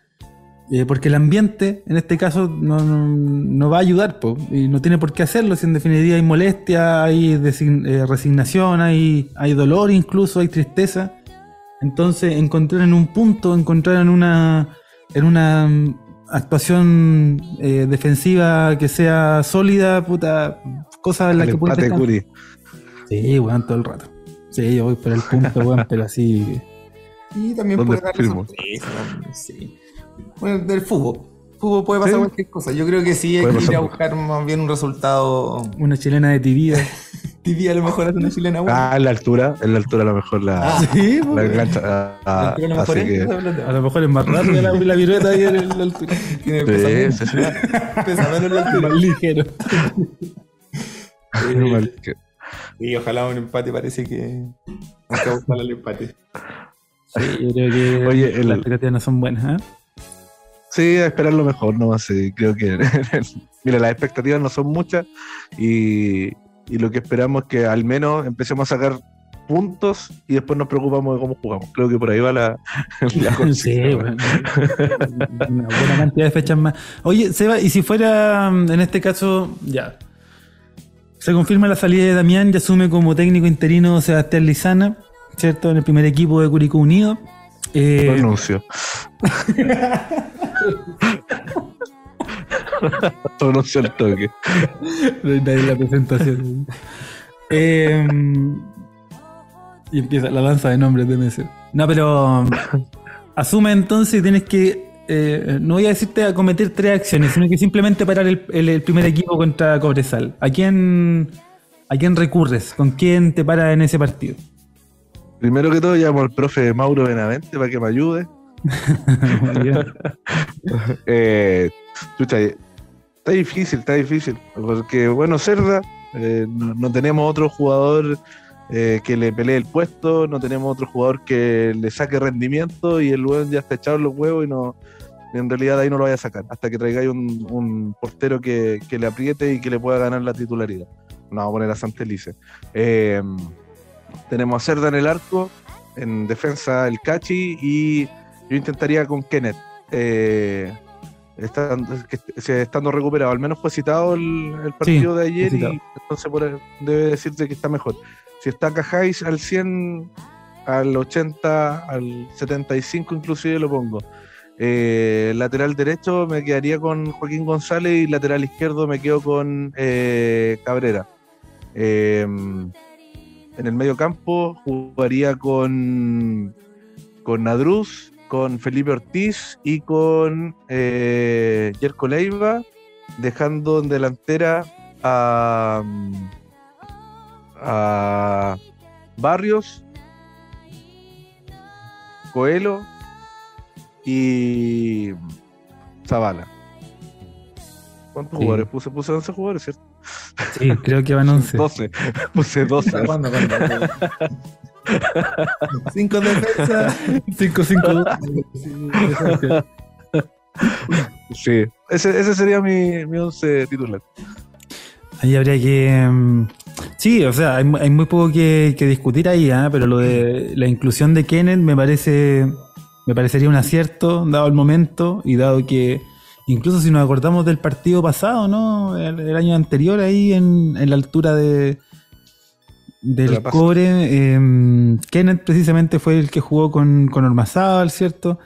eh, porque el ambiente, en este caso, no, va a ayudar, y no tiene por qué hacerlo, si en definitiva hay molestia, hay eh, resignación, hay dolor incluso, hay tristeza. Entonces, encontrar en un punto, encontrar en una, en una mm, actuación eh, defensiva que sea sólida, puta, cosas en las El que puedes descansar. Curi. Sí, weón, todo el rato. Sí, yo voy por el punto, weón, pero así. Y también ¿Dónde puede dar sí. Bueno, del fútbol. Fútbol puede pasar Sí. cualquier cosa. Yo creo que sí hay Puede que ir a buscar más bien un resultado. Una chilena de tibia. A lo mejor hace una chilena buena. Ah, en la altura, en la altura a lo mejor la, Ah, Sí, la engancha. ah, ah, a lo mejor es que, esa plata. A lo mejor es más rápida la, la virueta ahí en la altura. Tiene Sí, pesa menos. sí, sí. Pesa menos la altura. Más ligero. Y ojalá un empate parece que. Que buscar el empate. Sí, yo creo que Oye, las el- expectativas no son buenas, ¿eh? Sí, a esperar lo mejor, no sí, creo que mira, las expectativas no son muchas y, y lo que esperamos es que al menos empecemos a sacar puntos y después nos preocupamos de cómo jugamos. Creo que por ahí va la, la Sí, bueno. Una buena cantidad de fechas más. Oye, Seba, y si fuera, mm, en este caso, ya. Se confirma la salida de Damián y asume como técnico interino Sebastián Lizana, ¿cierto? En el primer equipo de Curicó Unido. Eh, anuncio al toque. La presentación. Eh, y empieza la danza de nombres de Messi. No, pero um, asume entonces tienes que. eh, no voy a decirte a cometer tres acciones, sino que simplemente parar el, el- el primer equipo contra Cobresal. ¿A quién, ¿A quién recurres? ¿Con quién te paras en ese partido? Primero que todo llamo al profe Mauro Benavente para que me ayude. Eh, chucha, está difícil, está difícil. Porque, bueno, Cerda, eh, no, tenemos otro jugador eh, que le pelee el puesto, no tenemos otro jugador que le saque rendimiento y el weón ya está echado en los huevos y no. En realidad ahí no lo vaya a sacar, hasta que traigáis un, portero que, que le apriete y que le pueda ganar la titularidad. No vamos a poner a Santelice. Eh, tenemos a Cerda en el arco, en defensa el Cachi y yo intentaría con Kenneth. Estando, que- estando recuperado, al menos fue citado el, el partido de ayer y entonces por debe decirte que está mejor. Si está Cajáis al 100, al 80, al 75 inclusive lo pongo. Eh, lateral derecho me quedaría con Joaquín González y lateral izquierdo me quedo con eh, Cabrera. Eh, en el medio campo jugaría con, con Nadruz, con Felipe Ortiz y con eh, Yerko Leiva, dejando en delantera a, a Barrios, Coelho y Zavala. ¿Cuántos Sí. jugadores? Puse, puse 11 jugadores, ¿cierto? Sí, creo que van 11. 12. Puse 12. ¿Cuándo? ¿Cuándo? Cinco defensas. 5-5. Sí. Ese, ese sería mi, mi 11 titular. Ahí habría que. mm, Sí, o sea, hay, mu- hay muy poco que, que discutir ahí, ¿ah? pero lo de la inclusión de Kenneth me parece. Me parecería un acierto, dado el momento y dado que. Incluso si nos acordamos del partido pasado, ¿no? El, el año anterior, ahí en, en la altura de. De Del cobre, em, Kenneth precisamente fue el que jugó con, con Ormazábal, ¿cierto?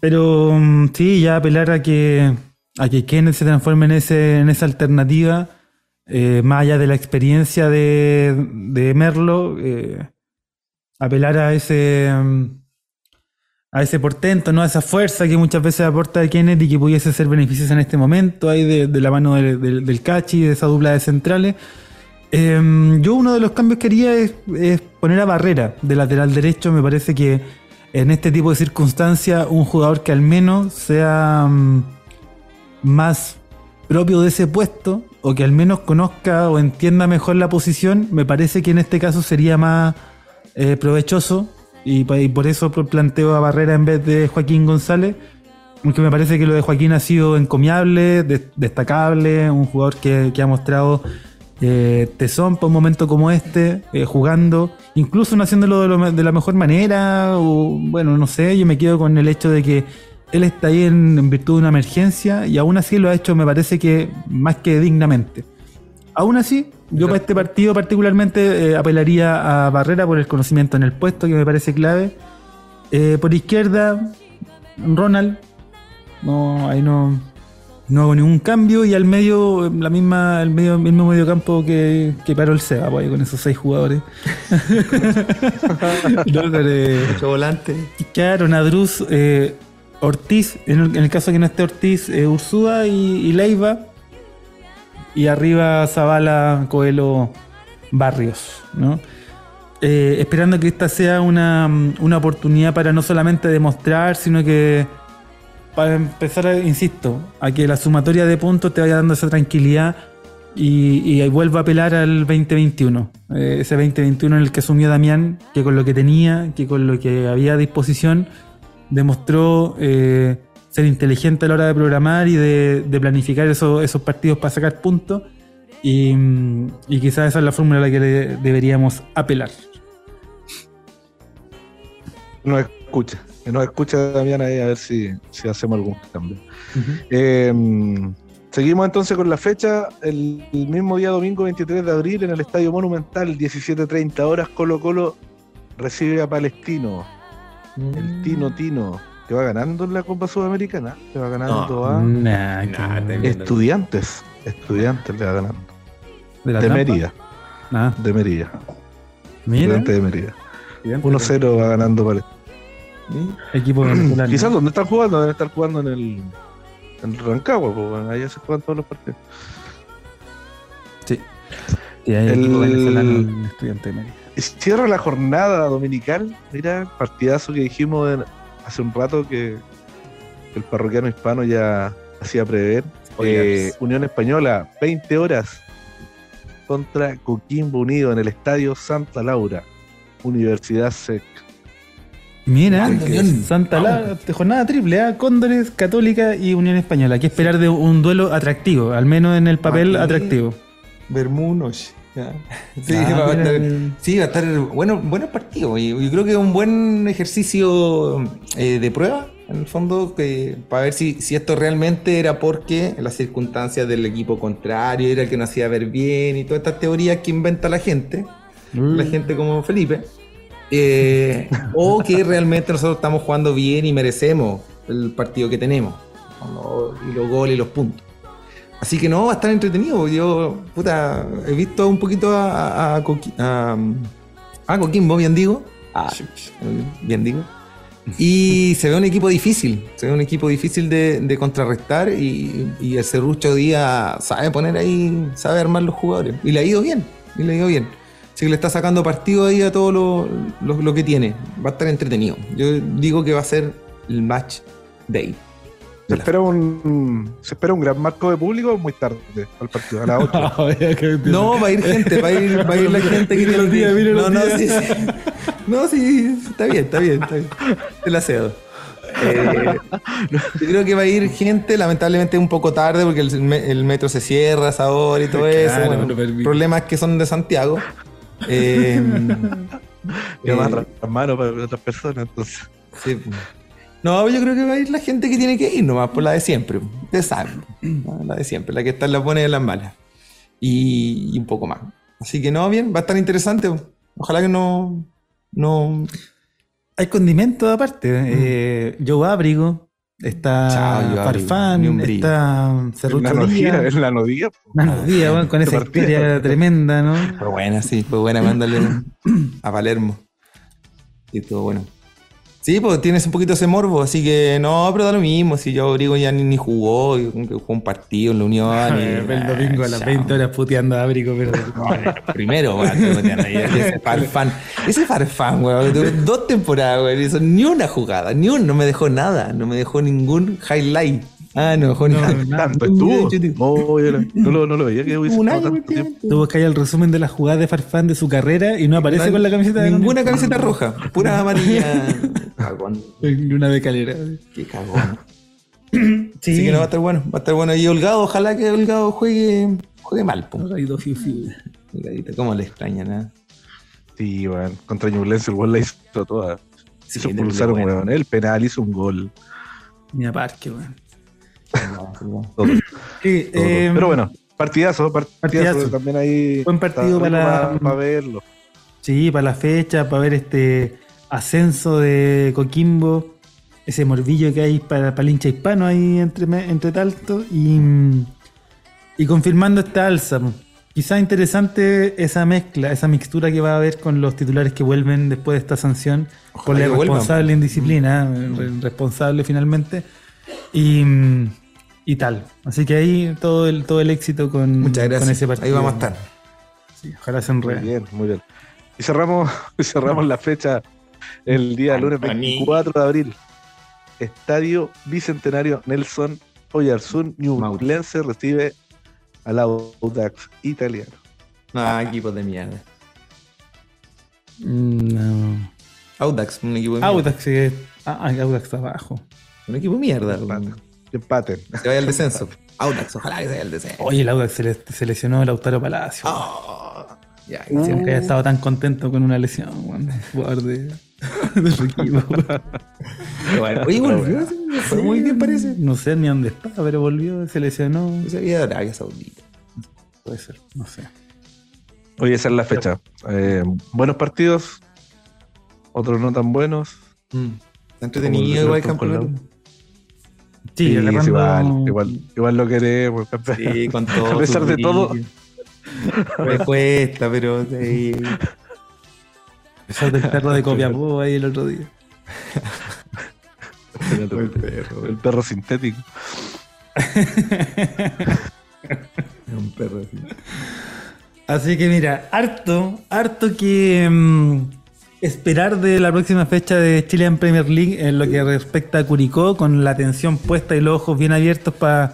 Pero mm, sí, ya apelar a que, a que Kenneth se transforme en, ese, en esa alternativa, eh, más allá de la experiencia de, de Merlo, eh, apelar a ese, mm, a ese portento, ¿no? a esa fuerza que muchas veces aporta Kenneth y que pudiese ser beneficiosa en este momento, ahí de, de la mano del, del, del Cachi, de esa dupla de centrales. Eh, yo uno de los cambios que haría es, poner a Barrera de lateral derecho. Me parece que en este tipo de circunstancias un jugador que al menos sea mm, más propio de ese puesto o que al menos conozca o entienda mejor la posición, me parece que en este caso sería más eh, provechoso y, por eso pl- planteo a Barrera en vez de Joaquín González. Aunque me parece que lo de Joaquín ha sido encomiable, des- destacable, un jugador que ha mostrado eh, tesón para un momento como este, eh, jugando, incluso no haciéndolo de, lo de la mejor manera, o bueno, no sé, yo me quedo con el hecho de que él está ahí en, en virtud de una emergencia y aún así lo ha hecho, me parece que más que dignamente. Aún así, yo para este partido particularmente eh, apelaría a Barrera por el conocimiento en el puesto, que me parece clave. Eh, por izquierda, Ronald. No, ahí no, no hago ningún cambio. Y al medio, la misma, el medio, mismo medio campo que, que paró el Seba, pues, con esos seis jugadores. No, pero, eh, Mucho volante. Claro, Nadruz, eh, Ortiz, en el, en el caso que no esté Ortiz, eh, Ursúa y, y Leiva. Y arriba Zavala, Coelho, Barrios, ¿no? Eh, esperando que esta sea una, una oportunidad para no solamente demostrar, sino que para empezar, insisto, a que la sumatoria de puntos te vaya dando esa tranquilidad y, y vuelva a apelar al 2021. Eh, ese 2021 en el que asumió Damián, que con lo que tenía, que con lo que había a disposición, demostró eh, ser inteligente a la hora de programar y de, planificar esos, partidos para sacar puntos. Y, mm, y quizás esa es la fórmula a la que le deberíamos apelar. Nos escucha. Que nos escucha Damián ahí a ver si, si hacemos algún cambio. Eh, seguimos entonces con la fecha. El, el mismo día domingo 23 de abril en el Estadio Monumental, 17.30 horas, Colo Colo recibe a Palestino. El Tino Tino. Que va ganando en la Copa Sudamericana. Que va ganando a Nah. Estudiantes. Estudiantes le va ganando. ¿De la De? Mérida. Ah, De Mérida. mira, de Mérida. 1-0 va ganando Palestino. Equipo venezolano. Quizás donde están jugando, deben estar jugando en el, en Rancagua, pues, allá se juegan todos los partidos. Sí. Y hay El- equipo venezolano en estudiante de Mérida. Cierra la jornada dominical, mira, partidazo que dijimos en- hace un rato que el parroquiano hispano ya hacía prever. Eh, Unión Española, 20 horas contra Coquimbo Unido en el Estadio Santa Laura, Universidad SEC. Mira. Santa Lara, jornada triple, ¿ah? Cóndores, Católica y Unión Española. Hay que esperar de un duelo atractivo, al menos en el papel atractivo. Bermunos. Sí, Ah, va a estar, sí, va a estar bueno, buenos partidos. Y yo creo que es un buen ejercicio eh, de prueba, en el fondo, que, para ver si, si esto realmente era porque las circunstancias del equipo contrario era el que nos hacía ver bien y todas estas teorías que inventa la gente, la gente como Felipe, eh, o que realmente nosotros estamos jugando bien y merecemos el partido que tenemos, ¿no? y los goles y los puntos. Así que no, va a estar entretenido. Yo, puta, he visto un poquito a, a, Coqui- a- a Coquimbo, bien digo. Ah, bien digo. Y se ve un equipo difícil, se ve un equipo difícil de, de contrarrestar y, y el Cerrucho Díaz sabe poner ahí, sabe armar los jugadores. Y le ha ido bien, y le ha ido bien. Así que le está sacando partido ahí a todo lo, lo- lo que tiene. Va a estar entretenido. Yo digo que va a ser el match day. ¿Se espera, un, ¿Se espera un gran marco de público muy tarde al partido? A las 8. No, va a ir gente, va a ir, va a ir la gente que tiene los días, No, los no, días. sí, sí. No, sí, está bien, está bien, está bien. Te la cedo. Eh, yo creo que va a ir gente, lamentablemente un poco tarde porque el, el metro se cierra a esa hora y todo eso. Bueno, problemas que son de Santiago. Eh, Y además eh, las manos para otras personas. Entonces. Sí. No, yo creo que va a ir la gente que tiene que ir nomás, por la de siempre. Ustedes saben. ¿no? La de siempre, la que está en las buenas y en las malas. Y, y un poco más. Así que no, bien, va a estar interesante. Ojalá que no. No. Hay condimentos aparte. Eh, Joe Abrigo, está Chao, Farfán, está la Cerrucho nodía, Díaz. en la nodía. Buenos días, weón, con esa historia tremenda, ¿no? Fue buena, sí, fue buena mandarle a Palermo. Y todo bueno. Sí, pues tienes un poquito ese morbo, así que no, pero da lo mismo. Si yo Abrigo ya ni, ni jugó, que jugó un partido en la Unión. y- el domingo a las Ah, 20 horas puteando a Abrigo, pero. Primero, weón, ese farfán. Ese farfán, weón. tuve Dos temporadas, weón. Hizo ni una jugada, ni un, no me dejó nada. No me dejó ningún highlight. Ah, no, Johnny. Tanto estuvo. Oh, yo no, no lo, no lo veía que hubiese Un año, tanto tiempo. Tú buscas ahí el resumen de las jugadas de Farfán de su carrera y no aparece con la camiseta de Ninguna camiseta roja, pura amarilla. Cagón. Una de calera. Qué cagón. Sí, Así que no va a estar bueno. Va a estar bueno. Y Holgado, ojalá que Holgado juegue, juegue mal. dos fiu, fiu. Holgadito, ¿Cómo le extraña nada? Sí, weón. Contra Ñublense el gol la hizo toda. Sí, pulsar un bueno. weón. El penal hizo un gol. Ni a parque, weón. Sí, eh, Pero bueno, partidazo, partidazo. partidazo. También ahí. Buen partido para- para verlo. Sí, para la fecha, para ver este ascenso de Coquimbo, ese morbillo que hay para, para el hincha hispano ahí entre, entre tanto y, y confirmando esta alza. Quizá interesante esa mezcla, esa mixtura que va a haber con los titulares que vuelven después de esta sanción por la que vuelvan. responsable indisciplina, eh, responsable finalmente y, y tal. Así que ahí todo el, todo el éxito con, Muchas con gracias. ese partido. Ahí vamos a estar. Sí, ojalá se Muy enrede. bien, muy bien. Y cerramos, cerramos la fecha el día lunes Antoni. 24 de abril. Estadio Bicentenario Nelson Oyarzún Ñublense recibe al Audax italiano. No, equipos de mierda. Mm, No. Audax, un equipo de mierda. Audax, sí. Ah, ah, Audax está abajo. Un equipo de mierda. Empate. Empaten. Se vaya al descenso. Audax, ojalá que se vaya al descenso. Oye, el Audax se, le, se lesionó el Lautaro Palacio. Oh, ya, Siempre haya estado tan contento con una lesión, weón. Jugador de, de su equipo. weón. Bueno, Oye, volvió. Fue muy bien, parece. No sé ni dónde está, pero volvió, se lesionó. Yo sabía de Arabia Saudita. Puede ser, no sé. Oye, esa es la fecha. Eh, buenos partidos, otros no tan buenos. Mm. Entretenido igual campeonato. Sí, Sí, igual, igual, igual lo queremos. Sí, con todo. A pesar de todo. Me cuesta, pero sí. Eso del perro de Copiapó ahí el otro día. el, perro, el perro sintético. Es un perro así. Así que mira, harto, harto que mm, esperar de la próxima fecha de Chilean Premier League en lo que respecta a Curicó, con la atención puesta y los ojos bien abiertos para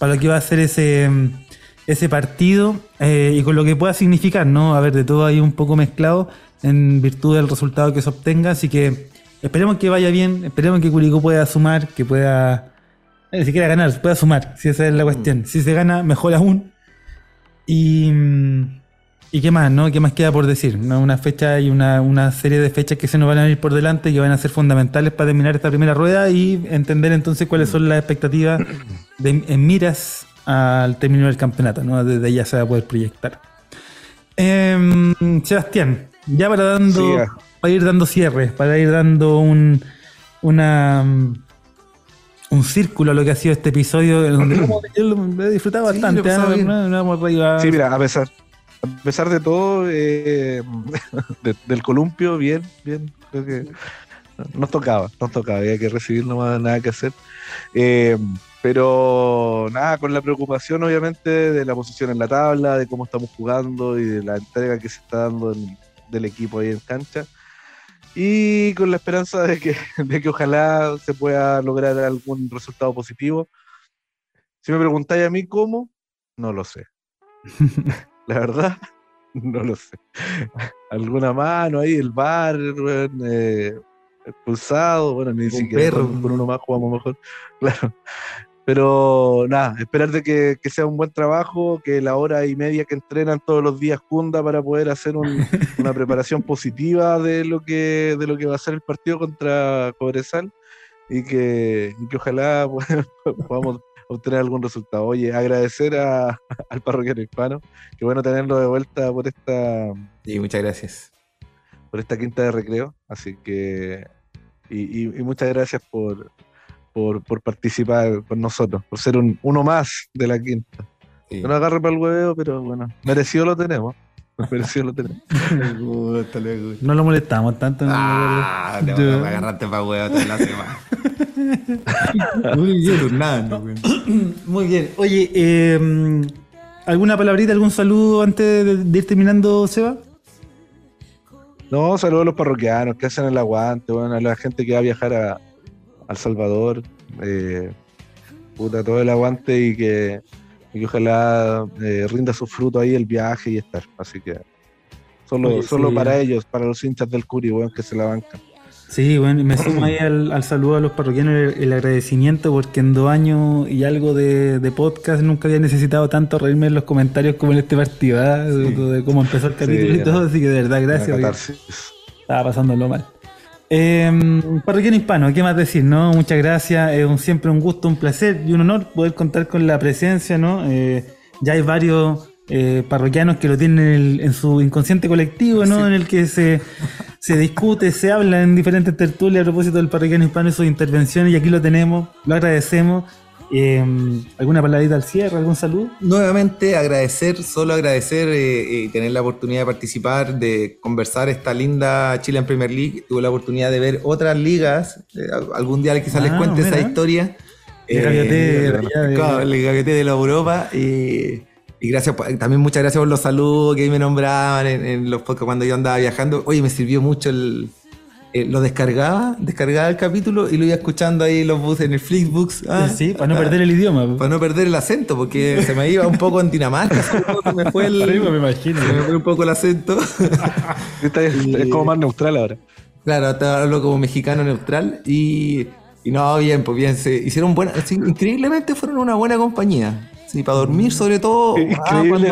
lo que va a ser ese, mm, ese partido eh, y con lo que pueda significar, ¿no? A ver, de todo ahí un poco mezclado en virtud del resultado que se obtenga. Así que esperemos que vaya bien, esperemos que Curicó pueda sumar, que pueda, eh, ni siquiera ganar, pueda sumar, si esa es la cuestión. Si se gana, mejor aún. Y, mm, ¿Y qué más, no? ¿Qué más queda por decir? ¿No? Una fecha y una, una serie de fechas que se nos van a venir por delante y que van a ser fundamentales para terminar esta primera rueda y entender entonces cuáles son las expectativas de- en miras al término del campeonato, ¿no? Desde ya se va a poder proyectar. Em, Sebastián, ya para dando para ir dando cierres, para ir dando un una un círculo a lo que ha sido este episodio, donde yo lo he disfrutado Sí, bastante, lo he pasado ¿eh? bien. No- no hemos reído a- Sí, mira, a pesar, a pesar de todo, eh, de- del columpio, bien, bien, creo que nos tocaba, nos tocaba, había que recibir nomás, nada que hacer. Eh, pero nada, con la preocupación obviamente de la posición en la tabla, de cómo estamos jugando y de la entrega que se está dando en- del equipo ahí en cancha. Y con la esperanza de que, de que ojalá se pueda lograr algún resultado positivo. Si me preguntáis a mí cómo, no lo sé. La verdad, no lo sé. Alguna mano ahí, el bar, eh, expulsado, bueno, ni siquiera con uno más jugamos mejor, claro. Pero nada, esperar de que, que sea un buen trabajo, que la hora y media que entrenan todos los días cunda para poder hacer un- una preparación positiva de lo que de lo que va a ser el partido contra Cobresal y que, y que ojalá podamos obtener algún resultado. Oye, agradecer a- al parroquiano hispano, que bueno tenerlo de vuelta por esta Sí, muchas gracias. por esta quinta de recreo, así que y, y- y muchas gracias por, por, por participar con nosotros, por ser un, uno más de la quinta. Sí. No nos agarre para el huevo, pero bueno, merecido lo tenemos. Merecido lo tenemos. Gusta. No lo molestamos tanto. no Ah, te Yo- me agarraste para huevo toda la semana. Muy bien. Güey. Muy bien. Oye, eh, ¿alguna palabrita, algún saludo antes de, de ir terminando, Seba? No, saludos a los parroquianos que hacen el aguante, bueno, a la gente que va a viajar a, a El Salvador. eh, puta, todo el aguante y que, y que ojalá eh, rinda su fruto ahí el viaje y estar. Así que solo, Oye, solo sí. para ellos, para los hinchas del Curi, weón, que se la bancan. Sí, bueno, y me sumo ahí al, al saludo a los parroquianos, el, el agradecimiento porque en dos años y algo de, de podcast nunca había necesitado tanto reírme en los comentarios como en este partido, ¿ah? de, de cómo empezó el capítulo y todo, así que de verdad, gracias. Estaba pasándolo mal. Eh, parroquiano hispano, ¿qué más decir? no Muchas gracias, es un, siempre un gusto, un placer y un honor poder contar con la presencia, ¿no? Eh, ya hay varios eh, parroquianos que lo tienen en, el- en su inconsciente colectivo, ¿no? En el que se, se discute, se habla en diferentes tertulias a propósito del parroquiano hispano y sus intervenciones y aquí lo tenemos, lo agradecemos. Eh, ¿Alguna palabra al cierre, algún saludo? Nuevamente agradecer, solo agradecer eh, y tener la oportunidad de participar, de conversar esta linda Chile en Premier League. Tuve la oportunidad de ver otras ligas. eh, algún día quizás les Ah, cuente esa historia. Eh, el gaviete de la Europa. Y, gracias, también muchas gracias por los saludos que me nombraban en, en los podcasts cuando yo andaba viajando. Oye, me sirvió mucho el. Eh, lo descargaba, descargaba el capítulo y lo iba escuchando ahí en los buses, en el Flixbooks. Ah, sí, para no perder el idioma. para no perder el acento, porque se me iba un poco en Dinamarca, se me fue el, Arriba, me imagino. se me fue un poco el acento. Esta es, es como más neutral ahora. claro, hasta hablo como mexicano neutral y, y no, bien, pues bien, se hicieron buena, increíblemente fueron una buena compañía. Sí, para dormir sobre todo. ah, cuando,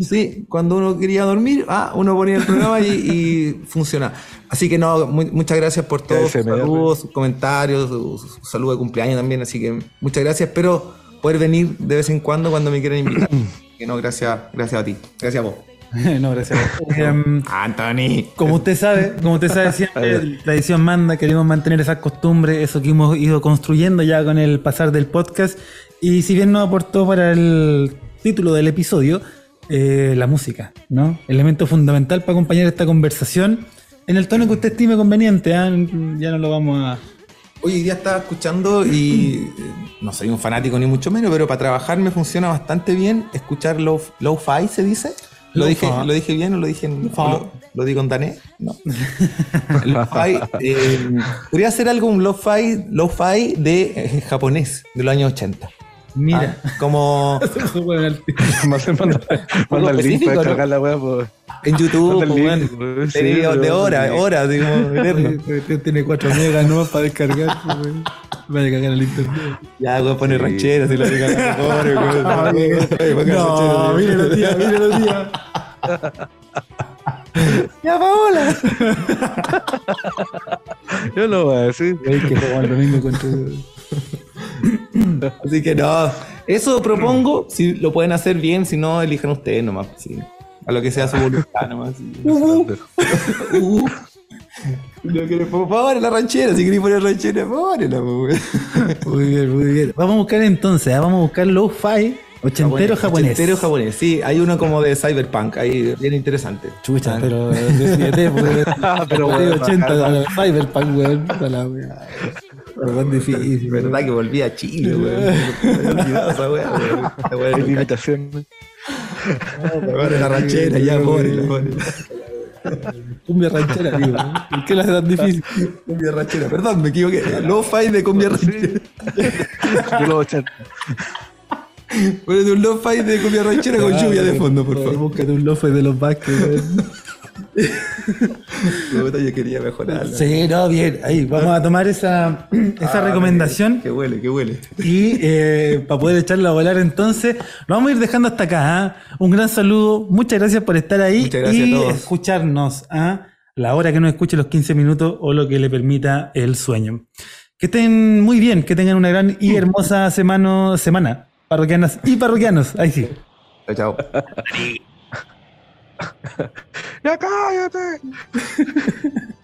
sí, cuando uno quería dormir, ah, uno ponía el programa y, y funciona. Así que no, mu- muchas gracias por todos sus saludos, sus comentarios, su saludo de cumpleaños también. Así que muchas gracias. Espero poder venir de vez en cuando cuando me quieran invitar. que no, gracias, gracias a ti. Gracias a vos. no, gracias. Em, Anthony. Como usted sabe, como usted sabe siempre, la tradición manda, queremos mantener esa costumbre, eso que hemos ido construyendo ya con el pasar del podcast. Y si bien nos aportó para el título del episodio, eh, la música, ¿no? Elemento fundamental para acompañar esta conversación en el tono que usted estime conveniente, ¿ah? ya no lo vamos a... Hoy día estaba escuchando y eh, no soy un fanático ni mucho menos, pero para trabajar me funciona bastante bien escuchar low, low-fi, ¿se dice? ¿Lo dije, ¿Lo dije bien o lo dije en, lo, lo digo en danés? No. Lo-fi, eh, podría ser algo, un lo-fi, lo-fi de eh, japonés, de los años 80. Mira. Ah, como Más manda, el link para la weá. pues. en YouTube, pues, sí, de horas, horas, digo. Tiene 4 megas no para descargar. Vaya a cagar el internet. Ya, a poner rancheras y la pobre, güey. No, míralo, tía, míralo, tía. Ya, Paola. Yo lo voy a decir. Hay que jugar el domingo contra. Así que no, eso propongo, si lo pueden hacer bien, si no, elijan ustedes nomás. sí. A lo que sea su voluntad nomás. sí. Uh, uh. No quieres, por favor, la ranchera, si queréis poner ranchera, ponela. Muy bien, muy bien. Vamos a buscar entonces, ¿ah? vamos a buscar lo-fi ochentero japonés. Ochentero japonés, sí, hay uno como de Cyberpunk, ahí bien interesante. Chucha, pero decídete, porque pero de bueno, 80 a la Cyberpunk, weón. puta la wea. Pero tan difícil. verdad que volví a Chile, olvidado esa Hay era limitación. La ranchera, ya, ponela, ponela. Cumbia ranchera, digo. ¿no? ¿Por qué la hace tan difícil? Cumbia ranchera, perdón, me equivoqué. Lo-fi de cumbia ranchera. Yo lo 80. Ponete un lo-fi de cumbia ranchera con lluvia de fondo, por favor. Búscate un lofe de los Vázquez, Yo quería mejorarla. Sí, no, bien. Ahí, vamos a tomar esa, esa Ah, recomendación. Que huele, que huele. Y eh, para poder echarla a volar entonces, lo vamos a ir dejando hasta acá. ¿ah? Un gran saludo, muchas gracias por estar ahí Muchas gracias y a todos. escucharnos a la hora que nos escuche los 15 minutos o lo que le permita el sueño. Que estén muy bien, que tengan una gran y hermosa semana, semana parroquianas y parroquianos. Ahí sí. Chao, chao. ¡Ya cállate!